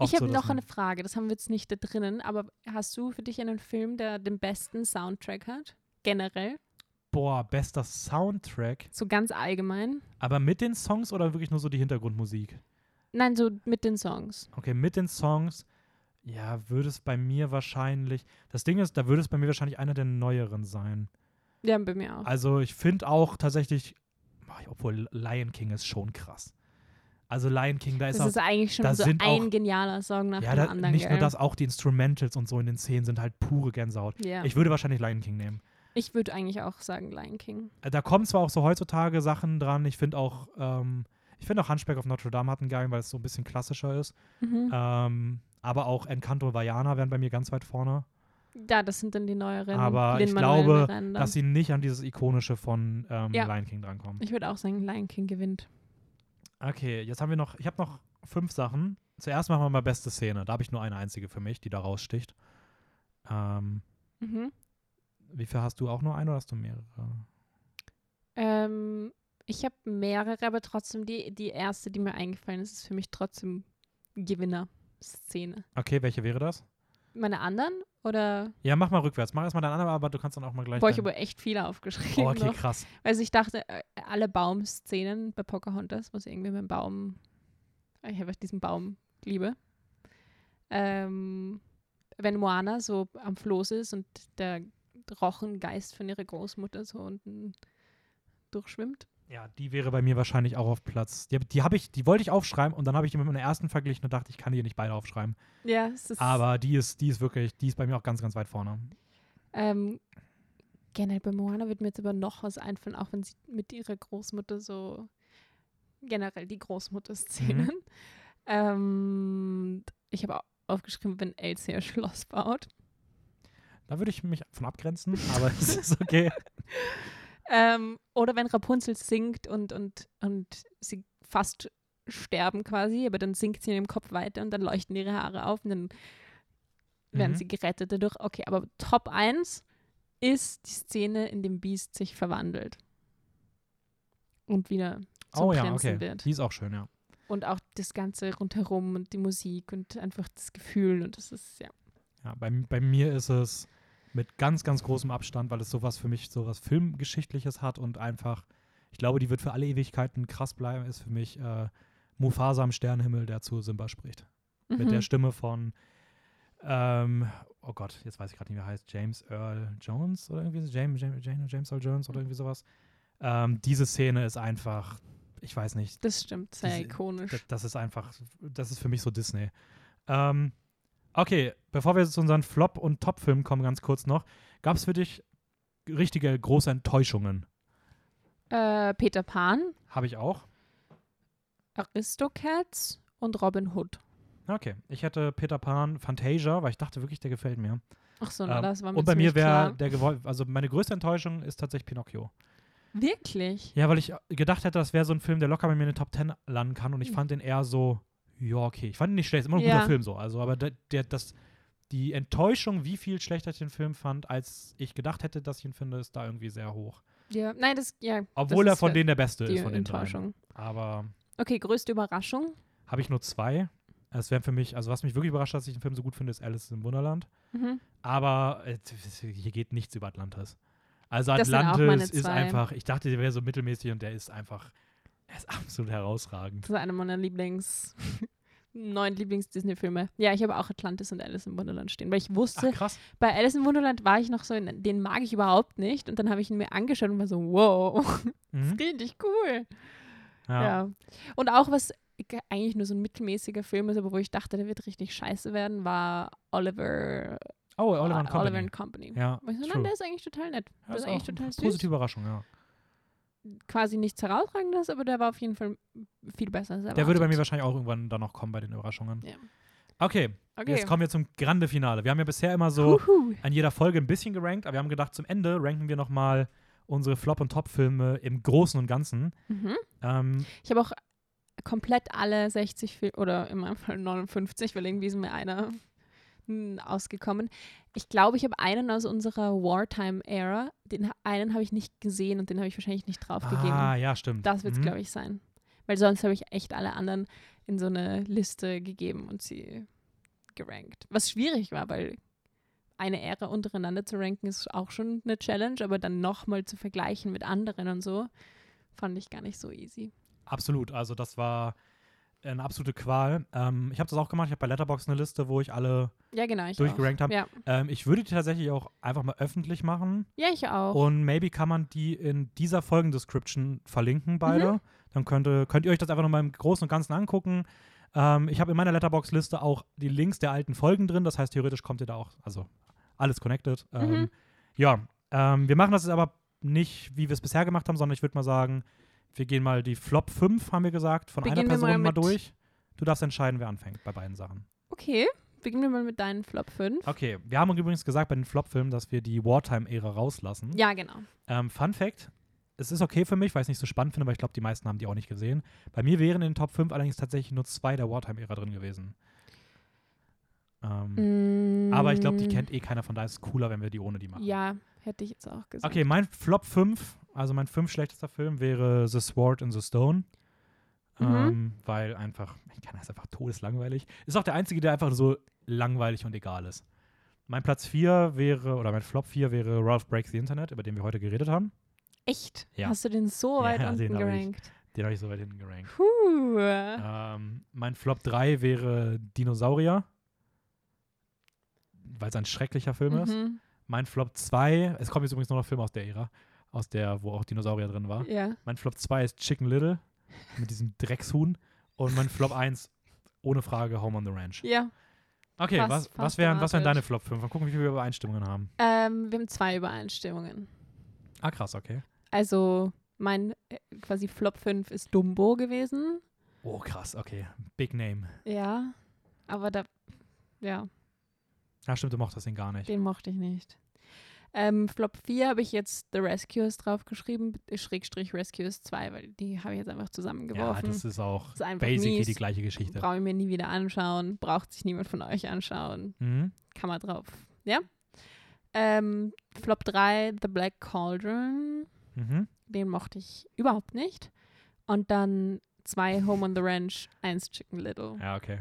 Ich habe so, noch eine Frage, das haben wir jetzt nicht da drinnen, aber hast du für dich einen Film, der den besten Soundtrack hat? Generell? Boah, bester Soundtrack. So ganz allgemein? Aber mit den Songs oder wirklich nur so die Hintergrundmusik? Nein, so mit den Songs. Okay, mit den Songs, ja, würde es bei mir wahrscheinlich, das Ding ist, da würde es bei mir wahrscheinlich einer der neueren sein. Ja, bei mir auch. Also ich finde auch tatsächlich, obwohl Lion King ist schon krass. Also Lion King, da ist das auch, ist eigentlich schon so ein auch- genialer Song nach ja, dem da, anderen. nicht gell? nur das, auch die Instrumentals und so in den Szenen sind halt pure Gänsehaut. Ja. Ich würde wahrscheinlich Lion King nehmen. Ich würde eigentlich auch sagen Lion King. Äh, Da kommen zwar auch so heutzutage Sachen dran, ich finde auch, ähm, ich finde auch Hunchback of Notre Dame hat einen geilen, weil es so ein bisschen klassischer ist. Mhm. Ähm, aber auch Encanto Vajana wären bei mir ganz weit vorne. Ja, das sind dann die neueren. Aber ich glaube, dass sie nicht an dieses Ikonische von ähm, Ja. Lion King drankommen. Ich würde auch sagen, Lion King gewinnt. Okay, jetzt haben wir noch, ich habe noch fünf Sachen. Zuerst machen wir mal beste Szene. Da habe ich nur eine einzige für mich, die da raussticht. Ähm, Mhm. wie viel hast du auch nur eine oder hast du mehrere? Ähm, ich habe mehrere, aber trotzdem die, die erste, die mir eingefallen ist, ist für mich trotzdem Gewinner-Szene. Okay, welche wäre das? Meine anderen? Oder? Ja, mach mal rückwärts. Mach erstmal deine andere, aber du kannst dann auch mal gleich. Boah, ich habe echt viele aufgeschrieben. oh, okay, noch. krass. Also ich dachte, äh, alle Baumszenen bei Pocahontas, was irgendwie mit dem Baum, ich einfach diesen Baum liebe. Ähm, wenn Moana so am Floß ist und der Rochengeist von ihrer Großmutter so unten durchschwimmt. Ja, die wäre bei mir wahrscheinlich auch auf Platz. Die, die habe ich, die wollte ich aufschreiben und dann habe ich die mit meiner ersten verglichen und dachte, ich kann die nicht beide aufschreiben. Ja, es ist Aber die ist, die ist wirklich, die ist bei mir auch ganz, ganz weit vorne. ähm, generell bei Moana wird mir jetzt aber noch was einfallen, auch wenn sie mit ihrer Großmutter so generell die Großmutter-Szenen. Mhm. Ähm, ich habe au- aufgeschrieben, wenn Elsie ihr Schloss baut. Da würde ich mich von abgrenzen, aber es ist okay. Ähm, oder wenn Rapunzel singt und, und, und sie fast sterben quasi, aber dann singt sie in ihrem Kopf weiter und dann leuchten ihre Haare auf und dann werden Mhm. sie gerettet dadurch. Okay, aber Top 1, ist die Szene, in dem Beast sich verwandelt. Und wieder zum oh ja, okay. wird. Die ist auch schön, ja. Und auch das Ganze rundherum und die Musik und einfach das Gefühl und das ist, ja. ja bei, bei mir ist es mit ganz, ganz großem Abstand, weil es sowas für mich, sowas Filmgeschichtliches hat und einfach, ich glaube, die wird für alle Ewigkeiten krass bleiben, ist für mich äh, Mufasa am Sternenhimmel, der zu Simba spricht. Mit Mhm. der Stimme von, ähm, oh Gott, jetzt weiß ich gerade nicht, wie er heißt, James Earl Jones oder irgendwie so, James, James, James, James Earl Jones oder irgendwie sowas. Ähm, diese Szene ist einfach, ich weiß nicht, Das stimmt, sehr Diese- ikonisch. das, das ist einfach, das ist für mich so Disney. Ähm, okay, bevor wir zu unseren Flop- und Top-Filmen kommen, ganz kurz noch. Gab es für dich richtige große Enttäuschungen? Äh, Peter Pan, Habe ich auch. Aristocats und Robin Hood. Okay, ich hätte Peter Pan, Fantasia, weil ich dachte wirklich, der gefällt mir. Ach so, na, Ähm, das war mir und bei mir wäre der gewoll- also meine größte Enttäuschung ist tatsächlich Pinocchio. Wirklich? Ja, weil ich gedacht hätte, das wäre so ein Film, der locker bei mir in den Top 10 landen kann und ich Mhm. fand den eher so, ja, okay. Ich fand ihn nicht schlecht, ist immer ein Ja. guter Film so. Also, aber der, der, das, die Enttäuschung, wie viel schlechter ich den Film fand, als ich gedacht hätte, dass ich ihn finde, ist da irgendwie sehr hoch. Ja, nein, das, ja. Obwohl das er von denen der Beste ist, von den dreien. Enttäuschung. Aber Okay, größte Überraschung. habe ich nur zwei. Es wären für mich, also was mich wirklich überrascht hat, dass ich den Film so gut finde, ist Alice im Wunderland. Mhm. Aber äh, hier geht nichts über Atlantis. Also Das Atlantis ist einfach, ich dachte, der wäre so mittelmäßig und der ist einfach, er ist absolut herausragend. Das ist einer meiner Lieblings, neuen Lieblings-Disney-Filme. Ja, ich habe auch Atlantis und Alice im Wunderland stehen, weil ich Ach, wusste, krass. bei Alice im Wunderland war ich noch so, in, den mag ich überhaupt nicht. Und dann habe ich ihn mir angeschaut und war so, wow, Mhm. richtig cool. Ja. Ja. Und auch was ge- eigentlich nur so ein mittelmäßiger Film ist, aber wo ich dachte, der wird richtig scheiße werden, war Oliver, Oh, Oliver and äh, Company. Oliver and Company. ja, so, true. nein, der ist eigentlich total nett. Ja, Der ist eigentlich total eine süß. positive Überraschung, ja. Quasi nichts herausragendes, aber der war auf jeden Fall viel besser erwartet. Der würde bei mir wahrscheinlich auch irgendwann dann noch kommen bei den Überraschungen. Ja. Okay, Okay. jetzt kommen wir zum Grande Finale. Wir haben ja bisher immer so Huhu. an jeder Folge ein bisschen gerankt, aber wir haben gedacht, zum Ende ranken wir nochmal unsere Flop- und Top-Filme im Großen und Ganzen. Mhm. Ähm, Ich habe auch komplett alle 60 Fil oder in meinem Fall 59, weil irgendwie ist mir einer ausgekommen. Ich glaube, ich habe einen aus unserer Wartime-Ära. Den einen habe ich nicht gesehen und den habe ich wahrscheinlich nicht draufgegeben. ah, ja, stimmt. Das wird es, Mhm. glaube ich, sein. Weil sonst habe ich echt alle anderen in so eine Liste gegeben und sie gerankt. Was schwierig war, weil eine Ära untereinander zu ranken ist auch schon eine Challenge, aber dann nochmal zu vergleichen mit anderen und so, fand ich gar nicht so easy. Absolut, also das war eine absolute Qual. Ähm, ich habe das auch gemacht, ich habe bei Letterboxd eine Liste, wo ich alle Ja, genau. Ich durchgerankt habe. Ja. Ähm, ich würde die tatsächlich auch einfach mal öffentlich machen ja, ich auch. und maybe kann man die in dieser Folgendescription verlinken, beide. Mhm. Dann könnte, könnt ihr euch das einfach nochmal im Großen und Ganzen angucken. Ähm, ich habe in meiner Letterbox-Liste auch die Links der alten Folgen drin, das heißt, theoretisch kommt ihr da auch, also alles connected. Ähm, Mhm. Ja, ähm, wir machen das jetzt aber nicht, wie wir es bisher gemacht haben, sondern ich würde mal sagen, wir gehen mal die Flop 5, haben wir gesagt, von Beginnen einer mal Person mal, mit- durch. Du darfst entscheiden, wer anfängt bei beiden Sachen. okay, beginnen wir mal mit deinen Flop 5. Okay, wir haben übrigens gesagt bei den Flop-Filmen, dass wir die Wartime-Ära rauslassen. Ja, genau. Ähm, Fun Fact: Es ist okay für mich, weil ich es nicht so spannend finde, aber ich glaube, die meisten haben die auch nicht gesehen. Bei mir wären in den Top 5 allerdings tatsächlich nur zwei der Wartime-Ära drin gewesen. Ähm, Aber ich glaube, die Mm, kennt eh keiner, von daher ist es cooler, wenn wir die ohne die machen. Ja, hätte ich jetzt auch gesagt. Okay, mein Flop 5, also mein 5 schlechtester Film wäre The Sword in the Stone. Mhm. Ähm, weil einfach, ich kann das einfach todeslangweilig. Ist auch der einzige, der einfach so langweilig und egal ist. Mein Platz 4 wäre, oder mein Flop 4 wäre Ralph Breaks the Internet, über den wir heute geredet haben. Echt? Ja. Hast du den so Ja, weit den unten hab ich. gerankt? Den habe ich so weit hinten gerankt. Puh. Ähm, mein Flop 3 wäre Dinosaurier, weil es ein schrecklicher Film ist. Mhm. Mein Flop 2, es kommt jetzt übrigens noch ein Film aus der Ära, aus der, wo auch Dinosaurier drin war. Ja. Mein Flop 2 ist Chicken Little mit diesem Dreckshuhn. Und mein Flop 1, ohne Frage, Home on the Ranch. Ja. Okay, Fast- was, was, fast wären, was wären deine Flop 5? Mal gucken, wie viele Übereinstimmungen haben. Ähm, wir haben zwei Übereinstimmungen. Ah, krass, okay. Also mein äh, quasi Flop 5 ist Dumbo gewesen. Oh, krass, okay. Big Name. Ja. Aber da, ja, Ja, stimmt, du mochtest ihn gar nicht. den mochte ich nicht. Ähm, Flop 4 habe ich jetzt The Rescuers draufgeschrieben, Schrägstrich Rescuers 2, weil die habe ich jetzt einfach Ja, zusammengeworfen. das ist auch Ist einfach basically mies. die gleiche Geschichte. Brauche ich mir nie wieder anschauen, braucht sich niemand von euch anschauen. Mhm. Kann man drauf. Ja? Ähm, Flop 3, The Black Cauldron. Mhm. Den mochte ich überhaupt nicht. Und dann zwei Home on the Ranch, eins Chicken Little. Ja, okay.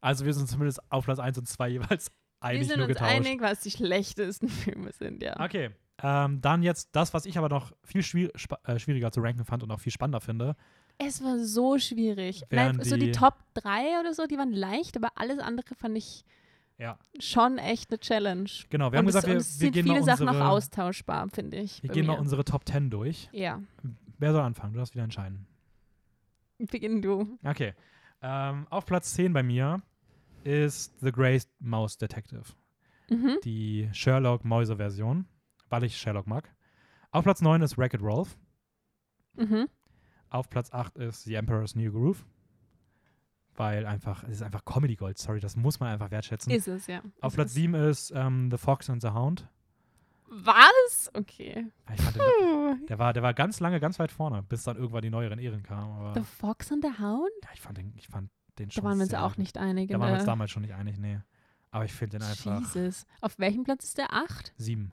Also wir sind zumindest auf Platz 1 und 2 jeweils Wir einig sind nur uns getauscht. einig, was die schlechtesten Filme sind, ja. Okay. Ähm, dann jetzt das, was ich aber noch viel schwier äh, schwieriger zu ranken fand und auch viel spannender finde. Es war so schwierig. Nein, so die die- Top 3 oder so, die waren leicht, aber alles andere fand ich Ja. schon echt eine Challenge. Genau, wir haben und gesagt, es, wir, es wir sind gehen viele mal Sachen unsere, noch austauschbar, finde ich. wir gehen mal mir. unsere Top 10 durch. Ja, Wer soll anfangen? Du darfst wieder entscheiden. beginn du. Okay. Ähm, auf Platz 10 bei mir ist The Grey Mouse Detective. Mhm. Die Sherlock-Mäuse-Version, weil ich Sherlock mag. Auf Platz 9 ist Wreck-It Ralph. Mhm. Auf Platz 8 ist The Emperor's New Groove. Weil einfach, es ist einfach Comedy Gold, sorry, das muss man einfach wertschätzen. Ist es, ja. Auf Ist Platz es. 7 ist ähm, The Fox and the Hound. Was? Okay. Ich fand den, der, war, der war ganz lange ganz weit vorne, bis dann irgendwann die neueren Ehren kamen. Aber The Fox and the Hound? ja, ich fand den, ich fand den schon Da waren wir uns auch gut. nicht einig. Da waren wir uns damals schon nicht einig, nee. Aber ich finde den einfach Jesus. Auf welchem Platz ist der? Acht? sieben.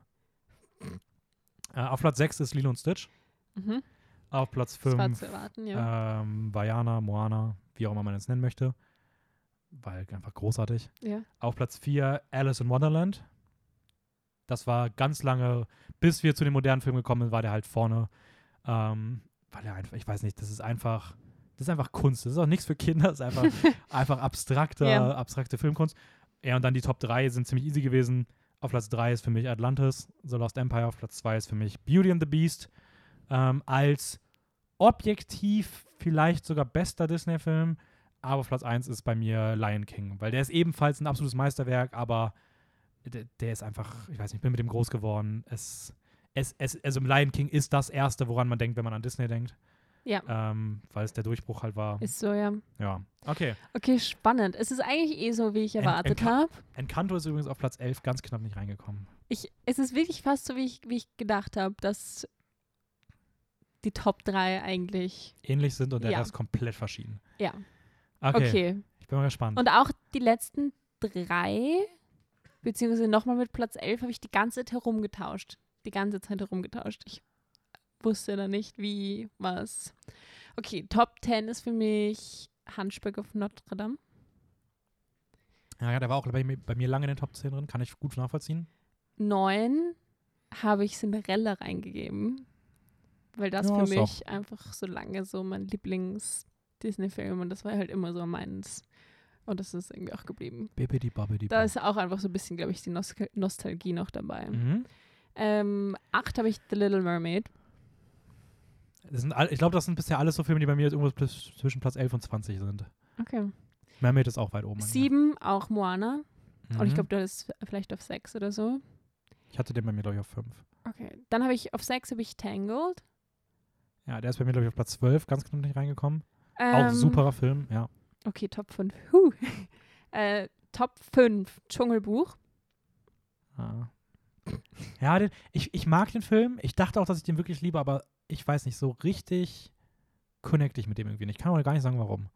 Äh, auf Platz 6 ist Lilo und Stitch. Mhm. Auf Platz Das war 5 zu erwarten, ja. ähm, Vajana, Moana, wie auch immer man es nennen möchte. Weil einfach großartig. ja. Auf Platz 4 Alice in Wonderland. Das war ganz lange, bis wir zu den modernen Filmen gekommen sind, war der halt vorne. Ähm, weil er einfach, ich weiß nicht, das ist einfach, das ist einfach Kunst. Das ist auch nichts für Kinder, das ist einfach, einfach abstrakte, Ja. abstrakte Filmkunst. Ja, und dann die Top 3 sind ziemlich easy gewesen. Auf Platz 3 ist für mich Atlantis, The Lost Empire. Auf Platz 2 ist für mich Beauty and the Beast. Ähm, als objektiv vielleicht sogar bester Disney-Film. Aber auf Platz 1 ist bei mir Lion King, weil der ist ebenfalls ein absolutes Meisterwerk, aber der, der ist einfach, ich weiß nicht, ich bin mit dem groß geworden. Es, es, es, also Lion King ist das Erste, woran man denkt, wenn man an Disney denkt, Ja, ähm, weil es der Durchbruch halt war. ist so, ja. ja, okay. Okay, spannend. Es ist eigentlich eh so, wie ich erwartet Enka- habe. Encanto ist übrigens auf Platz 11 ganz knapp nicht reingekommen. Ich, es ist wirklich fast so, wie ich, wie ich gedacht habe, dass die Top 3 eigentlich. Ähnlich sind und der Ja. Rest komplett verschieden. Ja, Okay, okay. ich bin mal gespannt. Und auch die letzten drei, beziehungsweise nochmal mit Platz 11, habe ich die ganze Zeit herumgetauscht. Die ganze Zeit herumgetauscht. Ich wusste da nicht, wie, was. Okay, Top 10 ist für mich Hunchback of Notre Dame. ja, ja, der war auch bei mir, bei mir lange in den Top 10 drin, kann ich gut nachvollziehen. 9 habe ich Cinderella reingegeben, weil das Ja, für mich einfach so lange so mein Lieblings-Disney-Film und das war halt immer so meins. Und das ist irgendwie auch geblieben. Bibbidi Bobbidi Da ist auch einfach so ein bisschen, glaube ich, die Nos Nostalgie noch dabei. mhm. Ähm, acht habe ich The Little Mermaid. Sind all, Ich glaube, das sind bisher alles so Filme, die bei mir jetzt irgendwo zwischen Platz 11 und 20 sind. Okay. Mermaid ist auch weit oben. Sieben, auch Moana. Und ich Mhm. glaube, du hast vielleicht auf sechs oder so. Ich hatte den bei mir, glaube ich, auf 5. Okay. Dann habe ich auf sechs habe ich Tangled. Ja, der ist bei mir, glaube ich, auf Platz 12 ganz knapp nicht reingekommen. Ähm, auch superer Film, ja. Okay, Top 5. Huh. äh, Top 5, Dschungelbuch. Ah. Ja, den, ich, ich mag den Film. Ich dachte auch, dass ich den wirklich liebe, aber ich weiß nicht, so richtig connecte ich mit dem irgendwie nicht. Ich kann auch gar nicht sagen, warum.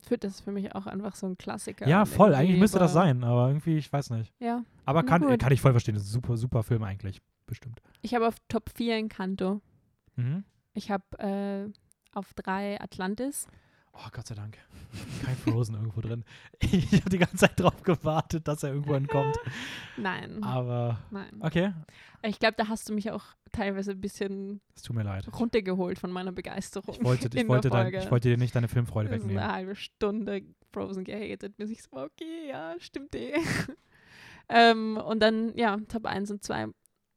Für, das ist für mich auch einfach so ein Klassiker. Ja, voll. Eigentlich müsste das sein, aber irgendwie, ich weiß nicht. Ja. Aber kann, gut. kann ich voll verstehen. Das ist ein super, super Film eigentlich. Bestimmt. Ich habe auf Top 4 Encanto. Mhm. Ich habe äh, auf 3 Atlantis. Oh, Gott sei Dank. Kein Frozen irgendwo drin. Ich habe die ganze Zeit drauf gewartet, dass er irgendwo entkommt. Nein. Aber, Nein. okay. Ich glaube, da hast du mich auch teilweise ein bisschen Es tut mir leid. runtergeholt von meiner Begeisterung. Ich wollte, ich wollte, dein, ich wollte dir nicht deine Filmfreude Das wegnehmen. eine halbe Stunde Frozen gehatet, bis ich so, okay, ja, stimmt eh. ähm, und dann, ja, Top 1 und 2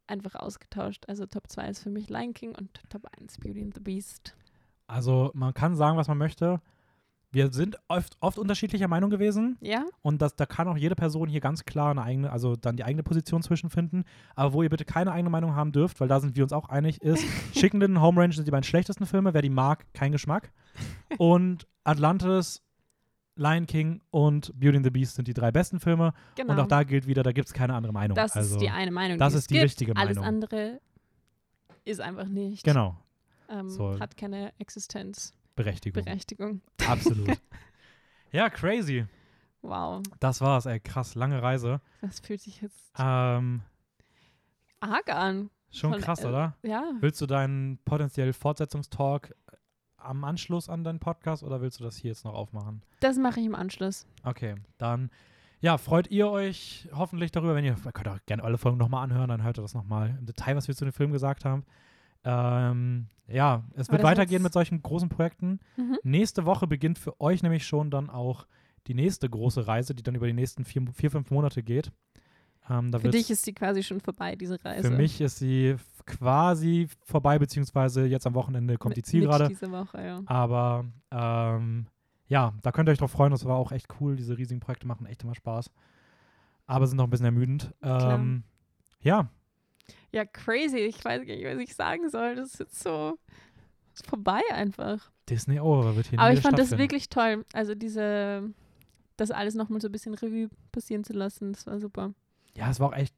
einfach ausgetauscht. Also Top 2 ist für mich Lion King und Top 1 Beauty and the Beast. Also, man kann sagen, was man möchte. Wir sind oft, oft unterschiedlicher Meinung gewesen Ja? und das, da kann auch jede Person hier ganz klar eine eigene, also dann die eigene Position zwischenfinden. Aber wo ihr bitte keine eigene Meinung haben dürft, weil da sind wir uns auch einig, ist Chicken Little Home Range sind die beiden schlechtesten Filme. Wer die mag, kein Geschmack. Und Atlantis, Lion King und Beauty and the Beast sind die drei besten Filme. Genau. Und auch da gilt wieder, da gibt es keine andere Meinung. das also, ist die eine Meinung. das die ist die gibt. richtige Alles Meinung. andere ist einfach nicht. Genau, Ähm, So. Hat keine Existenzberechtigung. Berechtigung. Absolut. ja, crazy. Wow. Das war's, ey, krass, lange Reise. Das fühlt sich jetzt. Ähm, arg an. Schon Von, krass, äh, oder? Ja. Willst du deinen potenziell Fortsetzungstalk am Anschluss an deinen Podcast oder willst du das hier jetzt noch aufmachen? Das mache ich im Anschluss. Okay, dann ja, freut ihr euch hoffentlich darüber, wenn ihr, ihr könnt auch gerne alle Folgen nochmal anhören, dann hört ihr das nochmal im Detail, was wir zu dem Film gesagt haben. Ähm, ja, es Aber wird weitergehen mit solchen großen Projekten. Mhm. Nächste Woche beginnt für euch nämlich schon dann auch die nächste große Reise, die dann über die nächsten vier, vier fünf Monate geht. Ähm, Für dich ist sie quasi schon vorbei, diese Reise. für mich ist sie quasi vorbei, beziehungsweise jetzt am Wochenende kommt die Mit- mit Zielgerade. diese Woche, ja. Aber ähm, ja, da könnt ihr euch drauf freuen. Das war auch echt cool. Diese riesigen Projekte machen echt immer Spaß. Aber sind noch ein bisschen ermüdend. Ähm, ja, Ja, crazy. Ich weiß gar nicht, was ich sagen soll. Das ist jetzt so ist vorbei einfach. Disney Over wird hier Aber ich fand das stattfinden. wirklich toll. Also diese, das alles nochmal so ein bisschen Revue passieren zu lassen, das war super. Ja, es war auch echt,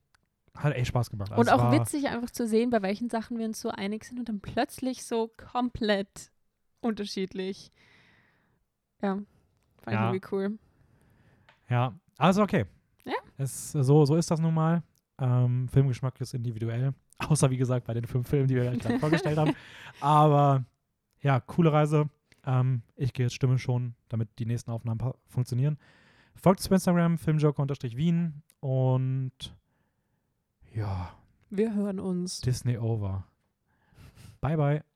hat echt Spaß gemacht. und Also es auch witzig einfach zu sehen, bei welchen Sachen wir uns so einig sind und dann plötzlich so komplett unterschiedlich. Ja, fand Ja. ich irgendwie cool. Ja, also okay. Ja. Es, so, so ist das nun mal. Ähm, Filmgeschmack ist individuell. Außer, wie gesagt, bei den fünf Filmen, die wir gerade vorgestellt haben. Aber ja, coole Reise. Ähm, ich gehe jetzt Stimme schon, damit die nächsten Aufnahmen funktionieren. Folgt uns bei Instagram, filmjoker-wien und ja, Wir hören uns. Disney over. Bye, bye.